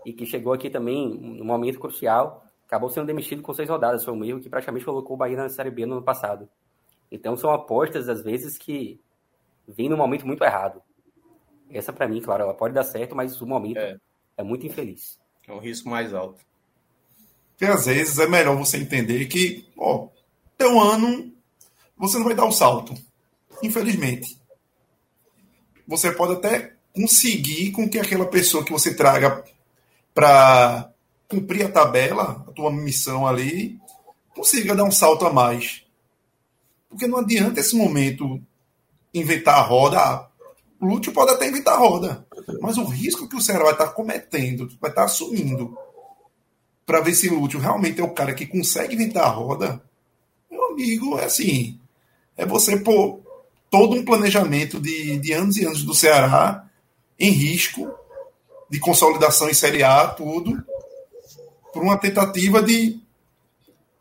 e que chegou aqui também num momento crucial, acabou sendo demitido com seis rodadas, foi um erro que praticamente colocou o Bahia na Série B no ano passado. Então são apostas, às vezes, que vêm no momento muito errado. Essa, para mim, claro, ela pode dar certo, mas o momento é, é muito infeliz. É um risco mais alto. Porque às vezes é melhor você entender que, ó, tem um ano, você não vai dar o um salto. Infelizmente. Você pode até conseguir com que aquela pessoa que você traga para cumprir a tabela, a tua missão ali, consiga dar um salto a mais. Porque não adianta esse momento inventar a roda. O Lúcio pode até inventar a roda, mas o risco que o Ceará vai estar cometendo, vai estar assumindo, para ver se o Lúcio realmente é o cara que consegue inventar a roda, meu amigo, é assim: é você pôr todo um planejamento de, de anos e anos do Ceará em risco, de consolidação em Série A, tudo, por uma tentativa de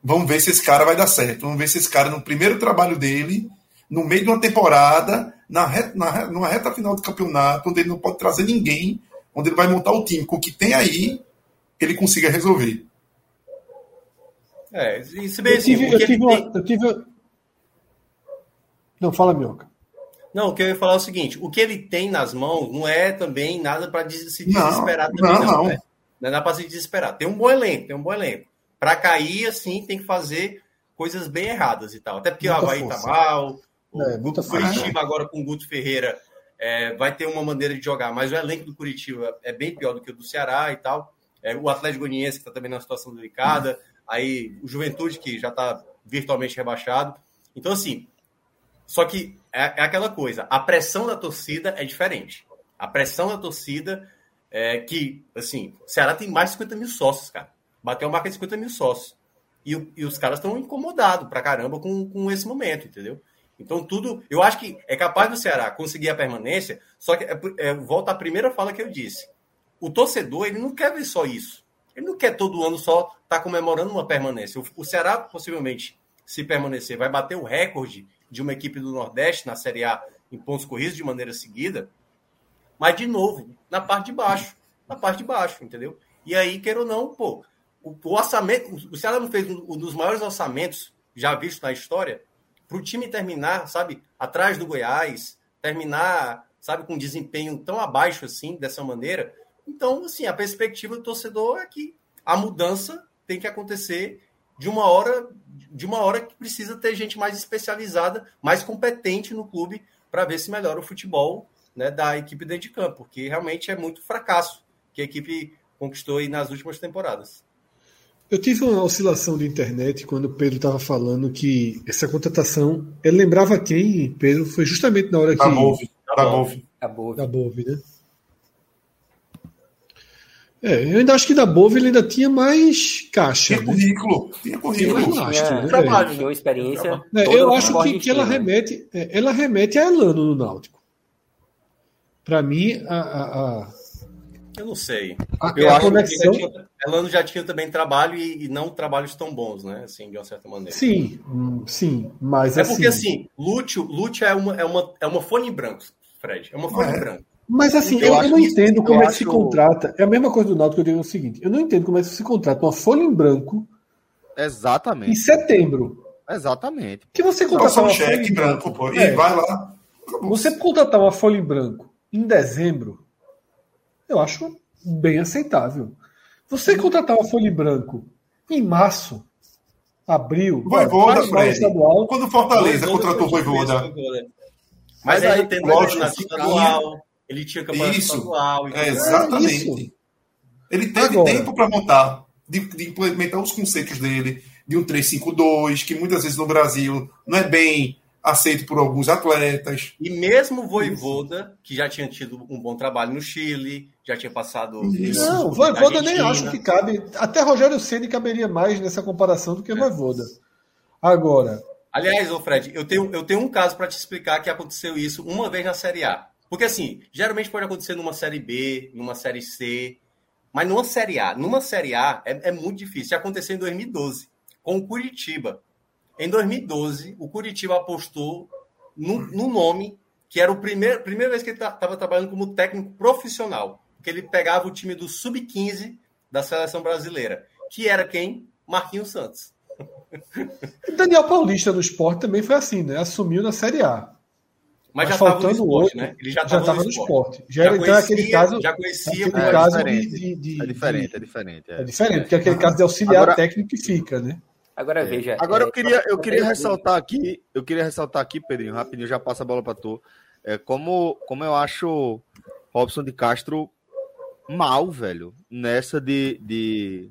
vamos ver se esse cara vai dar certo. Vamos ver se esse cara, no primeiro trabalho dele, no meio de uma temporada, na reta, na, numa reta final do campeonato, onde ele não pode trazer ninguém, onde ele vai montar o time com o que tem aí, ele consiga resolver. É, se bem assim, eu tive, tem... eu tive, Não, fala, Mioca. Não, o que eu ia falar é o seguinte: o que ele tem nas mãos não é também nada para se desesperar não, também, não. não. Né? Não dá para se desesperar. Tem um bom elenco, tem um bom elenco. Para cair, assim, tem que fazer coisas bem erradas e tal. Até porque muita o Havaí tá mal, o é, Curitiba agora com o Guto Ferreira é, vai ter uma maneira de jogar, mas o elenco do Curitiba é bem pior do que o do Ceará e tal. É, o Atlético Goianiense, que está também numa situação delicada. Aí o Juventude, que já está virtualmente rebaixado. Então, assim, só que é, é aquela coisa, a pressão da torcida é diferente. A pressão da torcida é, que, assim, o Ceará tem mais de 50 mil sócios, cara. Bateu a marca de 50 mil sócios. E, e os caras estão incomodados pra caramba com, com esse momento, entendeu? Então, tudo. Eu acho que é capaz do Ceará conseguir a permanência, só que é, é, volta à primeira fala que eu disse. O torcedor, ele não quer ver só isso. Ele não quer todo ano só estar tá comemorando uma permanência. O, o Ceará, possivelmente, se permanecer, vai bater o recorde de uma equipe do Nordeste na Série A em pontos corridos de maneira seguida. Mas, de novo, na parte de baixo. Na parte de baixo, entendeu? E aí, queira ou não, pô, o, o orçamento. O Ceará não fez um, um dos maiores orçamentos já visto na história para o time terminar, sabe, atrás do Goiás, terminar, sabe, com desempenho tão abaixo assim, dessa maneira. Então, assim, a perspectiva do torcedor é que a mudança tem que acontecer de uma hora, de uma hora que precisa ter gente mais especializada, mais competente no clube para ver se melhora o futebol né, da equipe dentro de campo, porque realmente é muito fracasso que a equipe conquistou aí nas últimas temporadas. Eu tive uma oscilação de internet quando o Pedro estava falando que essa contratação. Ele lembrava quem, Pedro? Foi justamente na hora que. Da Bove. Da Bove. Da Bove, né? É, eu ainda acho que da Bove ele ainda tinha mais caixa. Tinha né? currículo. Tinha currículo. Tinha, lastro, né? trabalho, tinha experiência. É, eu acho que, que ela, remete, é, ela remete a Elano no Náutico. Para mim, a, a, a, Eu não sei. A, eu a acho conexão... que tinha, Elano já tinha também trabalho e, e, não trabalhos tão bons, né? Assim, de uma certa maneira. Sim, hum, sim, mas é assim... porque assim, Lúcio, Lúcio é uma é uma é uma fone branco, Fred, é uma fone é. branco. Mas assim, eu, eu, não entendo como é que acho... se contrata. É a mesma coisa do Náutico que eu digo o seguinte: eu não entendo como é que se contrata uma folha em branco. Exatamente. Em setembro. Exatamente. Que você contratar um cheque em branco, pô, e é. vai lá. Você contratar uma folha em branco em dezembro, eu acho bem aceitável. Você contratar uma folha em branco em março, abril, Voivoda, Fred. Estadual, quando Fortaleza contratou o Voivoda. Mas, aí tem campeonato estadual, ele tinha campeonato isso, estadual. É, exatamente. Ele teve Agora, tempo para montar, de, de, implementar os conceitos dele, de um 352, que muitas vezes no Brasil não é bem aceito por alguns atletas. E mesmo Voivoda, que já tinha tido um bom trabalho no Chile, já tinha passado. Isso. Não, Voivoda nem acho que cabe. Até Rogério Ceni caberia mais nessa comparação do que é. Voivoda. Agora. Aliás, ô Fred, eu tenho, eu tenho um caso para te explicar que aconteceu isso uma vez na Série A. Porque assim, geralmente pode acontecer numa Série B, numa Série C, mas numa Série A. Numa Série A é, é muito difícil. Aconteceu em 2012, com o Curitiba. Em 2012, o Curitiba apostou no, no nome que era a primeira vez que ele estava trabalhando como técnico profissional, que ele pegava o time do sub-15 da seleção brasileira, que era quem? Marquinhos Santos. Daniel Paulista do esporte também foi assim, né? Assumiu na Série A. Mas, Mas já estava no esporte, né? Ele já estava no, no esporte. Já, já então, aquele caso, já conhecia aquele é, caso diferente, de, de, é diferente, é diferente. É, é diferente, porque aquele caso de auxiliar Agora, técnico que fica, né? Agora é. veja. Agora é, eu queria, eu queria ressaltar aqui, eu queria ressaltar aqui, Pedrinho, rapidinho, já passa a bola para tu. É, como, como eu acho Robson de Castro mal, velho, nessa de. de...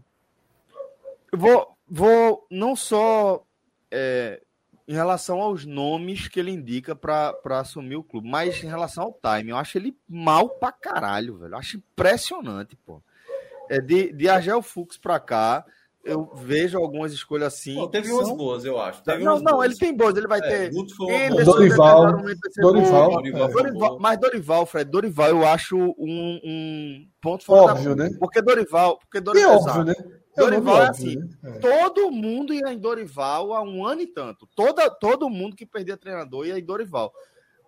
Eu vou, vou não só é, em relação aos nomes que ele indica para assumir o clube, mas em relação ao time, eu acho ele mal pra caralho, velho. Eu acho impressionante, pô. É de, de Argel Fux pra cá eu vejo algumas escolhas assim. Pô, teve umas são... boas, eu acho. Teve não, não, boas. ele tem boas, ele vai é, ter. Ele, Dorival, Dorival, Dorival, Dorival, mas Dorival, Fred, Dorival eu acho um, um ponto fora óbvio, da... né? Porque Dorival, porque Dorival, é óbvio, né? Dorival é, assim, né? é. todo mundo ia em Dorival há um ano e tanto. Toda, todo mundo que perdia treinador ia em Dorival.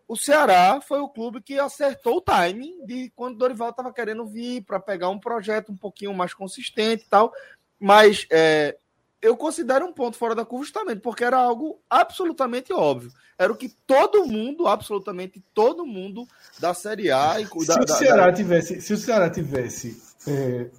O Ceará foi o clube que acertou o timing de quando Dorival estava querendo vir para pegar um projeto um pouquinho mais consistente e tal. Mas é, eu considero um ponto fora da curva justamente porque era algo absolutamente óbvio. Era o que todo mundo, absolutamente todo mundo da Série A e se da, o Ceará da... tivesse, se o Ceará tivesse é,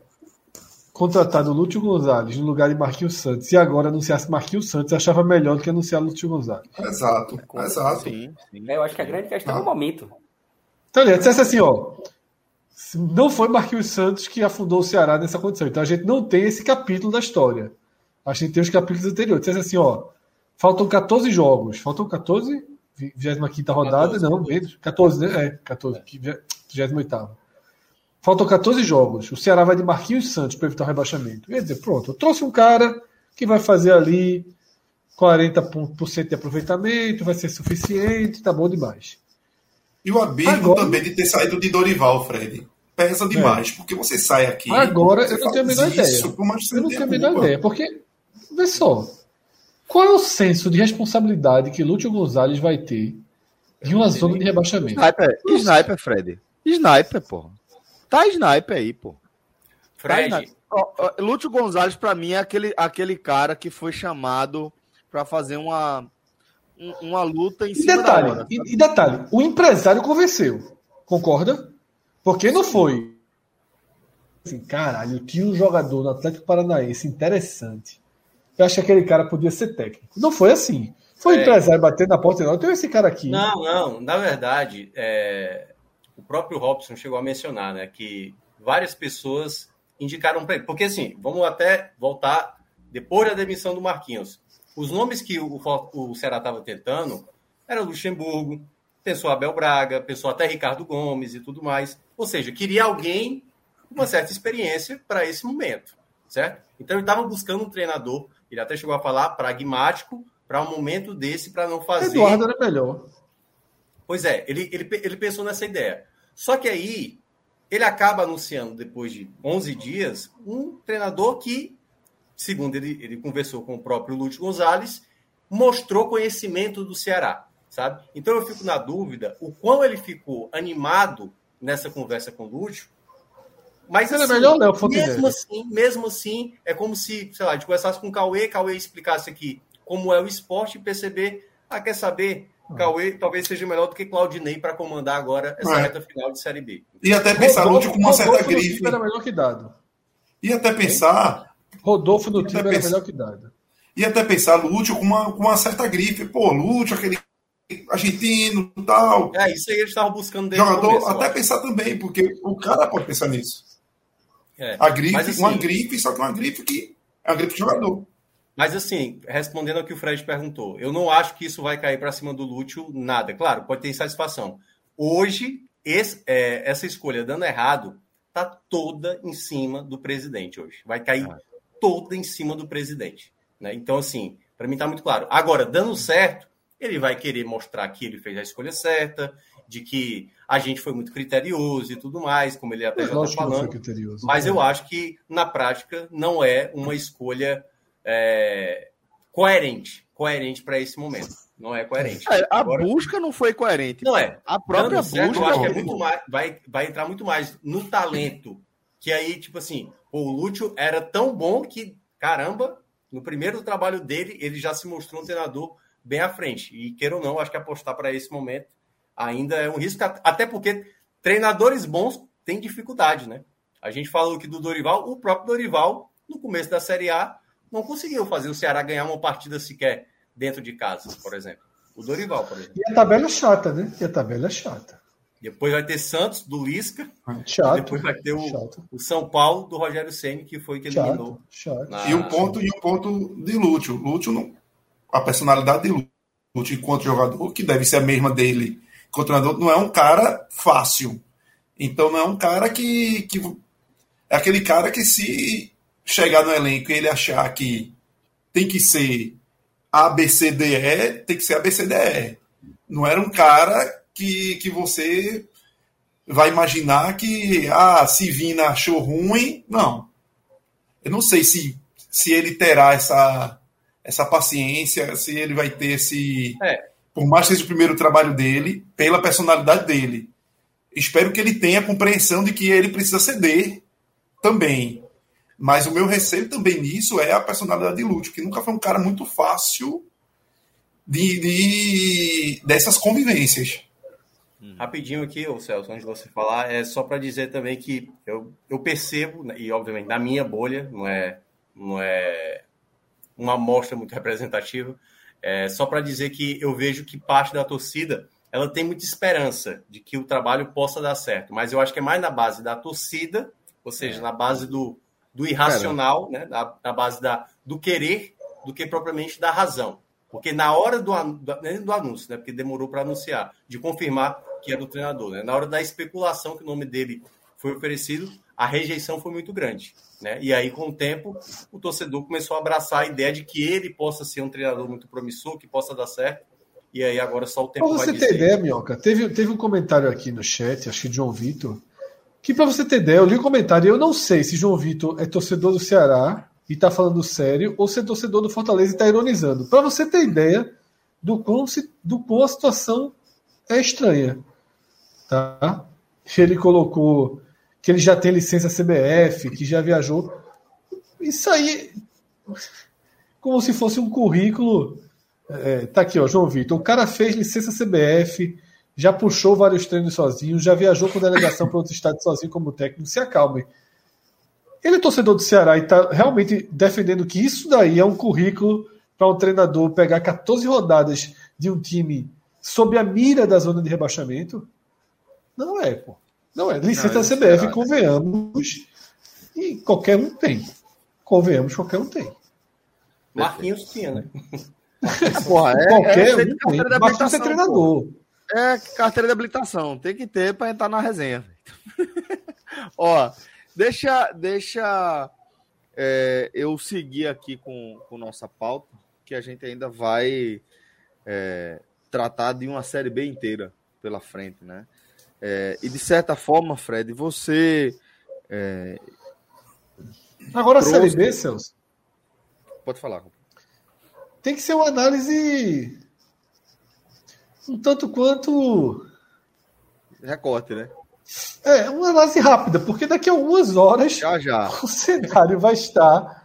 contratado o Lúcio Gonzalez no lugar de Marquinhos Santos e agora anunciasse Marquinhos Santos, achava melhor do que anunciar Lúcio Gonzalez. Exato, exato. Sim, sim. É, eu acho que a grande questão ah. é o momento. Então, ele dissesse assim, ó, não foi Marquinhos Santos que afundou o Ceará nessa condição. Então a gente não tem esse capítulo da história. A gente tem os capítulos anteriores. Diz assim, ó, faltam 14 jogos. Faltam 14? 25 rodada? 14, não, menos. 14, né? É, 14. 28. Faltam 14 jogos. O Ceará vai de Marquinhos Santos para evitar o rebaixamento. Quer dizer, pronto, eu trouxe um cara que vai fazer ali 40% de aproveitamento, vai ser suficiente, tá bom demais. E o abismo Agora... também de ter saído de Dorival, Fred. Pesa demais, é. porque você sai aqui. Agora eu não tenho a menor ideia. Eu não tenho a menor ideia, porque, vê só, qual é o senso de responsabilidade que Lúcio Gonzalez vai ter em uma zona de rebaixamento? Sniper, sniper Fred. Sniper, porra. Tá sniper aí, pô. Tá Fred. Tá Lúcio Gonzalez, para mim, é aquele, aquele cara que foi chamado para fazer uma uma luta em e cima detalhe, da hora. E, e, detalhe, o empresário convenceu. Concorda? Porque não foi. Assim, caralho, tinha um jogador no Atlético Paranaense interessante. Eu acho que aquele cara podia ser técnico. Não foi assim. Foi o é... empresário batendo na porta e não, tem esse cara aqui. Não, não. Na verdade, é... o próprio Robson chegou a mencionar né, que várias pessoas indicaram para ele. Porque assim, vamos até voltar depois da demissão do Marquinhos. Os nomes que o, o Ceará estava tentando eram Luxemburgo, pensou Abel Braga, pensou até Ricardo Gomes e tudo mais. Ou seja, queria alguém com uma certa experiência para esse momento, certo? Então ele estava buscando um treinador, ele até chegou a falar pragmático para um momento desse, para não fazer. Eduardo era melhor. Pois é, ele, ele, ele pensou nessa ideia. Só que aí ele acaba anunciando, depois de 11 dias, um treinador que, segundo ele, ele conversou com o próprio Lúcio Gonzalez, mostrou conhecimento do Ceará, sabe? Então eu fico na dúvida o quão ele ficou animado nessa conversa com o Lúcio, mas assim, é melhor, Léo, mesmo assim, mesmo assim, é como se, sei lá, a gente conversasse com o Cauê, Cauê explicasse aqui como é o esporte e perceber, ah, quer saber, Cauê talvez seja melhor do que Claudinei para comandar agora essa é. reta final de Série B. E até pensar Rodolfo, com uma certa grife. Era melhor que dado. E até pensar. Rodolfo no time era melhor que dado. E até pensar Lúcio com uma, com uma certa grife. Pô, Lúcio, aquele argentino tal. É, isso aí eles estavam buscando dentro Jogador, começo, até pensar também, porque o cara pode pensar nisso. É, a grife, assim, uma grife, só que uma grife que é uma grife de jogador. Mas assim, respondendo ao que o Fred perguntou, eu não acho que isso vai cair para cima do Lúcio, nada. Claro, pode ter insatisfação. Hoje, esse, é, essa escolha dando errado, tá toda em cima do presidente hoje. Vai cair ah. toda em cima do presidente. Né? Então, assim, para mim tá muito claro. Agora, dando certo, ele vai querer mostrar que ele fez a escolha certa, de que a gente foi muito criterioso e tudo mais, como ele até é, já está falando. Mas né? eu acho que, na prática, não é uma escolha é, coerente, coerente para esse momento. Não é coerente. É, a Agora, busca não foi coerente. Não é. A própria certo, busca. Eu acho que é muito mais, vai, vai entrar muito mais no talento. Que aí, tipo assim, o Lúcio era tão bom que, caramba, no primeiro trabalho dele, ele já se mostrou um treinador bem à frente. E queira ou não, acho que apostar para esse momento ainda é um risco, até porque treinadores bons têm dificuldade, né? A gente falou aqui do Dorival, o próprio Dorival, no começo da Série A, não conseguiu fazer o Ceará ganhar uma partida sequer dentro de casa, por exemplo. O Dorival, por exemplo. E a tabela é chata, né? E a tabela é chata. Depois vai ter Santos, do Lisca. Chato. depois vai ter o, o São Paulo, do Rogério Ceni que foi que eliminou. Chato, chato. E o ponto, e o ponto de Lúcio. Lúcio, não, a personalidade de Lúcio enquanto jogador, que deve ser a mesma dele enquanto treinador, não é um cara fácil. Então não é um cara que, que é aquele cara que se chegar no elenco e ele achar que tem que ser ABCDE, tem que ser ABCDE. Não era um cara que, que você vai imaginar que, ah, se Vina achou ruim. Não. Eu não sei se, se ele terá essa, essa paciência, se ele vai ter esse. É. Por mais que seja o primeiro trabalho dele, pela personalidade dele. Espero que ele tenha a compreensão de que ele precisa ceder também. Mas o meu receio também nisso é a personalidade de Lúcio, que nunca foi um cara muito fácil de, de dessas convivências. Hum. Rapidinho aqui, ô Celso, antes de você falar, é só para dizer também que eu, eu percebo, né, e obviamente na minha bolha, não é, não é uma amostra muito [laughs] representativa, é só para dizer que eu vejo que parte da torcida ela tem muita esperança de que o trabalho possa dar certo, mas eu acho que é mais na base da torcida, ou seja, é. na base do, do irracional, né, da, da, base da, do querer, do que propriamente da razão. Porque na hora do, do, anúncio, né, porque demorou para anunciar, de confirmar que era o treinador, né, na hora da especulação que o nome dele foi oferecido, a rejeição foi muito grande. Né? E aí, com o tempo, o torcedor começou a abraçar a ideia de que ele possa ser um treinador muito promissor, que possa dar certo. E aí, agora só o tempo pra você ter ideia, Minhoca, teve, teve um comentário aqui no chat, acho que de João Vitor, que para você ter ideia, eu li o um comentário, eu não sei se João Vitor é torcedor do Ceará e tá falando sério, ou se é torcedor do Fortaleza e tá ironizando. Para você ter ideia do quão, se, do quão a situação é estranha. Tá? Ele colocou que ele já tem licença CBF, que já viajou. Isso aí, como se fosse um currículo. É, tá aqui, ó, João Vitor. O cara fez licença CBF, já puxou vários treinos sozinho, já viajou com delegação para outros estados sozinho como técnico. Se acalme. Ele é torcedor do Ceará e está realmente defendendo que isso daí é um currículo para um treinador pegar 14 rodadas de um time sob a mira da zona de rebaixamento? Não é, pô. Não é. Licença da CBF, convenhamos, e qualquer um tem. Convenhamos, qualquer um tem. Marquinhos tinha, [laughs] né? Porra, é, qualquer é, um tem. Marquinhos é treinador. Pô é carteira de habilitação. Tem que ter para entrar na resenha. [laughs] Ó, deixa, deixa é, eu seguir aqui com, com nossa pauta, que a gente ainda vai é, tratar de uma série B inteira pela frente, né? É, e de certa forma, Fred, você. É, Agora trouxe... a Série B, Celso. Pode falar. Tem que ser uma análise um tanto quanto. Recorte, né? É, uma análise rápida, porque daqui a algumas horas já, já. [laughs] o cenário vai estar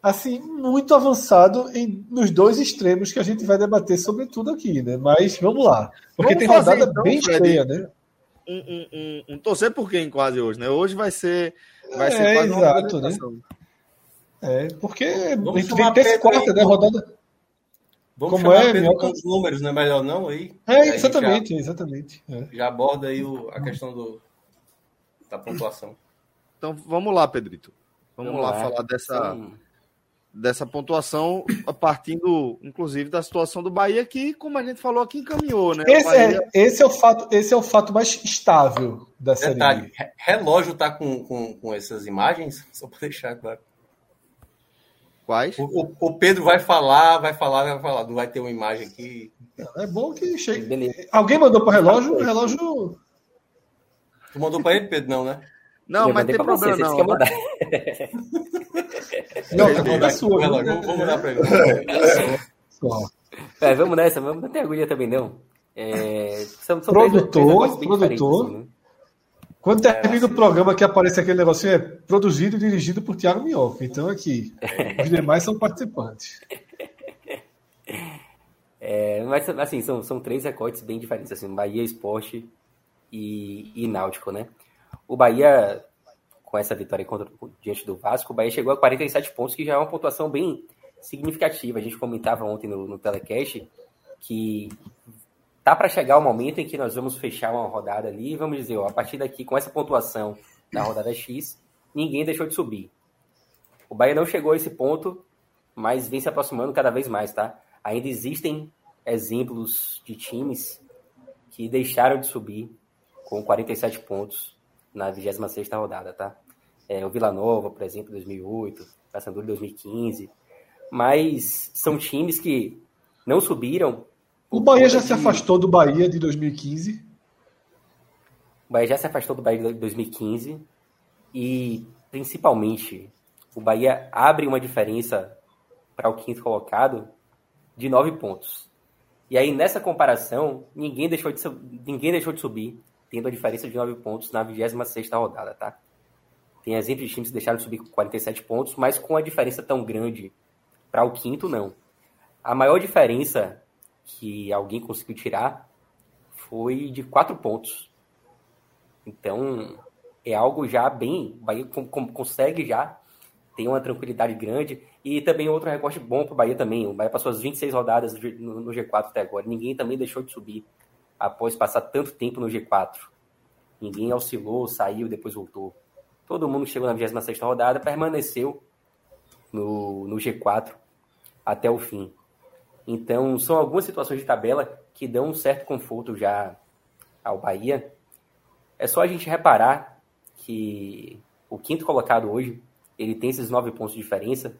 assim muito avançado em, nos dois extremos que a gente vai debater sobre tudo aqui, né? Mas vamos lá, porque vamos tem rodada então, bem Fred, cheia, né? Um, um, um, um, torcer por quem quase hoje, né? Hoje vai ser vai ser é, quase exato, né? É, porque vamos a gente vem terça quarta, né? Rodada. Vamos Como é, Pedro com os números, não é melhor não aí? É, exatamente, já, exatamente. É. Já aborda aí o, a questão do, da pontuação. Então vamos lá, Pedrito. Vamos, vamos lá, lá, falar dessa, dessa pontuação, partindo, inclusive, da situação do Bahia, que, como a gente falou aqui, encaminhou, né? Esse, Bahia... é, esse, é, o fato, esse é o fato mais estável da série. Detalhe, relógio tá com, com, com essas imagens, só para deixar claro. Quais? O, o, Pedro vai falar, vai falar, vai falar. Não vai ter uma imagem aqui. É bom que chegue. Alguém mandou para o relógio? O relógio. Tu mandou para ele, Pedro? Não, né? Não, eu mas tem problema, você, não. Você mandar. não, tá mandar sua. Relógio, vamos, vamos mandar para ele. [laughs] É, vamos nessa, vamos não tem agulha também, não. É, são, são produtor, produtor. Assim, né? Quando termina é, o programa que aparece aquele negocinho, é produzido e dirigido por Thiago Minhoca. Então aqui, os demais são participantes. [laughs] É, mas assim, são, são três recortes bem diferentes, assim, Bahia, Esporte e, e Náutico, né? O Bahia, com essa vitória contra, diante do Vasco, o Bahia chegou a 47 pontos, que já é uma pontuação bem significativa. A gente comentava ontem no, no telecast que tá para chegar o momento em que nós vamos fechar uma rodada ali e vamos dizer, ó, a partir daqui, com essa pontuação da rodada X, ninguém deixou de subir. O Bahia não chegou a esse ponto, mas vem se aproximando cada vez mais, tá? Ainda existem exemplos de times que deixaram de subir com 47 pontos na 26 rodada, tá? É, o Vila Nova, por exemplo, 2008, Paysandu 2015. Mas são times que não subiram o Bahia já se afastou do Bahia de 2015. O Bahia já se afastou do Bahia de 2015 e, principalmente, o Bahia abre uma diferença para o quinto colocado de nove pontos. E aí, nessa comparação, ninguém deixou de, ninguém deixou de subir, tendo a diferença de nove pontos na 26 rodada, tá? Tem exemplos de times que deixaram de subir com 47 pontos, mas com a diferença tão grande para o quinto, não. A maior diferença que alguém conseguiu tirar foi de quatro pontos. Então, é algo já bem. O Bahia consegue já ter uma tranquilidade grande. E também outro recorte bom para o Bahia também. O Bahia passou as 26 rodadas no G4 até agora. Ninguém também deixou de subir após passar tanto tempo no G4. Ninguém oscilou, saiu, depois voltou. Todo mundo chegou na 26 rodada, permaneceu no, no G4 até o fim. Então, são algumas situações de tabela que dão um certo conforto já ao Bahia. É só a gente reparar que o quinto colocado hoje, ele tem esses nove pontos de diferença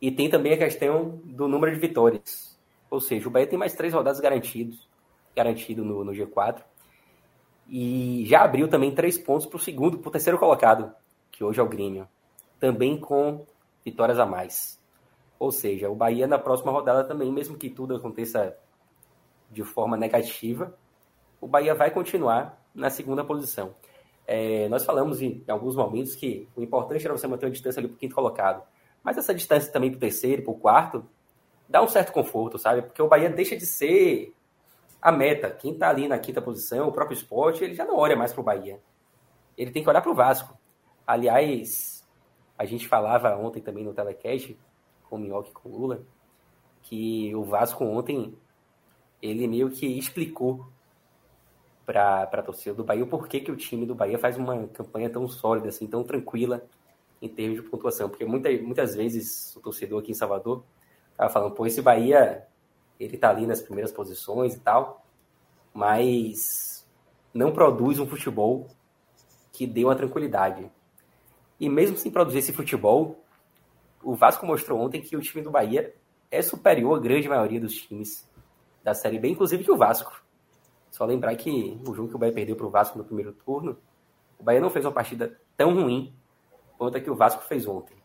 e tem também a questão do número de vitórias. Ou seja, o Bahia tem mais três rodadas garantidos, garantido no, no G4. E já abriu também três pontos para o segundo, para o terceiro colocado, que hoje é o Grêmio. Também com vitórias a mais. Ou seja, o Bahia na próxima rodada também, mesmo que tudo aconteça de forma negativa, o Bahia vai continuar na segunda posição. É, nós falamos em, em, alguns momentos que o importante era você manter uma distância ali para o quinto colocado. Mas essa distância também para o terceiro, para o quarto, dá um certo conforto, sabe? Porque o Bahia deixa de ser a meta. Quem está ali na quinta posição, o próprio esporte, ele já não olha mais para o Bahia. Ele tem que olhar para o Vasco. Aliás, a gente falava ontem também no telecast com o Minhoca e com o Lula, que o Vasco ontem, ele meio que explicou para a torcida do Bahia o porquê que o time do Bahia faz uma campanha tão sólida, assim, tão tranquila em termos de pontuação. Porque muita, muitas vezes o torcedor aqui em Salvador estava falando, pô, esse Bahia, ele tá ali nas primeiras posições e tal, mas não produz um futebol que dê uma tranquilidade. E mesmo sem produzir esse futebol, o Vasco mostrou ontem que o time do Bahia é superior à grande maioria dos times da Série B, inclusive que o Vasco. Só lembrar que o jogo que o Bahia perdeu para o Vasco no primeiro turno, o Bahia não fez uma partida tão ruim quanto a que o Vasco fez ontem.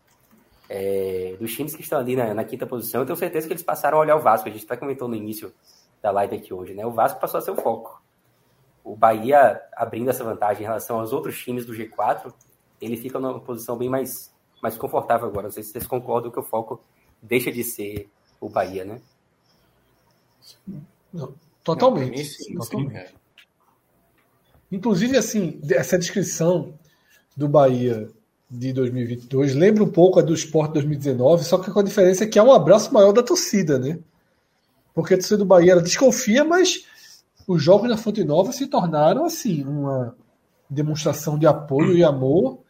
É, dos times que estão ali na, na, quinta posição, eu tenho certeza que eles passaram a olhar o Vasco. A gente até comentou no início da live aqui hoje, né? O Vasco passou a ser o foco. O Bahia, abrindo essa vantagem em relação aos outros times do G4, ele fica numa posição bem mais, mais confortável agora. Não sei se vocês concordam que o foco deixa de ser o Bahia, né? Não, totalmente. Não, sim, totalmente. Sim, Inclusive, assim, essa descrição do Bahia de 2022 lembra um pouco a do Sport 2019, só que com a diferença é que há um abraço maior da torcida, né? Porque a torcida do Bahia ela desconfia, mas os jogos na Fonte Nova se tornaram assim uma demonstração de apoio e amor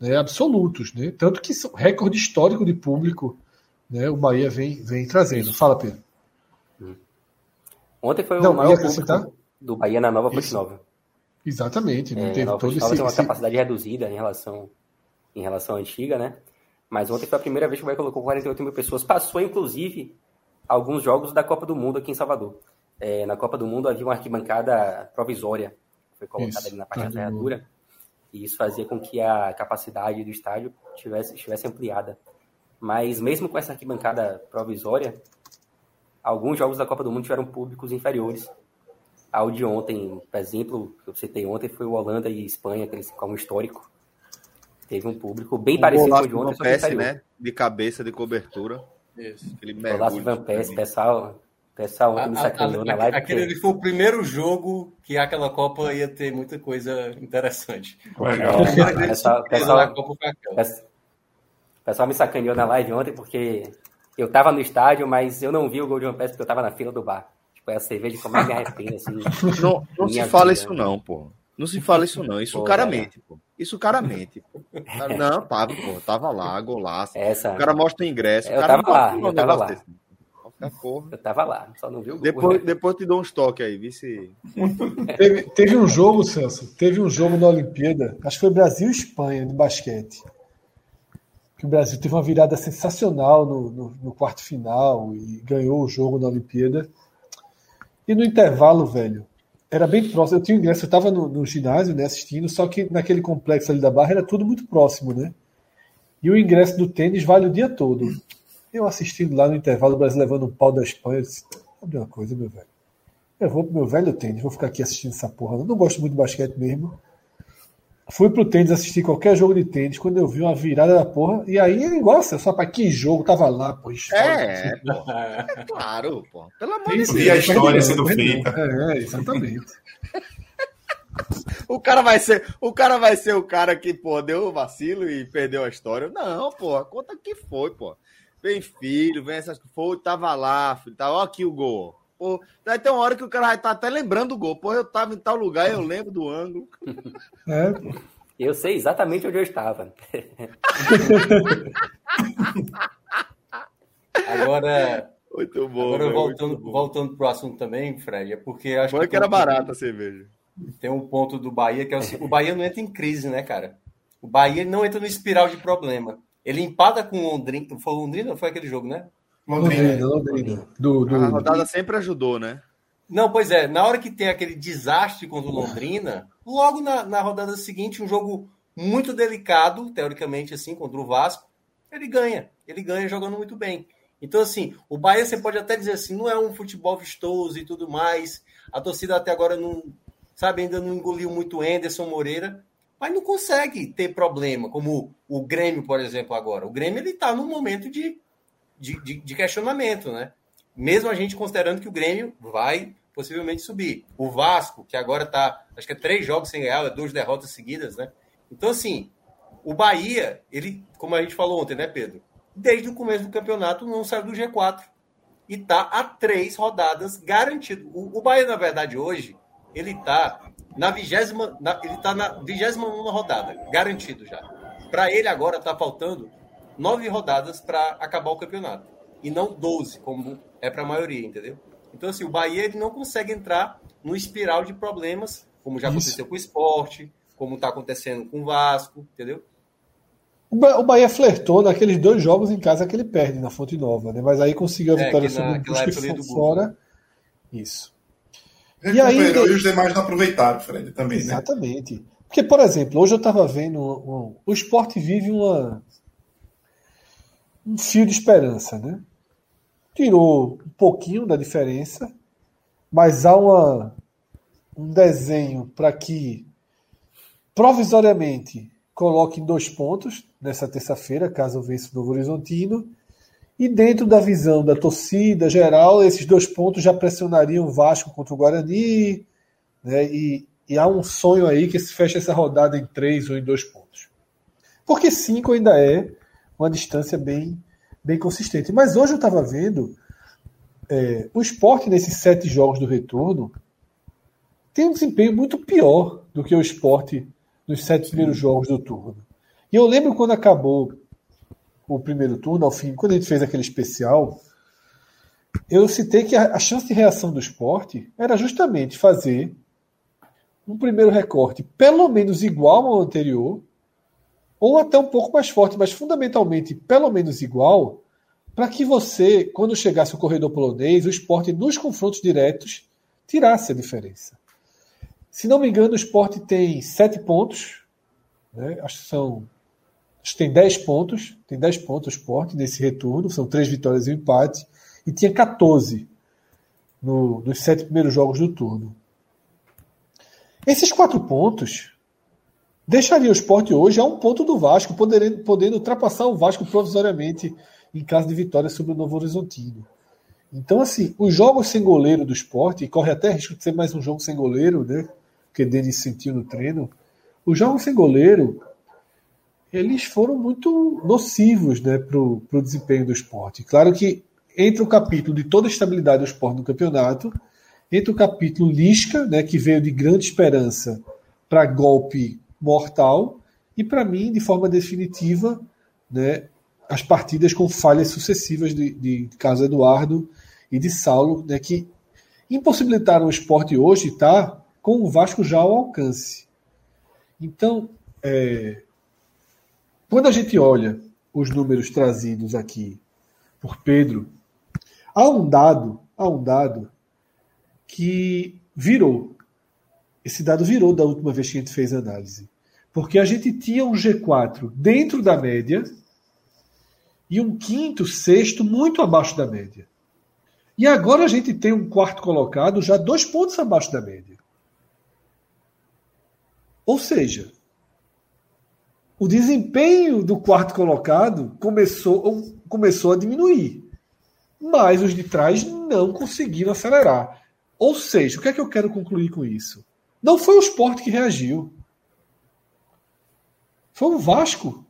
né, absolutos, né? Tanto que recorde histórico de público, né? O Bahia vem vem trazendo. Fala, Pedro. Ontem foi o Não, maior público do Bahia na Nova Fonte Nova. Exatamente, não é, teve todo esse, tem uma capacidade reduzida em relação em relação à antiga, né? Mas ontem foi a primeira vez que o Bahia colocou 48 mil pessoas. Passou, inclusive, alguns jogos da Copa do Mundo aqui em Salvador. É, na Copa do Mundo havia uma arquibancada provisória, foi colocada isso, ali na parte da ferradura, e isso fazia com que a capacidade do estádio tivesse, estivesse ampliada. Mas mesmo com essa arquibancada provisória, alguns jogos da Copa do Mundo tiveram públicos inferiores ao de ontem. Por exemplo, que eu citei ontem foi o Holanda e Espanha, aquele como histórico. Teve um público bem um parecido com o de ontem. Van Persie, né? De cabeça, de cobertura. Isso. Aquele golaço Van Persie, pessoal, pessoal ontem me sacaneou na live. Aquele porque... foi o primeiro jogo que aquela Copa ia ter muita coisa interessante. Legal. [laughs] pessoal, pessoal, pessoal me sacaneou na live ontem porque eu tava no estádio, mas eu não vi o gol de Van Persie porque eu tava na fila do bar. Tipo, é a cerveja como eu me arrependo, assim. [laughs] Não, não se fala vida. isso não, pô. Não se fala isso não. Isso pô, caramente, pô. Isso caramente. [laughs] Não, tava, pô, tava lá, golaço. Essa... O cara mostra o ingresso. Eu tava lá, eu tava lá. Eu tava lá, só não viu o depois, depois te dou um estoque aí, vi se. teve, teve um jogo, Celso, teve um jogo na Olimpíada, acho que foi Brasil e Espanha de basquete. Que o Brasil teve uma virada sensacional no, no, no quarto final e ganhou o jogo na Olimpíada. E no intervalo, velho, era bem próximo. Eu tinha ingresso, eu estava no, no, ginásio, né, assistindo, só que naquele complexo ali da Barra era tudo muito próximo, né? E o ingresso do tênis vale o dia todo. Eu assistindo lá no intervalo, o Brasil levando um pau da Espanha, eu disse, sabe uma coisa, meu velho? Eu vou pro meu velho tênis, vou ficar aqui assistindo essa porra. Eu não gosto muito de basquete mesmo. Fui pro tênis assistir qualquer jogo de tênis quando eu vi uma virada da porra. E aí é igual assim, só para que jogo tava lá, pô. É, pô. É claro, pô. Pelo amor de Deus. E a história sendo feita. É, exatamente. [laughs] o cara vai ser, o cara vai ser o cara que, pô, deu o vacilo e perdeu a história. Não, pô, conta que foi, pô. Vem filho, vem essas foi, tava lá, filho, tá ó aqui o gol. Pô, vai ter uma hora que o cara vai estar tá até lembrando do gol. Pô, eu tava em tal lugar, eu lembro do ângulo. [laughs] É, Eu sei exatamente onde eu estava. [laughs] agora, muito bom. Agora, voltando, bom. voltando pro assunto também, Fred, é porque acho Foi que, que era barata a cerveja. Tem um ponto do Bahia que é o, o Bahia não entra em crise, né, cara? O Bahia não entra no espiral de problema. Ele empada com o Londrina. Foi o Londrina ou foi aquele jogo, né? Londrina. Londrina. Do, do, a rodada sempre ajudou, né? Não, pois é. Na hora que tem aquele desastre contra o Londrina, logo na, na rodada seguinte, um jogo muito delicado, teoricamente, assim, contra o Vasco, ele ganha. Ele ganha jogando muito bem. Então, assim, o Bahia você pode até dizer assim, não é um futebol vistoso e tudo mais. A torcida até agora não, sabe, ainda não engoliu muito Anderson Moreira, mas não consegue ter problema, como o Grêmio, por exemplo, agora. O Grêmio ele está num momento de de, de, de questionamento, né? Mesmo a gente considerando que o Grêmio vai possivelmente subir. O Vasco, que agora está, acho que é três jogos sem ganhar, duas derrotas seguidas, né? Então, assim, o Bahia, ele, como a gente falou ontem, né, Pedro? Desde o começo do campeonato não saiu do G4. E tá a três rodadas garantido. O, o Bahia, na verdade, hoje, ele tá na vigésima, ele tá na vigésima rodada, garantido já. Para ele agora tá faltando nove rodadas para acabar o campeonato. E não 12, como é para a maioria, entendeu? Então, assim, o Bahia ele não consegue entrar no espiral de problemas, como já Isso. aconteceu com o esporte, como está acontecendo com o Vasco, entendeu? O Bahia flertou naqueles dois jogos em casa que ele perde na Fonte Nova, né? Mas aí conseguiu a é, vitória sobre o Brusque fora. Isso. E, aí, e os demais não aproveitaram, Fred, também, né? Exatamente. Né? Porque, por exemplo, hoje eu estava vendo um, um, o esporte vive uma, um fio de esperança, né? Tirou um pouquinho da diferença, mas há uma, um desenho para que provisoriamente coloque dois pontos nessa terça-feira, caso vença o Novo Horizontino. E dentro da visão da torcida geral, esses dois pontos já pressionariam o Vasco contra o Guarani. Né? E, e há um sonho aí que se feche essa rodada em três ou em dois pontos. Porque cinco ainda é uma distância bem, bem consistente. Mas hoje eu estava vendo é, o esporte nesses sete jogos do retorno tem um desempenho muito pior do que o esporte nos sete primeiros jogos do turno. E eu lembro quando acabou o primeiro turno, ao fim, quando a gente fez aquele especial, eu citei que a, a chance de reação do esporte era justamente fazer um primeiro recorte pelo menos igual ao anterior, ou até um pouco mais forte, mas fundamentalmente pelo menos igual, para que você, quando chegasse o corredor polonês, o esporte nos confrontos diretos tirasse a diferença. Se não me engano, o esporte tem sete pontos, né? acho que são. Que tem dez pontos, tem dez pontos o esporte nesse retorno, são três vitórias e um empate, e tinha 14 no, nos sete primeiros jogos do turno. Esses quatro pontos deixaria o esporte hoje a um ponto do Vasco, podendo, podendo ultrapassar o Vasco provisoriamente em caso de vitória sobre o Novo Horizontino. Então, assim, os jogos sem goleiro do esporte, e corre até risco de ser mais um jogo sem goleiro, né? Porque Denis sentiu no treino. Os jogos sem goleiro, eles foram muito nocivos né, para o desempenho do esporte. Claro que entre o capítulo de toda a estabilidade do esporte no campeonato, entre o capítulo Lisca, né, que veio de grande esperança para golpe mortal, e para mim, de forma definitiva, né, as partidas com falhas sucessivas de, de Carlos Eduardo e de Saulo, né, que impossibilitaram o esporte hoje estar tá, com o Vasco já ao alcance. Então, é, quando a gente olha os números trazidos aqui por Pedro, há um dado, há um dado que virou. Esse dado virou da última vez que a gente fez a análise. Porque a gente tinha um G4 dentro da média e um quinto, sexto muito abaixo da média. E agora a gente tem um quarto colocado já dois pontos abaixo da média. Ou seja, o desempenho do quarto colocado começou, começou a diminuir. Mas os de trás não conseguiram acelerar. Ou seja, o que é que eu quero concluir com isso? Não foi o esporte que reagiu. Foi o Vasco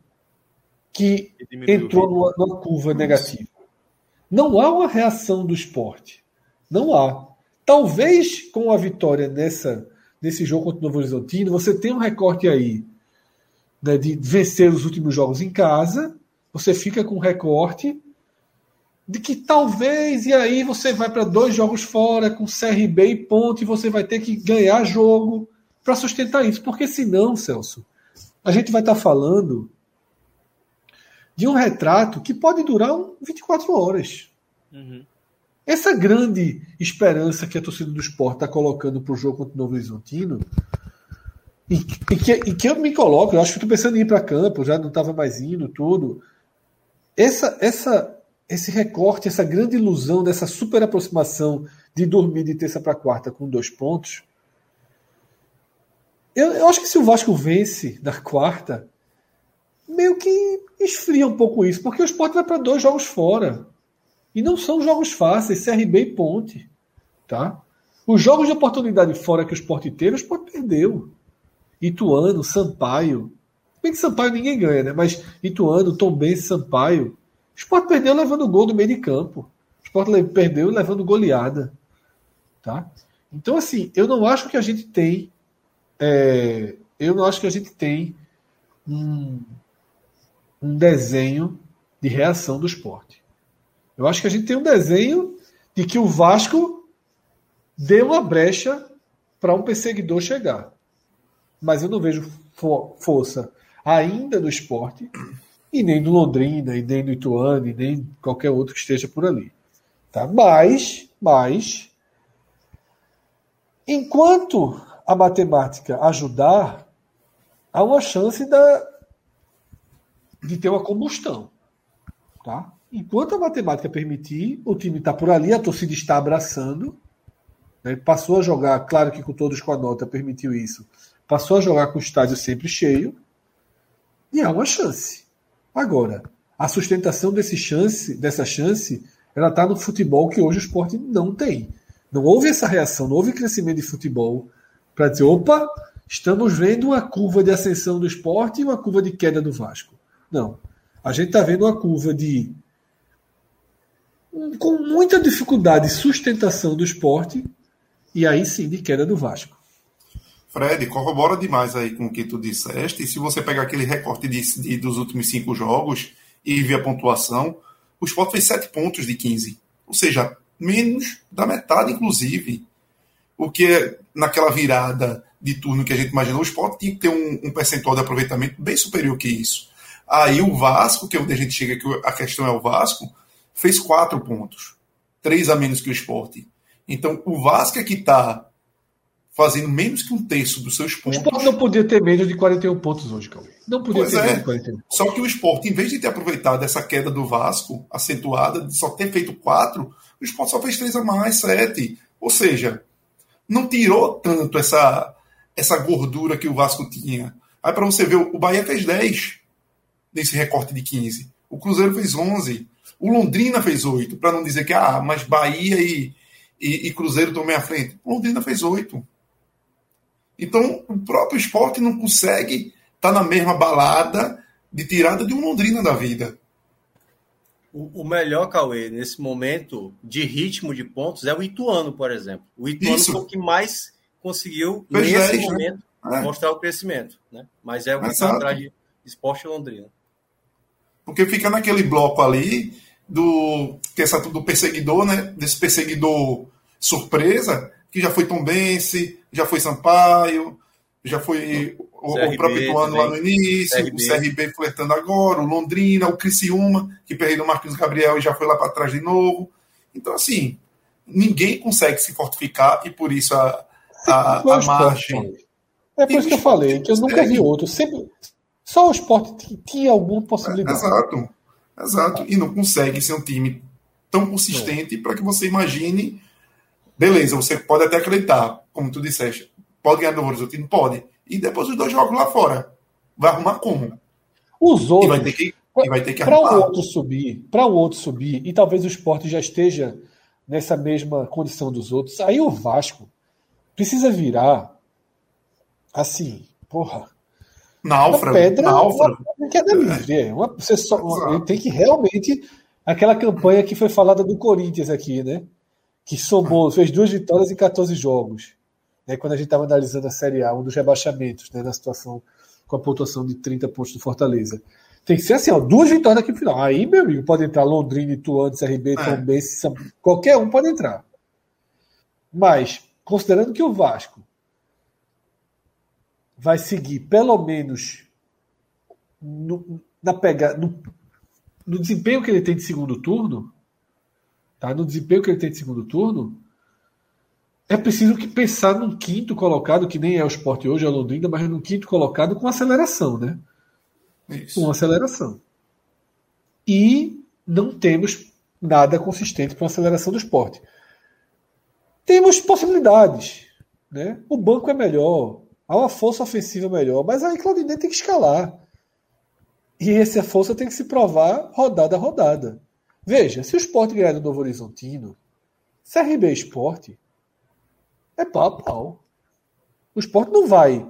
que entrou numa, numa curva negativa. Não há uma reação do esporte. Não há. Talvez com a vitória nessa, nesse jogo contra o Novo Horizontino, você tem um recorte aí né, de vencer os últimos jogos em casa, você fica com um recorte de que talvez, e aí você vai para dois jogos fora, com CRB e Ponte, e você vai ter que ganhar jogo para sustentar isso. Porque senão, Celso, a gente vai estar tá falando de um retrato que pode durar 24 horas. Uhum. Essa grande esperança que a torcida do esporte está colocando para o jogo contra o Novo Horizontino, e, e, que, e que eu me coloco, eu acho que estou pensando em ir para campo, já não estava mais indo, tudo. Essa, essa, esse recorte, essa grande ilusão dessa super aproximação de dormir de terça para quarta com dois pontos. Eu, eu acho que se o Vasco vence na quarta, meio que esfria um pouco isso, porque o esporte vai para dois jogos fora. E não são jogos fáceis, CRB e Ponte. Tá? Os jogos de oportunidade fora que o esporte teve, o esporte perdeu. Ituano, Sampaio. Bem que Sampaio ninguém ganha, né? Mas Ituano, Tombense, Sampaio. O esporte perdeu levando gol do meio de campo. O esporte perdeu levando goleada. Tá? Então, assim, eu não acho que a gente tem. É, eu não acho que a gente tem um, um desenho de reação do esporte. Eu acho que a gente tem um desenho de que o Vasco deu uma brecha para um perseguidor chegar. Mas eu não vejo força ainda do esporte, e nem do Londrina, e nem do Ituano, e nem qualquer outro que esteja por ali. Tá? Mas, mas enquanto a matemática ajudar, há uma chance da, de ter uma combustão. Tá? Enquanto a matemática permitir, o time está por ali, a torcida está abraçando. Né? Passou a jogar, claro que com todos com a nota permitiu isso. Passou a jogar com o estádio sempre cheio. E há uma chance. Agora, a sustentação desse chance, dessa chance, ela está no futebol que hoje o esporte não tem. Não houve essa reação, não houve crescimento de futebol para dizer, opa, estamos vendo uma curva de ascensão do esporte e uma curva de queda do Vasco. Não. A gente está vendo uma curva de com muita dificuldade sustentação do esporte e aí sim de queda do Vasco. Fred, corrobora demais aí com o que tu disseste. E se você pegar aquele recorte de, de, dos últimos cinco jogos e ver a pontuação, o Sport fez sete pontos de 15. Ou seja, menos da metade, inclusive. O que é, naquela virada de turno que a gente imaginou, o Sport tinha que ter um, um percentual de aproveitamento bem superior que isso. Aí o Vasco, que é onde a gente chega, que a questão é o Vasco, fez quatro pontos. Três a menos que o esporte. Então, o Vasco é que está fazendo menos que um terço dos seus pontos. O esporte não podia ter menos de 41 pontos hoje, Cauê. Não podia pois ter é. menos de 41. Só que o esporte, em vez de ter aproveitado essa queda do Vasco, acentuada, de só ter feito quatro, o esporte só fez três a mais, sete. Ou seja, não tirou tanto essa, essa gordura que o Vasco tinha. Aí para você ver, o Bahia fez 10 nesse recorte de 15. O Cruzeiro fez 11. O Londrina fez 8. Para não dizer que, ah, mas Bahia e, e, e Cruzeiro estão à frente. O Londrina fez 8. Então, o próprio esporte não consegue estar tá na mesma balada de tirada de um Londrina da vida. O, o melhor, Cauê, nesse momento de ritmo de pontos é o Ituano, por exemplo. O Ituano Isso. foi o que mais conseguiu, Fez nesse 10, né? momento, né? mostrar o crescimento. Né? Mas é o que está atrás de esporte Londrina. Porque fica naquele bloco ali do que essa do perseguidor, né? Desse perseguidor surpresa, que já foi Tombense, já foi Sampaio, já foi o, CRB, o próprio Ituano lá no início, CRB. o CRB flertando agora, o Londrina, o Criciúma, que perdeu o Marquinhos Gabriel e já foi lá para trás de novo. Então, assim, ninguém consegue se fortificar e por isso a, a, a margem. É por isso que eu falei, que eu nunca vi outro. Sempre, só o esporte tinha alguma possibilidade. É, exato, exato. E não consegue ser um time tão consistente para que você imagine. Beleza, você pode até acreditar, como tu disseste, pode ganhar do Horizontino? Pode. E depois os dois jogos lá fora. Vai arrumar como? Os outros. E vai ter que, vai ter que Para o outro subir, para o outro subir, e talvez o esporte já esteja nessa mesma condição dos outros, aí o Vasco precisa virar assim, porra, Náufrago. pedra, náufrago. Uma queda livre. É. Uma, você só, uma, tem que realmente. Aquela campanha que foi falada do Corinthians aqui, né? Que somou, fez duas vitórias em 14 jogos. Né, quando a gente estava analisando a Série A, um dos rebaixamentos, né, na situação com a pontuação de 30 pontos do Fortaleza. Tem que ser assim, ó, duas vitórias aqui no final. Aí, meu amigo, pode entrar Londrina, Ituano, CRB, é. Tombense, qualquer um pode entrar. Mas, considerando que o Vasco vai seguir pelo menos no, na pega, no, no, desempenho que ele tem de segundo turno, tá? No desempenho que ele tem de segundo turno, é preciso que pensar num quinto colocado, que nem é o esporte hoje, é o Londrina, mas num quinto colocado com aceleração, né? Isso. Com aceleração. E não temos nada consistente para aceleração do esporte. Temos possibilidades. Né? O banco é melhor, Há uma força ofensiva melhor, mas aí Claudinei tem que escalar. E essa força tem que se provar rodada a rodada. Veja, se o esporte ganhar do Novo Horizontino, CRB Esporte é pau a pau. O esporte não vai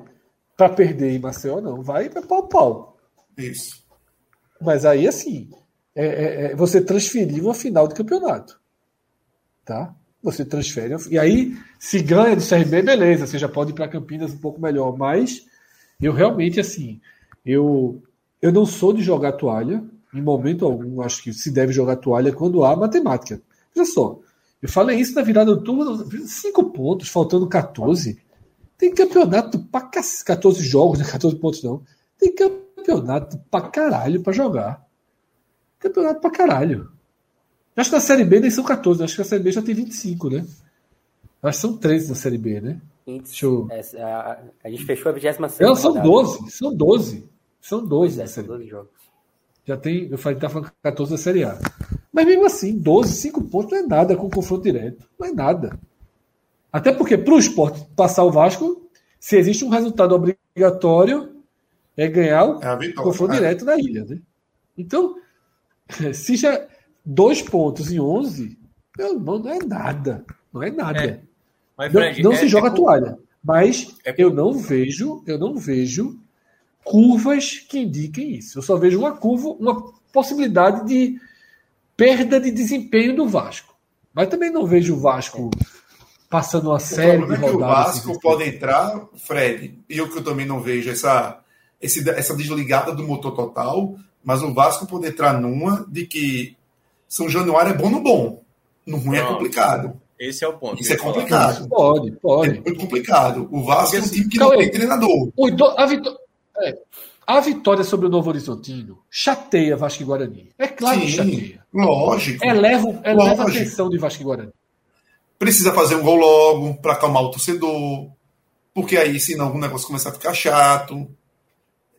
para perder em Maceió, não. Vai para pau a pau. Isso. Mas aí, assim, é, é, é, você transferir uma final de campeonato. Tá? você transfere. E aí, se ganha do CRB, beleza, você já pode ir para Campinas um pouco melhor. Mas eu realmente, assim, eu, eu não sou de jogar toalha, em momento algum, acho que se deve jogar toalha quando há matemática. Veja só, eu falei isso na virada do turno, cinco pontos, faltando 14. Tem campeonato para 14 jogos, não é 14 pontos não. Tem campeonato para caralho para jogar. Campeonato para caralho. Acho que na Série B nem são 14, acho que a Série B já tem 25, né? Acho que são 13 na Série B, né? Eu... é, a, a, gente fechou a 26 Não, são 12. São 12. São 12 é, são 12 jogos. Já tem, eu falei que tá falando 14 da Série A. Mas mesmo assim, 12, 5 pontos não é nada com confronto direto. Não é nada. Até porque, para o esporte passar o Vasco, se existe um resultado obrigatório, é ganhar o é confronto é. direto na ilha. Né? Então, [laughs] se já dois pontos em 11, meu irmão, não é nada. Não é nada. É. Mas, Fred, não, não se é, joga a toalha. Mas eu não vejo, eu não vejo curvas que indiquem isso. Eu só vejo uma curva, uma possibilidade de perda de desempenho do Vasco. Mas também não vejo o Vasco passando uma série de rodadas. É o Vasco pode entrar, Fred, e eu que eu também não vejo essa, esse, essa desligada do motor total, mas o Vasco pode entrar numa de que São Januário é bom no bom. No ruim é não, é complicado. Esse é o ponto. Isso é complicado. Pode, pode. É muito complicado. O Vasco é um time que não tem treinador. A vitória. É. A vitória sobre o Novo Horizontino chateia Vasco e Guarani. É claro Sim, que chateia. Lógico. Eleva, eleva lógico. a atenção de Vasco e Guarani. Precisa fazer um gol logo para acalmar o torcedor. Porque aí, senão, o negócio começa a ficar chato.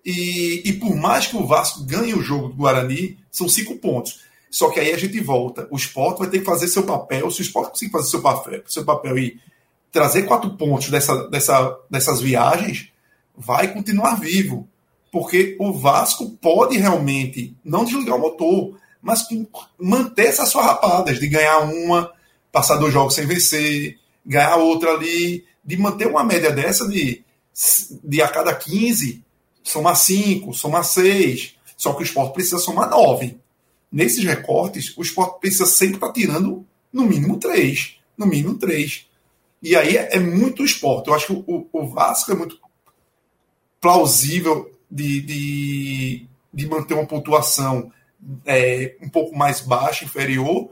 E, e por mais que o Vasco ganhe o jogo do Guarani, são cinco pontos. Só que aí a gente volta. O esporte vai ter que fazer seu papel. Se o esporte conseguir fazer seu papel, seu papel e trazer quatro pontos dessa, dessa, dessas viagens, vai continuar vivo. Porque o Vasco pode realmente não desligar o motor, mas manter essas farrapadas de ganhar uma, passar dois jogos sem vencer, ganhar outra ali, de manter uma média dessa de, de a cada 15, somar 5, somar 6. Só que o esporte precisa somar 9. Nesses recortes, o esporte precisa sempre estar tirando no mínimo 3. No mínimo 3. E aí é, é muito esporte. Eu acho que o, o Vasco é muito plausível de, de, de manter uma pontuação é, um pouco mais baixa, inferior,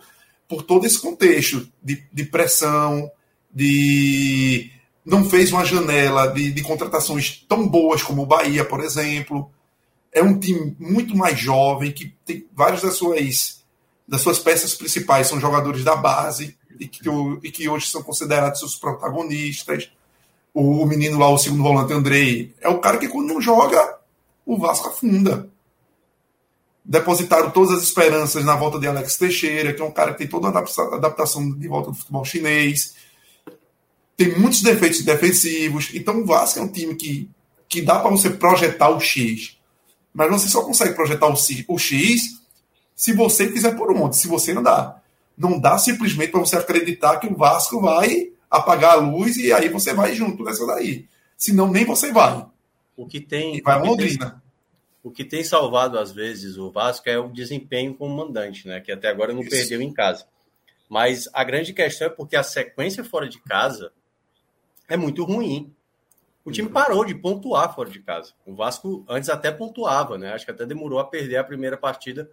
por todo esse contexto de, de pressão, de não fez uma janela de, de, contratações tão boas como o Bahia, por exemplo. É um time muito mais jovem, que tem várias das suas, das suas peças principais são jogadores da base e que, e que hoje são considerados seus protagonistas o menino lá, o segundo volante, Andrei, é o cara que quando não joga, o Vasco afunda. Depositaram todas as esperanças na volta de Alex Teixeira, que é um cara que tem toda a adaptação de volta do futebol chinês. Tem muitos defeitos defensivos. Então o Vasco é um time que, que dá para você projetar o X. Mas você só consegue projetar o, o X se você fizer por onde. Se você dá. Não dá simplesmente para você acreditar que o Vasco vai apagar a luz e aí você vai junto nessa daí. Senão nem você vai. O que tem. E vai Londrina. Tem, o que tem salvado, às vezes, o Vasco é o desempenho como mandante, né? Que até agora não Isso. perdeu em casa. Mas a grande questão é porque a sequência fora de casa é muito ruim. O time uhum. parou de pontuar fora de casa. O Vasco antes até pontuava, né? Acho que até demorou a perder a primeira partida.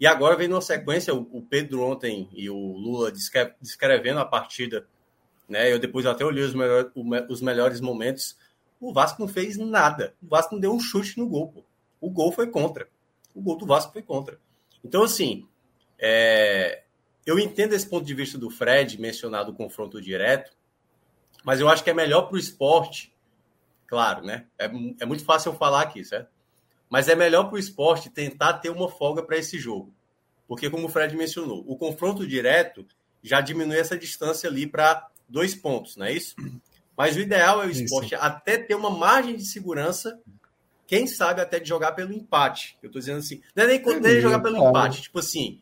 E agora vem numa sequência, o Pedro ontem e o Lula descrevendo a partida né? Eu depois até olhei os, melhor, os melhores momentos. O Vasco não fez nada. O Vasco não deu um chute no gol. Pô. O gol foi contra. O gol do Vasco foi contra. Então, assim, é... eu entendo esse ponto de vista do Fred, mencionado o confronto direto, mas eu acho que é melhor para o esporte, claro, né? É, é muito fácil eu falar aqui, certo? Mas é melhor para o esporte tentar ter uma folga para esse jogo. Porque, como o Fred mencionou, o confronto direto já diminui essa distância ali para dois pontos, não é isso? Mas o ideal é o esporte isso. até ter uma margem de segurança, quem sabe até de jogar pelo empate. Eu estou dizendo assim, não é nem, nem jogar pelo claro. empate, tipo assim,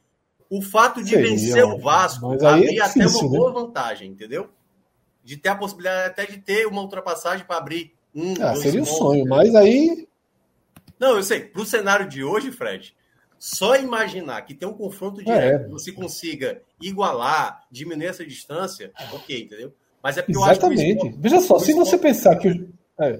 o fato de Seria, vencer o Vasco abrir é até uma boa né? vantagem, entendeu? De ter a possibilidade até de ter uma ultrapassagem para abrir um. Ah, seria um sonho, mas aí. Não, eu sei. Para o cenário de hoje, Fred, só imaginar que tem um confronto direto, é. você consiga igualar, diminuir essa distância, ok, entendeu? Mas é porque Exatamente. eu acho que. Esporte, Veja só, se você pensar que. É.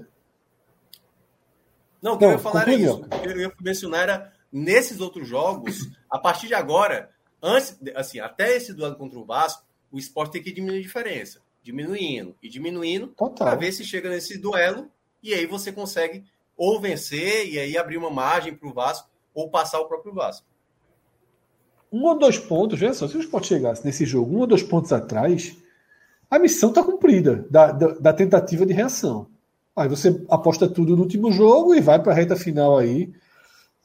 Não, o que Não, eu ia falar era isso. O que eu ia mencionar era nesses outros jogos, a partir de agora, antes, assim, até esse duelo contra o Vasco, o esporte tem que diminuir a diferença. Diminuindo e diminuindo para ver se chega nesse duelo e aí você consegue ou vencer e aí abrir uma margem para o Vasco ou passar o próprio Vasco. Um ou dois pontos, veja só, se o Sport chegasse nesse jogo um ou dois pontos atrás, a missão está cumprida da, da, da, tentativa de reação. Aí você aposta tudo no último jogo e vai para a reta final aí.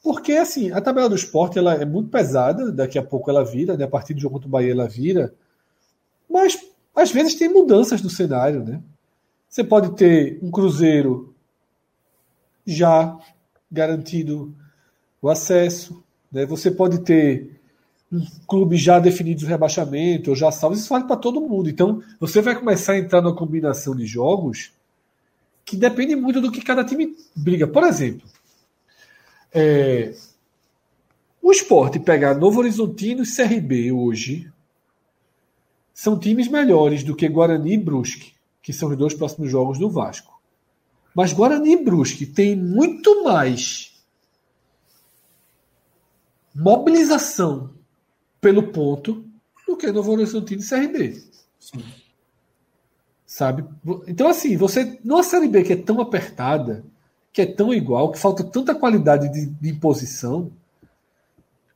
Porque, assim, a tabela do esporte ela é muito pesada, daqui a pouco ela vira, né? a partir do jogo contra o Bahia ela vira. Mas, às vezes, tem mudanças no cenário, né? Você pode ter um Cruzeiro já garantido o acesso, né? Você pode ter um clube já definido o rebaixamento, ou já salvo, isso vale para todo mundo. Então, você vai começar a entrar numa combinação de jogos que depende muito do que cada time briga. Por exemplo, é, o esporte pegar Novo Horizontino e CRB hoje são times melhores do que Guarani e Brusque, que são os dois próximos jogos do Vasco. Mas Guarani e Brusque tem muito mais mobilização pelo ponto do que Novo Horizontino e CRB. Sim. Sabe? Então, assim, você, numa Série B que é tão apertada, que é tão igual, que falta tanta qualidade de, de imposição,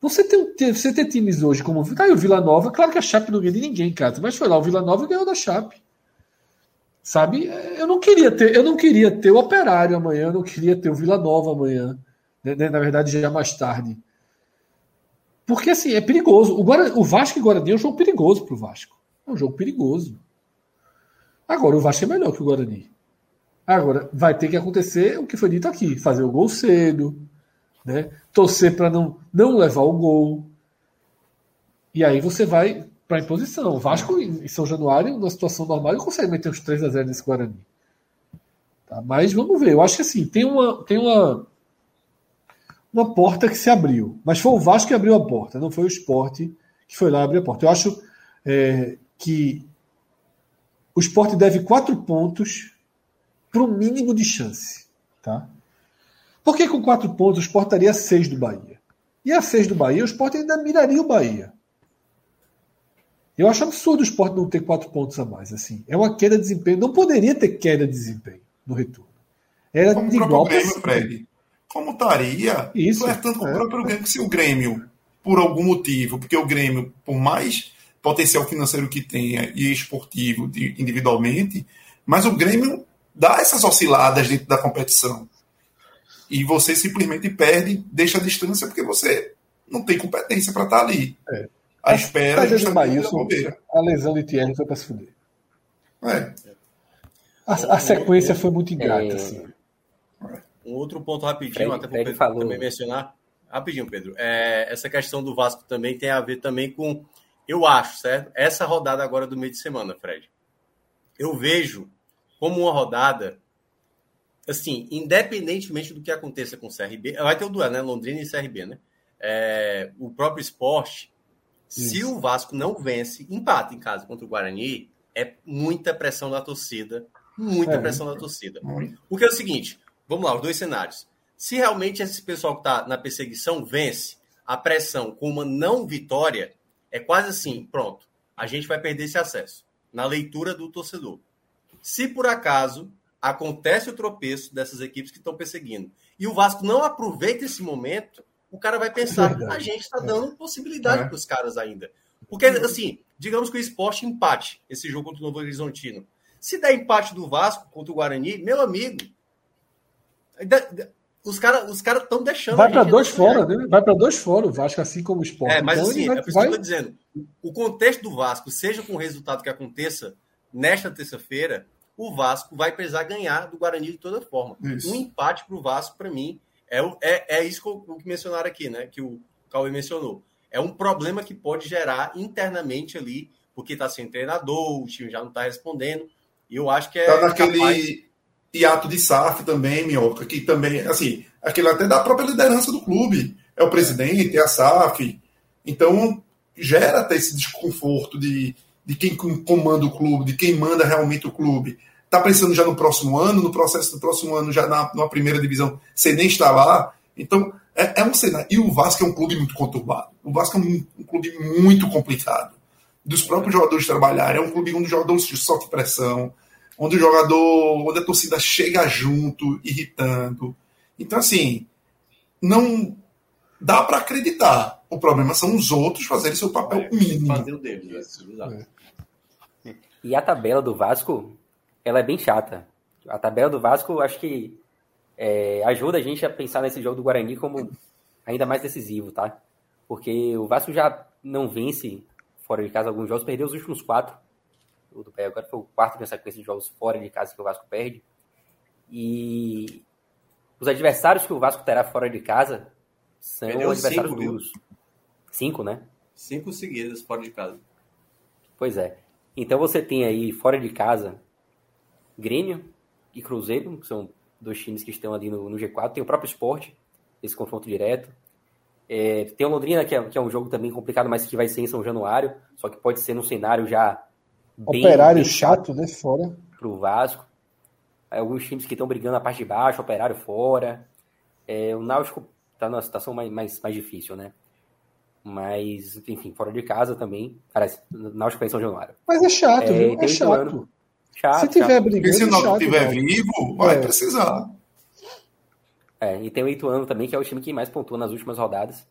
você tem, você tem times hoje como. Tá aí o Vila Nova, claro que a Chape não ganha de ninguém, cara, mas foi lá o Vila Nova e ganhou da Chape. Sabe? Eu não queria ter, eu não queria ter o Operário amanhã, eu não queria ter o Vila Nova amanhã. Né? Na verdade, já mais tarde. Porque assim, é perigoso. O, Guarani, o Vasco e Guarani é um jogo perigoso pro Vasco. É um jogo perigoso. Agora, o Vasco é melhor que o Guarani. Agora, vai ter que acontecer o que foi dito aqui: fazer o gol cedo, né? torcer para não, não levar o gol. E aí você vai para a imposição. O Vasco, em São Januário, numa situação normal, consegue meter uns 3 a 0 nesse Guarani. Tá? Mas vamos ver. Eu acho que assim, tem uma, tem uma, uma porta que se abriu. Mas foi o Vasco que abriu a porta, não foi o esporte que foi lá abrir a porta. Eu acho é, que o esporte deve quatro pontos para o mínimo de chance. Tá? Por que com quatro pontos o esporte estaria seis do Bahia? E a seis do Bahia, o esporte ainda miraria o Bahia. Eu acho absurdo o esporte não ter quatro pontos a mais. assim. É uma queda de desempenho. Não poderia ter queda de desempenho no retorno. Era Como de igual para Fred como estaria Isso, flertando com é. o próprio Grêmio. Se o Grêmio, por algum motivo, porque o Grêmio, por mais potencial financeiro que tenha e esportivo de, individualmente, mas o Grêmio dá essas osciladas dentro da competição. E você simplesmente perde, deixa a distância, porque você não tem competência para estar tá ali. É. A espera é Bahia, A lesão de Thierry foi para se fuder. É. A, a, sequência foi muito ingrata. É. Assim. Um outro ponto rapidinho, Fred, até para o Pedro falou. também mencionar. Rapidinho, Pedro. É, essa questão do Vasco também tem a ver também com, eu acho, certo? Essa rodada agora do meio de semana, Fred. Eu vejo como uma rodada, assim, independentemente do que aconteça com o CRB, vai ter o duelo, né? Londrina e CRB, né? É, o próprio esporte, Isso. se o Vasco não vence, empata em casa contra o Guarani, é muita pressão da torcida. Muita é. pressão da torcida. Porque é o seguinte: Vamos lá, os dois cenários. Se realmente esse pessoal que está na perseguição vence a pressão com uma não vitória, é quase assim, pronto, a gente vai perder esse acesso na leitura do torcedor. Se por acaso acontece o tropeço dessas equipes que estão perseguindo e o Vasco não aproveita esse momento, o cara vai pensar, a gente está dando possibilidade é. para os caras ainda. Porque, assim, digamos que o esporte empate esse jogo contra o Novo Horizontino. Se der empate do Vasco contra o Guarani, meu amigo, os caras os cara estão deixando. Vai para dois fora, né? Vai para dois fora o Vasco, assim como o Sport. É, mas então, assim, vai, é por isso vai... que eu tô dizendo. O contexto do Vasco, seja com o resultado que aconteça nesta terça-feira, o Vasco vai precisar ganhar do Guarani de toda forma. Isso. Um empate para o Vasco, para mim, é, é, é isso que, eu, que mencionaram aqui, né? Que o Cauê mencionou. É um problema que pode gerar internamente ali, porque está sem treinador, o time já não está respondendo. E eu acho que é. Tá naquele. Capaz hiato de SAF também, Minhoca, que também, assim, aquele até da própria liderança do clube. É o presidente, é a SAF. Então, gera até esse desconforto de, de quem comanda o clube, de quem manda realmente o clube. Tá pensando já no próximo ano, no processo do próximo ano, já na, primeira divisão, sem nem estar lá. Então, é, é, um cenário. E o Vasco é um clube muito conturbado. O Vasco é um, um clube muito complicado. Dos próprios jogadores trabalharem. É um clube onde os jogadores sofrem pressão onde o jogador, onde a torcida chega junto, irritando. Então, assim, não dá para acreditar. O problema são os outros fazerem seu papel é, mínimo. Fazer o deles, é. E a tabela do Vasco, ela é bem chata. A tabela do Vasco, acho que é, ajuda a gente a pensar nesse jogo do Guarani como ainda mais decisivo, tá? Porque o Vasco já não vence fora de casa alguns jogos, perdeu os últimos quatro. O do agora foi o quarto na sequência de jogos fora de casa que o Vasco perde. E os adversários que o Vasco terá fora de casa são Perdeu adversários cinco, duros. Viu? Cinco, né? Cinco seguidas fora de casa. Pois é. Então você tem aí fora de casa Grêmio e Cruzeiro, que são dois times que estão ali no, no G4. Tem o próprio esporte, esse confronto direto. É, tem o Londrina, que é, que é, um jogo também complicado, mas que vai ser em São Januário, só que pode ser num cenário já. Bem, Operário bem chato, né? Fora. Pro Vasco. Alguns times que estão brigando na parte de baixo, Operário fora. É, o Náutico está numa situação mais, mais, mais difícil, né? Mas, enfim, fora de casa também. Parece, Náutico é em São Januário. Mas é chato, é, viu? É chato. chato. Se tiver chato. brigando. se o Náutico estiver vivo, vai é. precisar. É, e tem o Ituano também, que é o time que mais pontua nas últimas rodadas.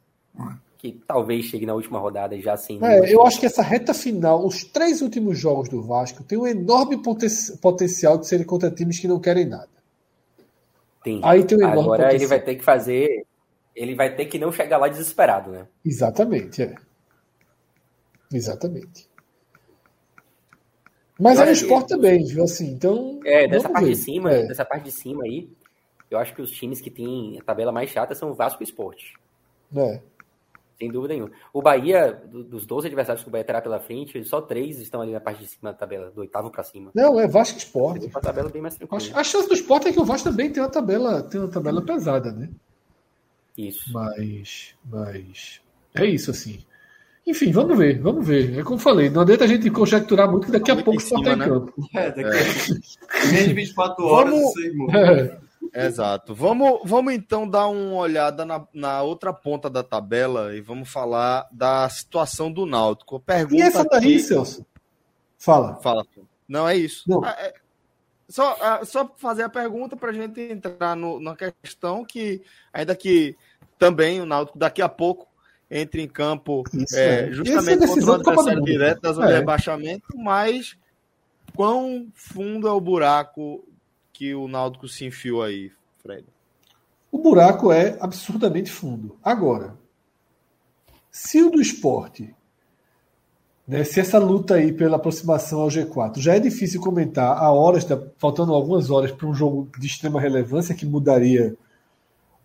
Que talvez chegue na última rodada e já sem. É, eu acho que essa reta final, os três últimos jogos do Vasco, tem um enorme poten potencial de serem contra times que não querem nada. Tem. Aí tem um enorme Agora potencial. ele vai ter que fazer. Ele vai ter que não chegar lá desesperado, né? Exatamente, é. Exatamente. Mas é o esporte também, viu? Assim, então. É, dessa parte ver. de cima, é. dessa parte de cima aí, eu acho que os times que têm a tabela mais chata são o Vasco e o Esporte. É. Sem dúvida nenhuma. O Bahia, dos 12 adversários que o Bahia terá pela frente, só três estão ali na parte de cima da tabela, do oitavo para cima. Não, é Vasco e Esporte. Uma tabela bem mais tranquila. A chance do Esporte é que o Vasco também tem uma tabela, tem uma tabela pesada, né? Isso. Mas, mas é isso assim. Enfim, vamos ver, vamos ver. É como eu falei, não adianta a gente conjecturar muito que daqui a pouco o Sport tá em né? campo. É, daqui a é. menos de 24 horas vamos... isso aí, Exato. Vamos, vamos então dar uma olhada na, na outra ponta da tabela e vamos falar da situação do Náutico. Pergunta e essa daí, aqui... Celso? Fala. Fala. Não, é isso. Não. É, é só, é, só fazer a pergunta para a gente entrar no, na questão que, ainda que também o Náutico daqui a pouco entre em campo é, é, justamente contra o adversário direto da zona de rebaixamento, mas quão fundo é o buraco que o Náutico se enfiou aí, Fred? O buraco é absurdamente fundo. Agora, se o do esporte, né, se essa luta aí pela aproximação ao G4 já é difícil comentar a horas, tá faltando algumas horas para um jogo de extrema relevância que mudaria,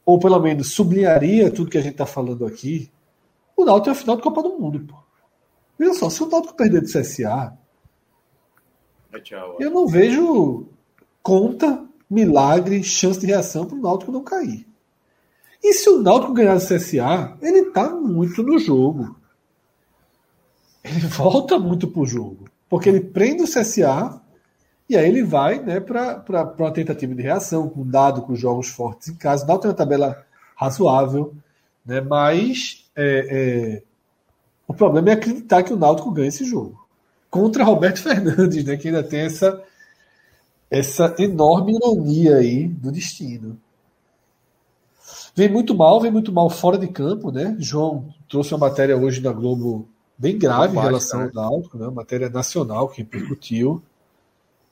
ou pelo menos sublinharia tudo que a gente está falando aqui, o Náutico é a final do Copa do Mundo, pô. Veja só, se o Náutico perder do CSA, eu não vejo conta, milagre, chance de reação para o Náutico não cair. E se o Náutico ganhar do CSA, ele está muito no jogo. Ele [laughs] volta muito para o jogo. Porque ele prende o CSA e aí ele vai né, para uma tentativa de reação, com dado com jogos fortes em casa. O Náutico tem uma tabela razoável, né, mas é, é, o problema é acreditar que o Náutico ganha esse jogo. Contra Roberto [laughs] Fernandes, né, que ainda tem essa essa enorme ironia aí do destino. Vem muito mal, vem muito mal fora de campo, né? João trouxe uma matéria hoje na Globo bem grave em relação né? ao Náutico, né? Matéria nacional que repercutiu,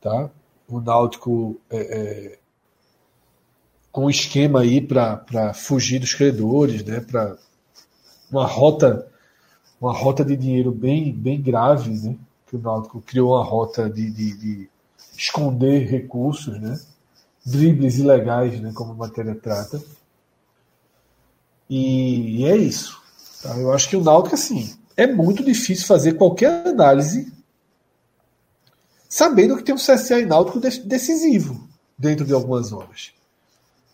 tá? O Náutico é, é, com um esquema aí para fugir dos credores, né? Para uma rota uma rota de dinheiro bem bem grave, né? Que o Náutico criou uma rota de, de, de esconder recursos, né? dribles ilegais, né? como a matéria trata. E, e é isso. Tá? Eu acho que o Náutico, assim, é muito difícil fazer qualquer análise sabendo que tem um CSA e Náutico decisivo dentro de algumas horas.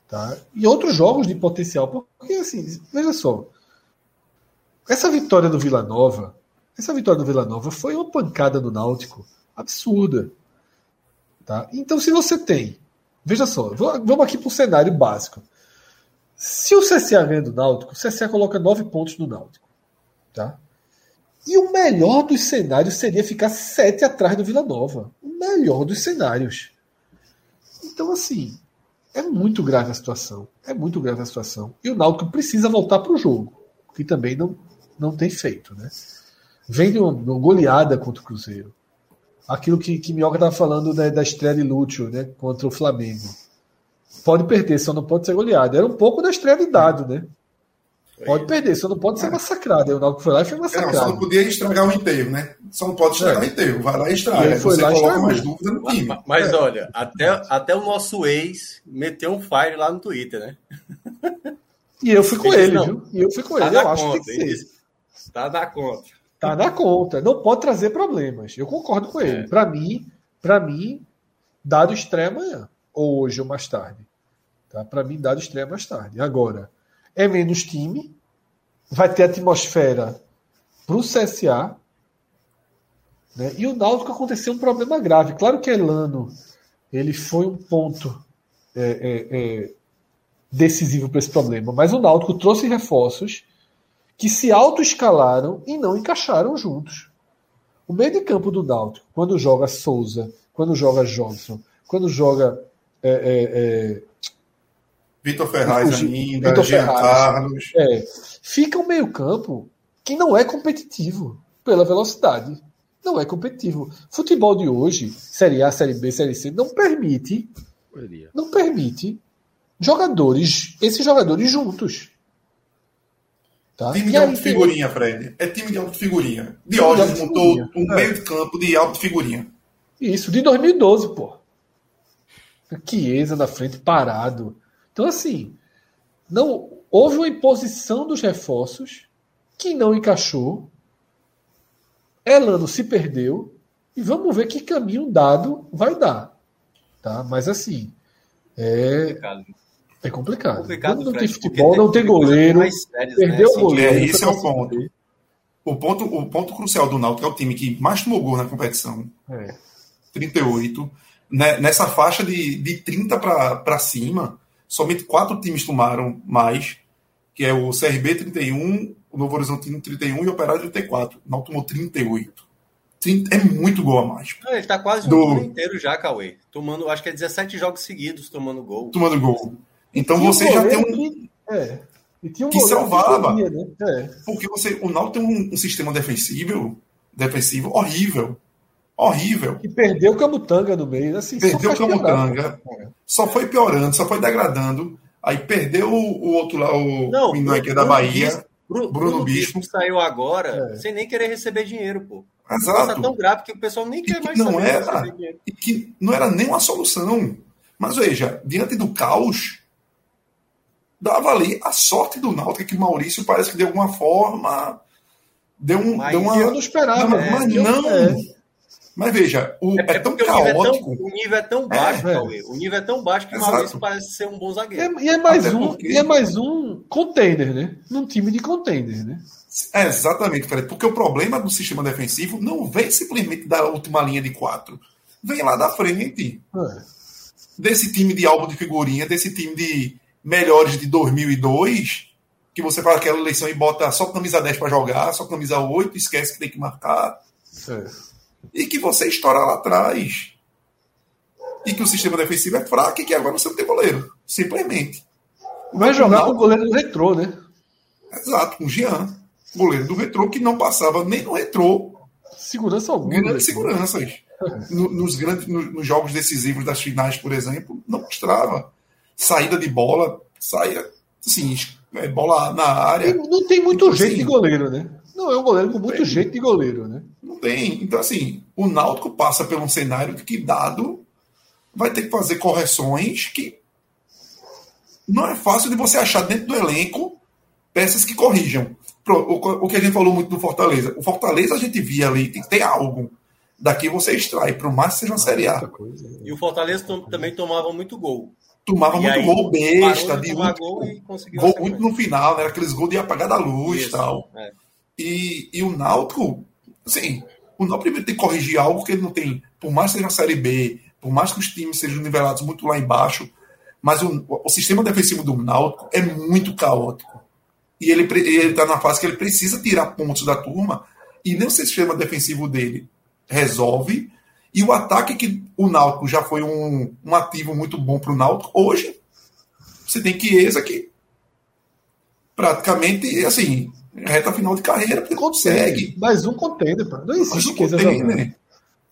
Tá? E outros jogos de potencial. Porque, assim, veja só. Essa vitória do Vila Nova, essa vitória do Vila Nova foi uma pancada do Náutico absurda. Tá? Então, se você tem. Veja só, vamos aqui para o cenário básico. Se o CSA ganha do Náutico, o CSA coloca nove pontos no Náutico. Tá? E o melhor dos cenários seria ficar sete atrás do Vila Nova. O melhor dos cenários. Então, assim, é muito grave a situação. É muito grave a situação. E o Náutico precisa voltar para o jogo, que também não, não tem feito. Né? Vem de uma, uma goleada contra o Cruzeiro. Aquilo que, que Minhoca estava falando né, da estreia de Lúcio né, contra o Flamengo. Pode perder, só não pode ser goleado. Era um pouco da estreia de dado, né? Pode perder, só não pode ser massacrado. O Náutico foi lá e foi massacrado. Não, só não podia estragar o inteiro, né? Só não pode estragar é. o inteiro. Vai lá e estraga. Ele foi você lá coloca mais dúvida no time. Mas, mas é. olha, até, até o nosso ex meteu um fire lá no Twitter, né? E eu fui com ele, não, viu? E eu fui com tá ele. Eu acho conta, que tem que ser. Tá na conta. Tá na conta. Não pode trazer problemas. Eu concordo com ele. É. Para mim, para mim, dado estreia amanhã. Ou hoje ou mais tarde. Tá? Para mim, dado estreia mais tarde. Agora, é menos time, vai ter atmosfera para o CSA. Né? E o Náutico aconteceu um problema grave. Claro que Elano ele foi um ponto é, é, é, decisivo para esse problema, mas o Náutico trouxe reforços que se autoescalaram e não encaixaram juntos. O meio de campo do Náutico, quando joga Souza, quando joga Johnson, quando joga é, é, é Vitor Ferraz ainda, Vitor Jean Ferraz, Carlos. É, fica um meio-campo que não é competitivo pela velocidade. Não é competitivo. Futebol de hoje, Série A, Série B, Série C, não permite. Não permite jogadores, esses jogadores juntos. Tá? Time de alta figurinha, Fred. É time de alta figurinha. Diógenes montou um é. meio de campo de alta figurinha. Isso, de 2012, pô. Chiesa na frente, parado. Então, assim, não houve uma imposição dos reforços que não encaixou. Elano se perdeu e vamos ver que caminho dado vai dar. Tá? Mas assim, é. É complicado. É complicado Quando não tem futebol, não tem goleiro. Sérias, perdeu né? o goleiro. É, esse é o ponto. O ponto. O ponto crucial do Náutico é o time que mais tomou gol na competição. É. 38. Né, nessa faixa de, de 30 para cima, somente quatro times tomaram mais, que é o CRB 31, o Novo Horizontino 31 e o Operário 34. Não tomou 38. 30, é muito gol a mais. Não, ele tá quase Do... um inteiro já, Cauê. Tomando, acho que é 17 jogos seguidos tomando gol. Tomando gol. Então você um já tem um. Que, é. um que salvava. Que né? é. Porque você, o Náutico tem um, um, sistema defensivo, defensivo horrível horrível. E perdeu o Camutanga no meio. Assim, perdeu o Camutanga. Só foi piorando, só foi degradando. Aí perdeu o, outro lá, o Não, Minueque da Bahia. Bispo, Bruno, Bruno Bispo. saiu agora é. sem nem querer receber dinheiro, pô. Exato. Tá tão grave que o pessoal nem quer mais não era, E que não era nem uma solução. Mas veja, diante do caos, dava ali a sorte do Náutico que Maurício parece que de alguma forma deu, um, mas deu uma. Eu não esperava. Não, mas não. É. Mas veja, o, é, é tão caótico. O nível é tão, baixo, é, Cauê. O nível é tão baixo que o Maurício parece ser um bom zagueiro. E é, e é mais um, porque... e é mais um container, né? Num time de container, né? É, exatamente, Fred. Porque o problema do sistema defensivo não vem simplesmente da última linha de quatro. Vem lá da frente. É. Desse time de álbum de figurinha, desse time de melhores de 2002, que você faz aquela eleição e bota só camisa 10 para jogar, só camisa 8, esquece que tem que marcar. É e que você estoura lá atrás. E que o sistema defensivo é fraco e que agora você não tem goleiro. Simplesmente. Vai jogar com o goleiro do retrô, né? Exato, com o Jean. Goleiro do retrô que não passava nem no retrô. Segurança alguma. Grandes seguranças. [laughs] nos, grandes, nos jogos decisivos das finais, por exemplo, não mostrava. Saída de bola, saia assim, é, bola na área. Não tem muito então, jeito assim, de goleiro, né? Não é um goleiro com muito tem. jeito de goleiro, né? Não tem. Então, assim, o Náutico passa por um cenário que, dado, vai ter que fazer correções que não é fácil de você achar dentro do elenco peças que corrijam. O, que a gente falou muito do Fortaleza. O Fortaleza a gente via ali, tem que ter algo. Daqui você extrai, para o máximo seja uma Série A. E o Fortaleza também tomava muito gol. Tomava e muito gol besta, de, de gol, gol muito no final, né? aqueles gols de apagar da luz e tal. É. E, e o Náutico, assim, o Náutico primeiro tem que corrigir algo que ele não tem, por mais que seja a Série B, por mais que os times sejam nivelados muito lá embaixo, mas o, o sistema defensivo do Náutico é muito caótico. E ele está na fase que ele precisa tirar pontos da turma, e nem o sistema defensivo dele resolve, e o ataque que o Náutico já foi um, um ativo muito bom para o Náutico, hoje você tem Chiesa que praticamente, assim, reta final de carreira, porque consegue. Mais um contender, pô. Não existe coisa contender.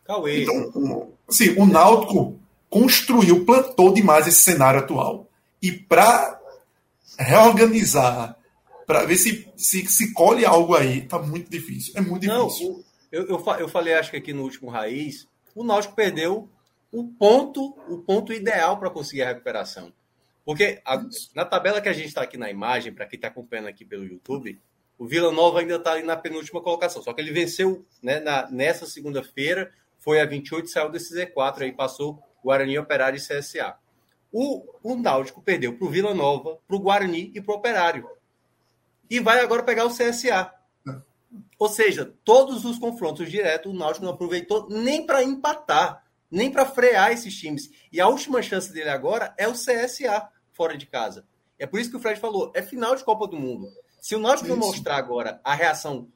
Cauê. Então, assim, o Náutico construiu, plantou demais esse cenário atual. E para reorganizar, para ver se, se se colhe algo aí, tá muito difícil. É muito difícil. Não, eu, eu, eu falei, acho que aqui no último Raiz, o Náutico perdeu o ponto, o ponto ideal para conseguir a recuperação. Porque a, na tabela que a gente está aqui na imagem, para quem está acompanhando aqui pelo YouTube, o Vila Nova ainda está ali na penúltima colocação. Só que ele venceu né, na, nessa segunda-feira, foi a 28, saiu desse Z4, aí passou Guarani, Operário e CSA. O, o Náutico perdeu para o Vila Nova, para o Guarani e para o Operário. E vai agora pegar o CSA. Ou seja, todos os confrontos diretos, o Náutico não aproveitou nem para empatar, nem para frear esses times. E a última chance dele agora é o CSA fora de casa. É por isso que o Fred falou: é final de Copa do Mundo. Se o Náutico não mostrar agora a reação,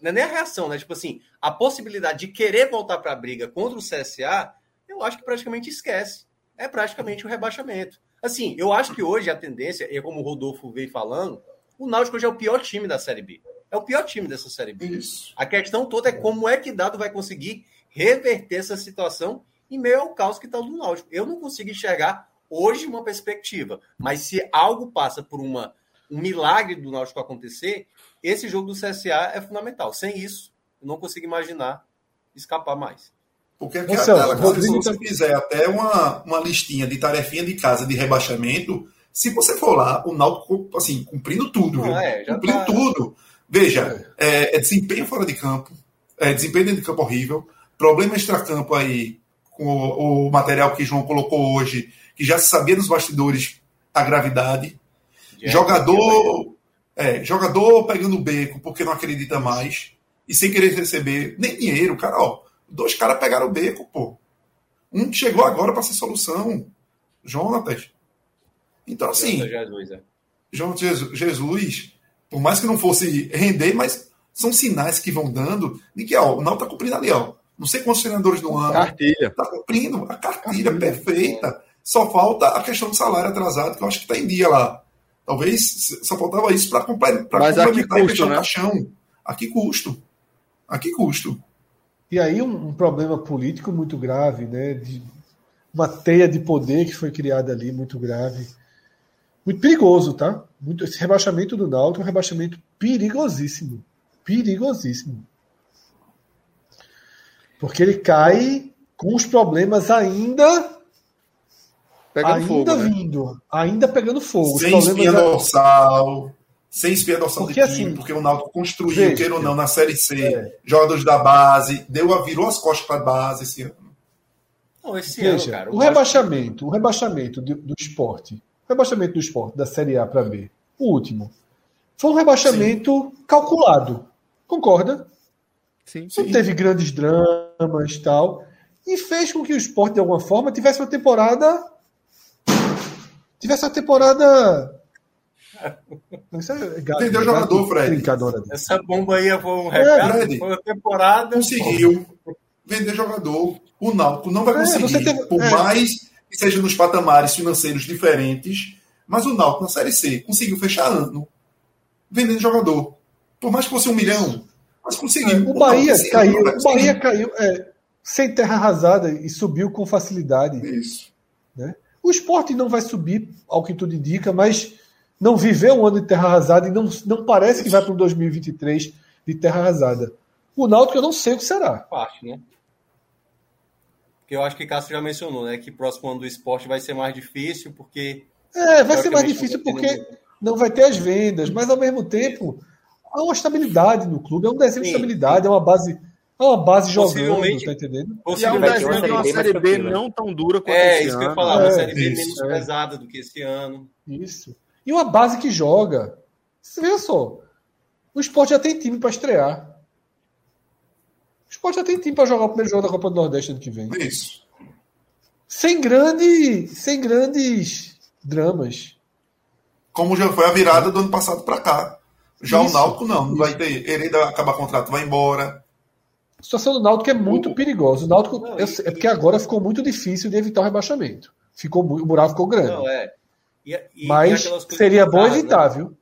não é nem a reação, né? Tipo assim, a possibilidade de querer voltar para a briga contra o CSA, eu acho que praticamente esquece. É praticamente o rebaixamento. Assim, eu acho que hoje a tendência, e como o Rodolfo veio falando, o Náutico hoje é o pior time da Série B. É o pior time dessa Série B. Isso. A questão toda é como é que Dado vai conseguir reverter essa situação em meio ao caos que está no Náutico. Eu não consigo enxergar hoje uma perspectiva, mas se algo passa por uma, um milagre do Náutico acontecer, esse jogo do CSA é fundamental. Sem isso, eu não consigo imaginar escapar mais. Porque aqui tela, se você fizer até uma, uma listinha de tarefinha de casa de rebaixamento, se você for lá, o Náutico, assim, cumprindo tudo, ah, é, cumprindo tá... tudo. Veja, é. é. É, desempenho fora de campo, é desempenho dentro de campo horrível, problema extracampo aí, com o, o, material que João colocou hoje, que já se sabia nos bastidores a gravidade. jogador, é, jogador pegando beco porque não acredita mais e sem querer receber nem dinheiro, cara, ó, dois caras pegaram o beco, pô. Um chegou agora para ser solução, Jonatas. Então, assim, Jesus, é. João Jesus, Jesus, por mais que não fosse render, mas são sinais que vão dando de que ó, o Náutico está cumprindo ali, ó. Não sei quantos treinadores no ano. Cartilha. Está cumprindo a cartilha, cartilha, perfeita. Só falta a questão do salário atrasado, que eu acho que está em dia lá. Talvez só faltava isso para complementar e fechar né? o caixão. A que custo? A que custo? E aí um, um, problema político muito grave, né? De uma teia de poder que foi criada ali muito grave. Muito perigoso, tá? Muito, esse rebaixamento do Náutico é um rebaixamento perigosíssimo. Perigosíssimo. Porque ele cai com os problemas ainda pegando ainda fogo, né? vindo, ainda pegando fogo. Sem espinha dorsal, sem espinha dorsal porque, de time, assim, porque o Náutico construiu, veja, queira ou não, na Série C, é. jogadores da base, deu, virou as costas para a base esse ano. Não, esse veja, ano, cara, o, o rebaixamento, o rebaixamento do, do esporte, rebaixamento do esporte da Série A para B, o último, foi um rebaixamento Sim. calculado. Concorda? Sim, Não sim. teve grandes dramas e tal. E fez com que o esporte, de alguma forma, tivesse uma temporada. Tivesse uma temporada. [laughs] É gato, Entendeu o jogador, Fred? Essa bomba aí foi um é, recado, é, foi uma temporada. Conseguiu vender jogador. O Náutico não vai é, conseguir, teve, por é. mais que seja nos patamares financeiros diferentes, mas o Náutico na Série C conseguiu fechar ano vendendo jogador. Por mais que fosse um milhão, mas conseguiu. É, o Bahia não, caiu, o Bahia caiu é, sem terra arrasada e subiu com facilidade. Isso. Né? O esporte não vai subir, ao que tudo indica, mas não viveu um ano de terra arrasada e não, não parece que vai para o 2023 de terra arrasada. O Náutico eu não sei o que será. Parte, né? Porque eu acho que Castro já mencionou, né? Que próximo ano do esporte vai ser mais difícil, porque. É, vai ser mais difícil porque não vai ter as vendas, mas ao mesmo tempo há uma estabilidade no clube, é um desenho de estabilidade, é uma base. É uma base jogando, tá entendendo? E é um desenho de uma série B não tão dura quanto é, esse isso ano. que eu falava, é, uma série B menos é. pesada do que esse ano. Isso. E uma base que joga. Você vê só. O esporte já tem time para estrear. O esporte já tem time para jogar o primeiro jogo da Copa do Nordeste ano que vem. Isso. Sem, grande, sem grandes dramas. Como já foi a virada do ano passado para cá. Já isso, o Náutico não, não vai ter. Ele ainda acaba contrato, vai embora. A situação do Náutico é muito o... perigosa. O Náutico não, é porque agora ficou muito difícil de evitar o rebaixamento. Ficou, o buraco ficou grande. Não, é. E, e, Mas e seria bom evitar, né? viu?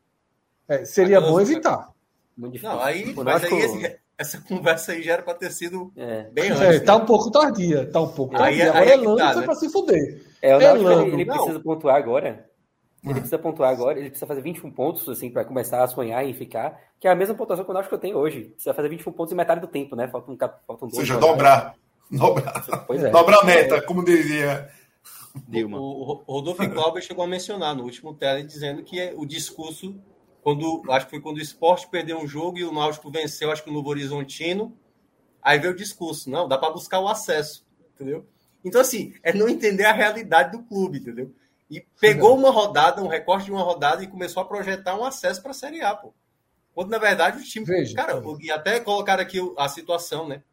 É, seria aquelas... bom evitar. Não, aí, mas aí esse, essa conversa aí já era para ter sido é. bem antes. É, né? tá um pouco tardia, tá um pouco aí, tardia. Agora aí é Elano tá, foi né? para se fuder. É, o Elano, ele, ele precisa pontuar agora. Ele uhum. precisa pontuar agora, ele precisa fazer 21 pontos, assim, para começar a sonhar e ficar, que é a mesma pontuação que eu acho que eu tenho hoje. Precisa fazer 21 pontos em metade do tempo, né? Faltam, faltam dois. Ou seja, dobrar. Dobrar. Pois é. Dobrar a meta, como diria. Dilma. O, o Rodolfo Glauber chegou a mencionar no último tele dizendo que é o discurso quando acho que foi quando o esporte perdeu um jogo e o Náutico venceu, acho que no Novo Horizontino. Aí veio o discurso, não, dá para buscar o acesso, entendeu? Então, assim, é não entender a realidade do clube, entendeu? E pegou uma rodada, um recorte de uma rodada e começou a projetar um acesso para a Série A, pô. Quando, na verdade, o time. Veja, cara, e até colocar aqui a situação, né?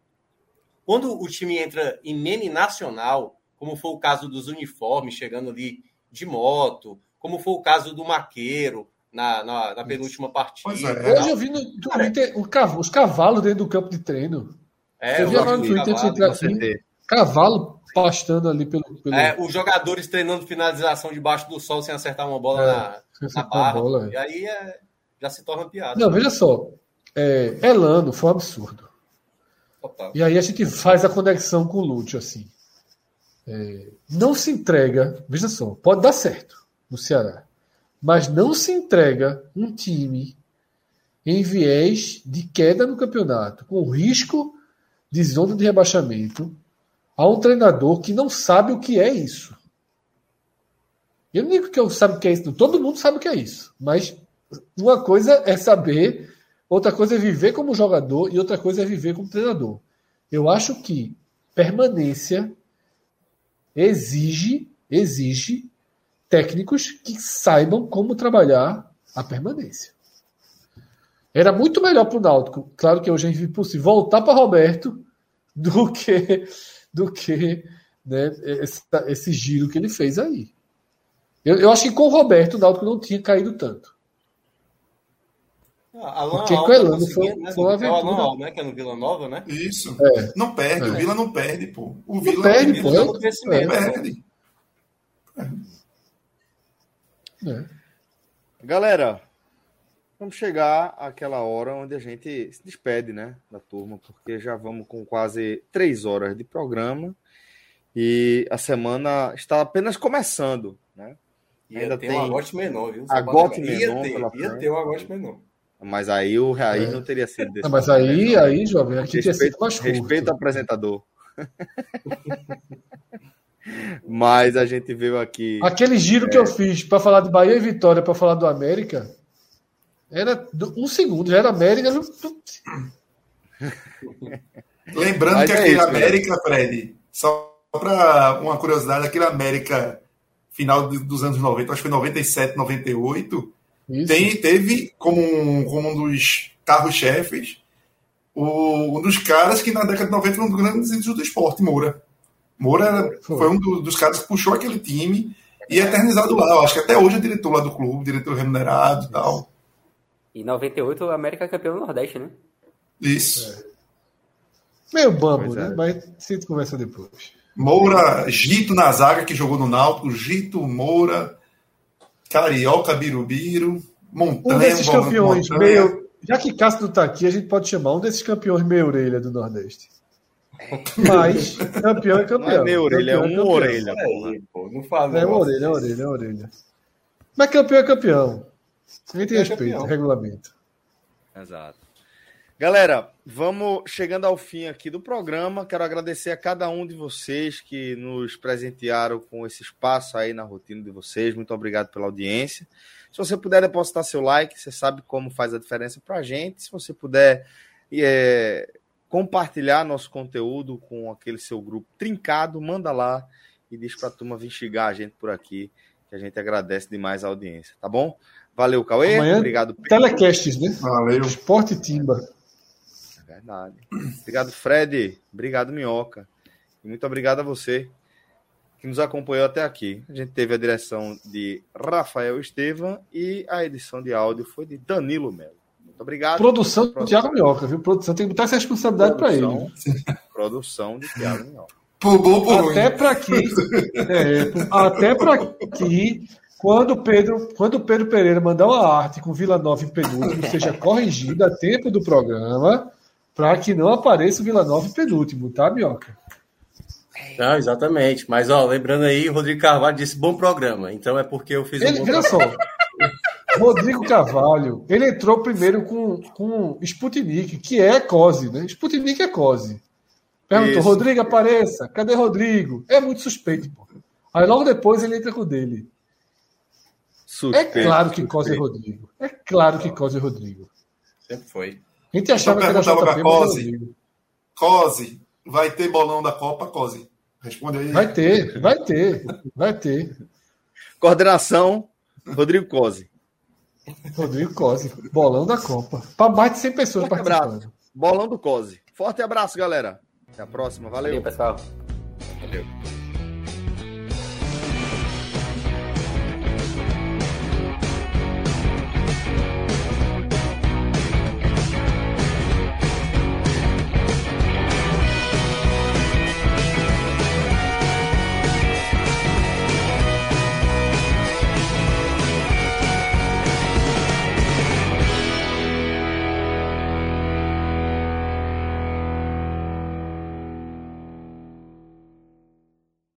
Quando o time entra em mini nacional, como foi o caso dos uniformes chegando ali de moto, como foi o caso do Maqueiro, na, na, na penúltima partida. É. Hoje eu vi no Twitter os cavalos dentro do campo de treino. É, Você viu lá no Twitter cavalo, aqui, cavalo pastando ali pelo, pelo, É, os jogadores treinando finalização debaixo do sol sem acertar uma bola é, na, na barra. Bola, é. E aí é, já se torna piada. Não, veja só. É, Elano foi um absurdo. Total. E aí a gente faz a conexão com o Lúcio, assim. É, não se entrega, veja só, pode dar certo no Ceará mas não se entrega um time em viés de queda no campeonato, com risco de zona de rebaixamento, a um treinador que não sabe o que é isso. Eu não digo que eu sabe o que é isso, todo mundo sabe o que é isso, mas uma coisa é saber, outra coisa é viver como jogador e outra coisa é viver como treinador. Eu acho que permanência exige exige técnicos que saibam como trabalhar a permanência. Era muito melhor para o Náutico, claro que hoje é impossível, voltar para Roberto [laughs] do que do que né, esse, esse, giro que ele fez aí. Eu, eu, acho que com o Roberto o Náutico não tinha caído tanto. Ah, Alan Porque com o Elano foi, né, foi uma aventura. É o Alan né, que é no Vila Nova, né? Isso. É. Não perde, é. o Vila não perde, pô. O Vila não perde, pô. Não é. perde. É. Galera, vamos chegar àquela hora onde a gente se despede, né, da turma, porque já vamos com quase três horas de programa e a semana está apenas começando, né? Ia Ainda ter tem um agote menor, viu? Agote menor. Ia ter, ia ter um agote menor. Mas aí o Raiz é. não teria sido desse. Não, mas aí, aí, jovem, aqui respeito, tinha sido mais curto. Respeito ao apresentador. [laughs] Mas a gente veio aqui. Aquele giro é... que eu fiz para falar de Bahia e Vitória, para falar do América, era um segundo, já era América. [laughs] Lembrando Mas que é aquele isso, América, Fred, só para uma curiosidade, aquele América final dos anos 90, acho que foi 97, 98, tem, teve como um, como um dos carros-chefes um dos caras que na década de 90 foi um dos grandes ídolos do esporte, Moura. Moura foi, foi um do, dos caras que puxou aquele time e eternizado lá. Eu acho que até hoje é diretor lá do clube, diretor remunerado e tal. E 98 o América é campeão do Nordeste, né? Isso. É. Meio bambo, né? É. Mas sinto conversa depois. Moura, Gito na zaga, que jogou no Náutico, Gito, Moura, Carioca, Birubiru, Montanha. Um desses campeões meio. Já que Castro tá aqui, a gente pode chamar um desses campeões meio orelha do Nordeste. Mas campeão é campeão. Não é meia orelha, é uma orelha. Porra. não fala. É uma orelha, é uma orelha, é uma orelha. Mas campeão é campeão. A gente é respeita o regulamento. Exato. Galera, vamos chegando ao fim aqui do programa. Quero agradecer a cada um de vocês que nos presentearam com esse espaço aí na rotina de vocês. Muito obrigado pela audiência. Se você puder depositar seu like, você sabe como faz a diferença para a gente. Se você puder é, compartilhar nosso conteúdo com aquele seu grupo trincado, manda lá e diz para a turma vir xingar a gente por aqui, que a gente agradece demais a audiência, tá bom? Valeu, Cauê. Amanhã, Obrigado. Pedro. Telecasts, né? Valeu. Esporte Timba. É verdade. Obrigado, Fred. Obrigado, Minhoca. E muito obrigado a você que nos acompanhou até aqui. A gente teve a direção de Rafael Estevam e a edição de áudio foi de Danilo Melo. Obrigado. Produção do Thiago Minhoca, viu? Produção tem que botar essa responsabilidade para ele. Produção de Thiago Minhoca. Por bom, por até para que, é, até para que quando Pedro, quando Pedro Pereira mandar uma arte com Vila Nova em penúltimo seja corrigida a tempo do programa, para que não apareça o Vila Nova penúltimo, tá, Minhoca? Não, exatamente. Mas, ó, lembrando aí, o Rodrigo Carvalho disse bom programa. Então é porque eu fiz ele, um bom só. Rodrigo Carvalho, ele entrou primeiro com, com Sputnik, que é COSE, né? Sputnik é COSE. Perguntou, Isso. Rodrigo, apareça. Cadê Rodrigo? É muito suspeito, pô. Aí logo depois ele entra com o dele. Suspeito, é claro que Cose é Rodrigo. É claro que Cose é Rodrigo. Sempre foi. A gente achava que era JP, Cose. Cose, vai ter bolão da Copa, Cose? Responde aí. Vai ter, vai ter, vai ter. Coordenação, Rodrigo Cose. Rodrigo Cose, bolão da Copa. Para mais de 100 pessoas Forte participando. Abraço. Bolão do Cose. Forte abraço, galera. Até a próxima. Valeu. Valeu, pessoal. Valeu.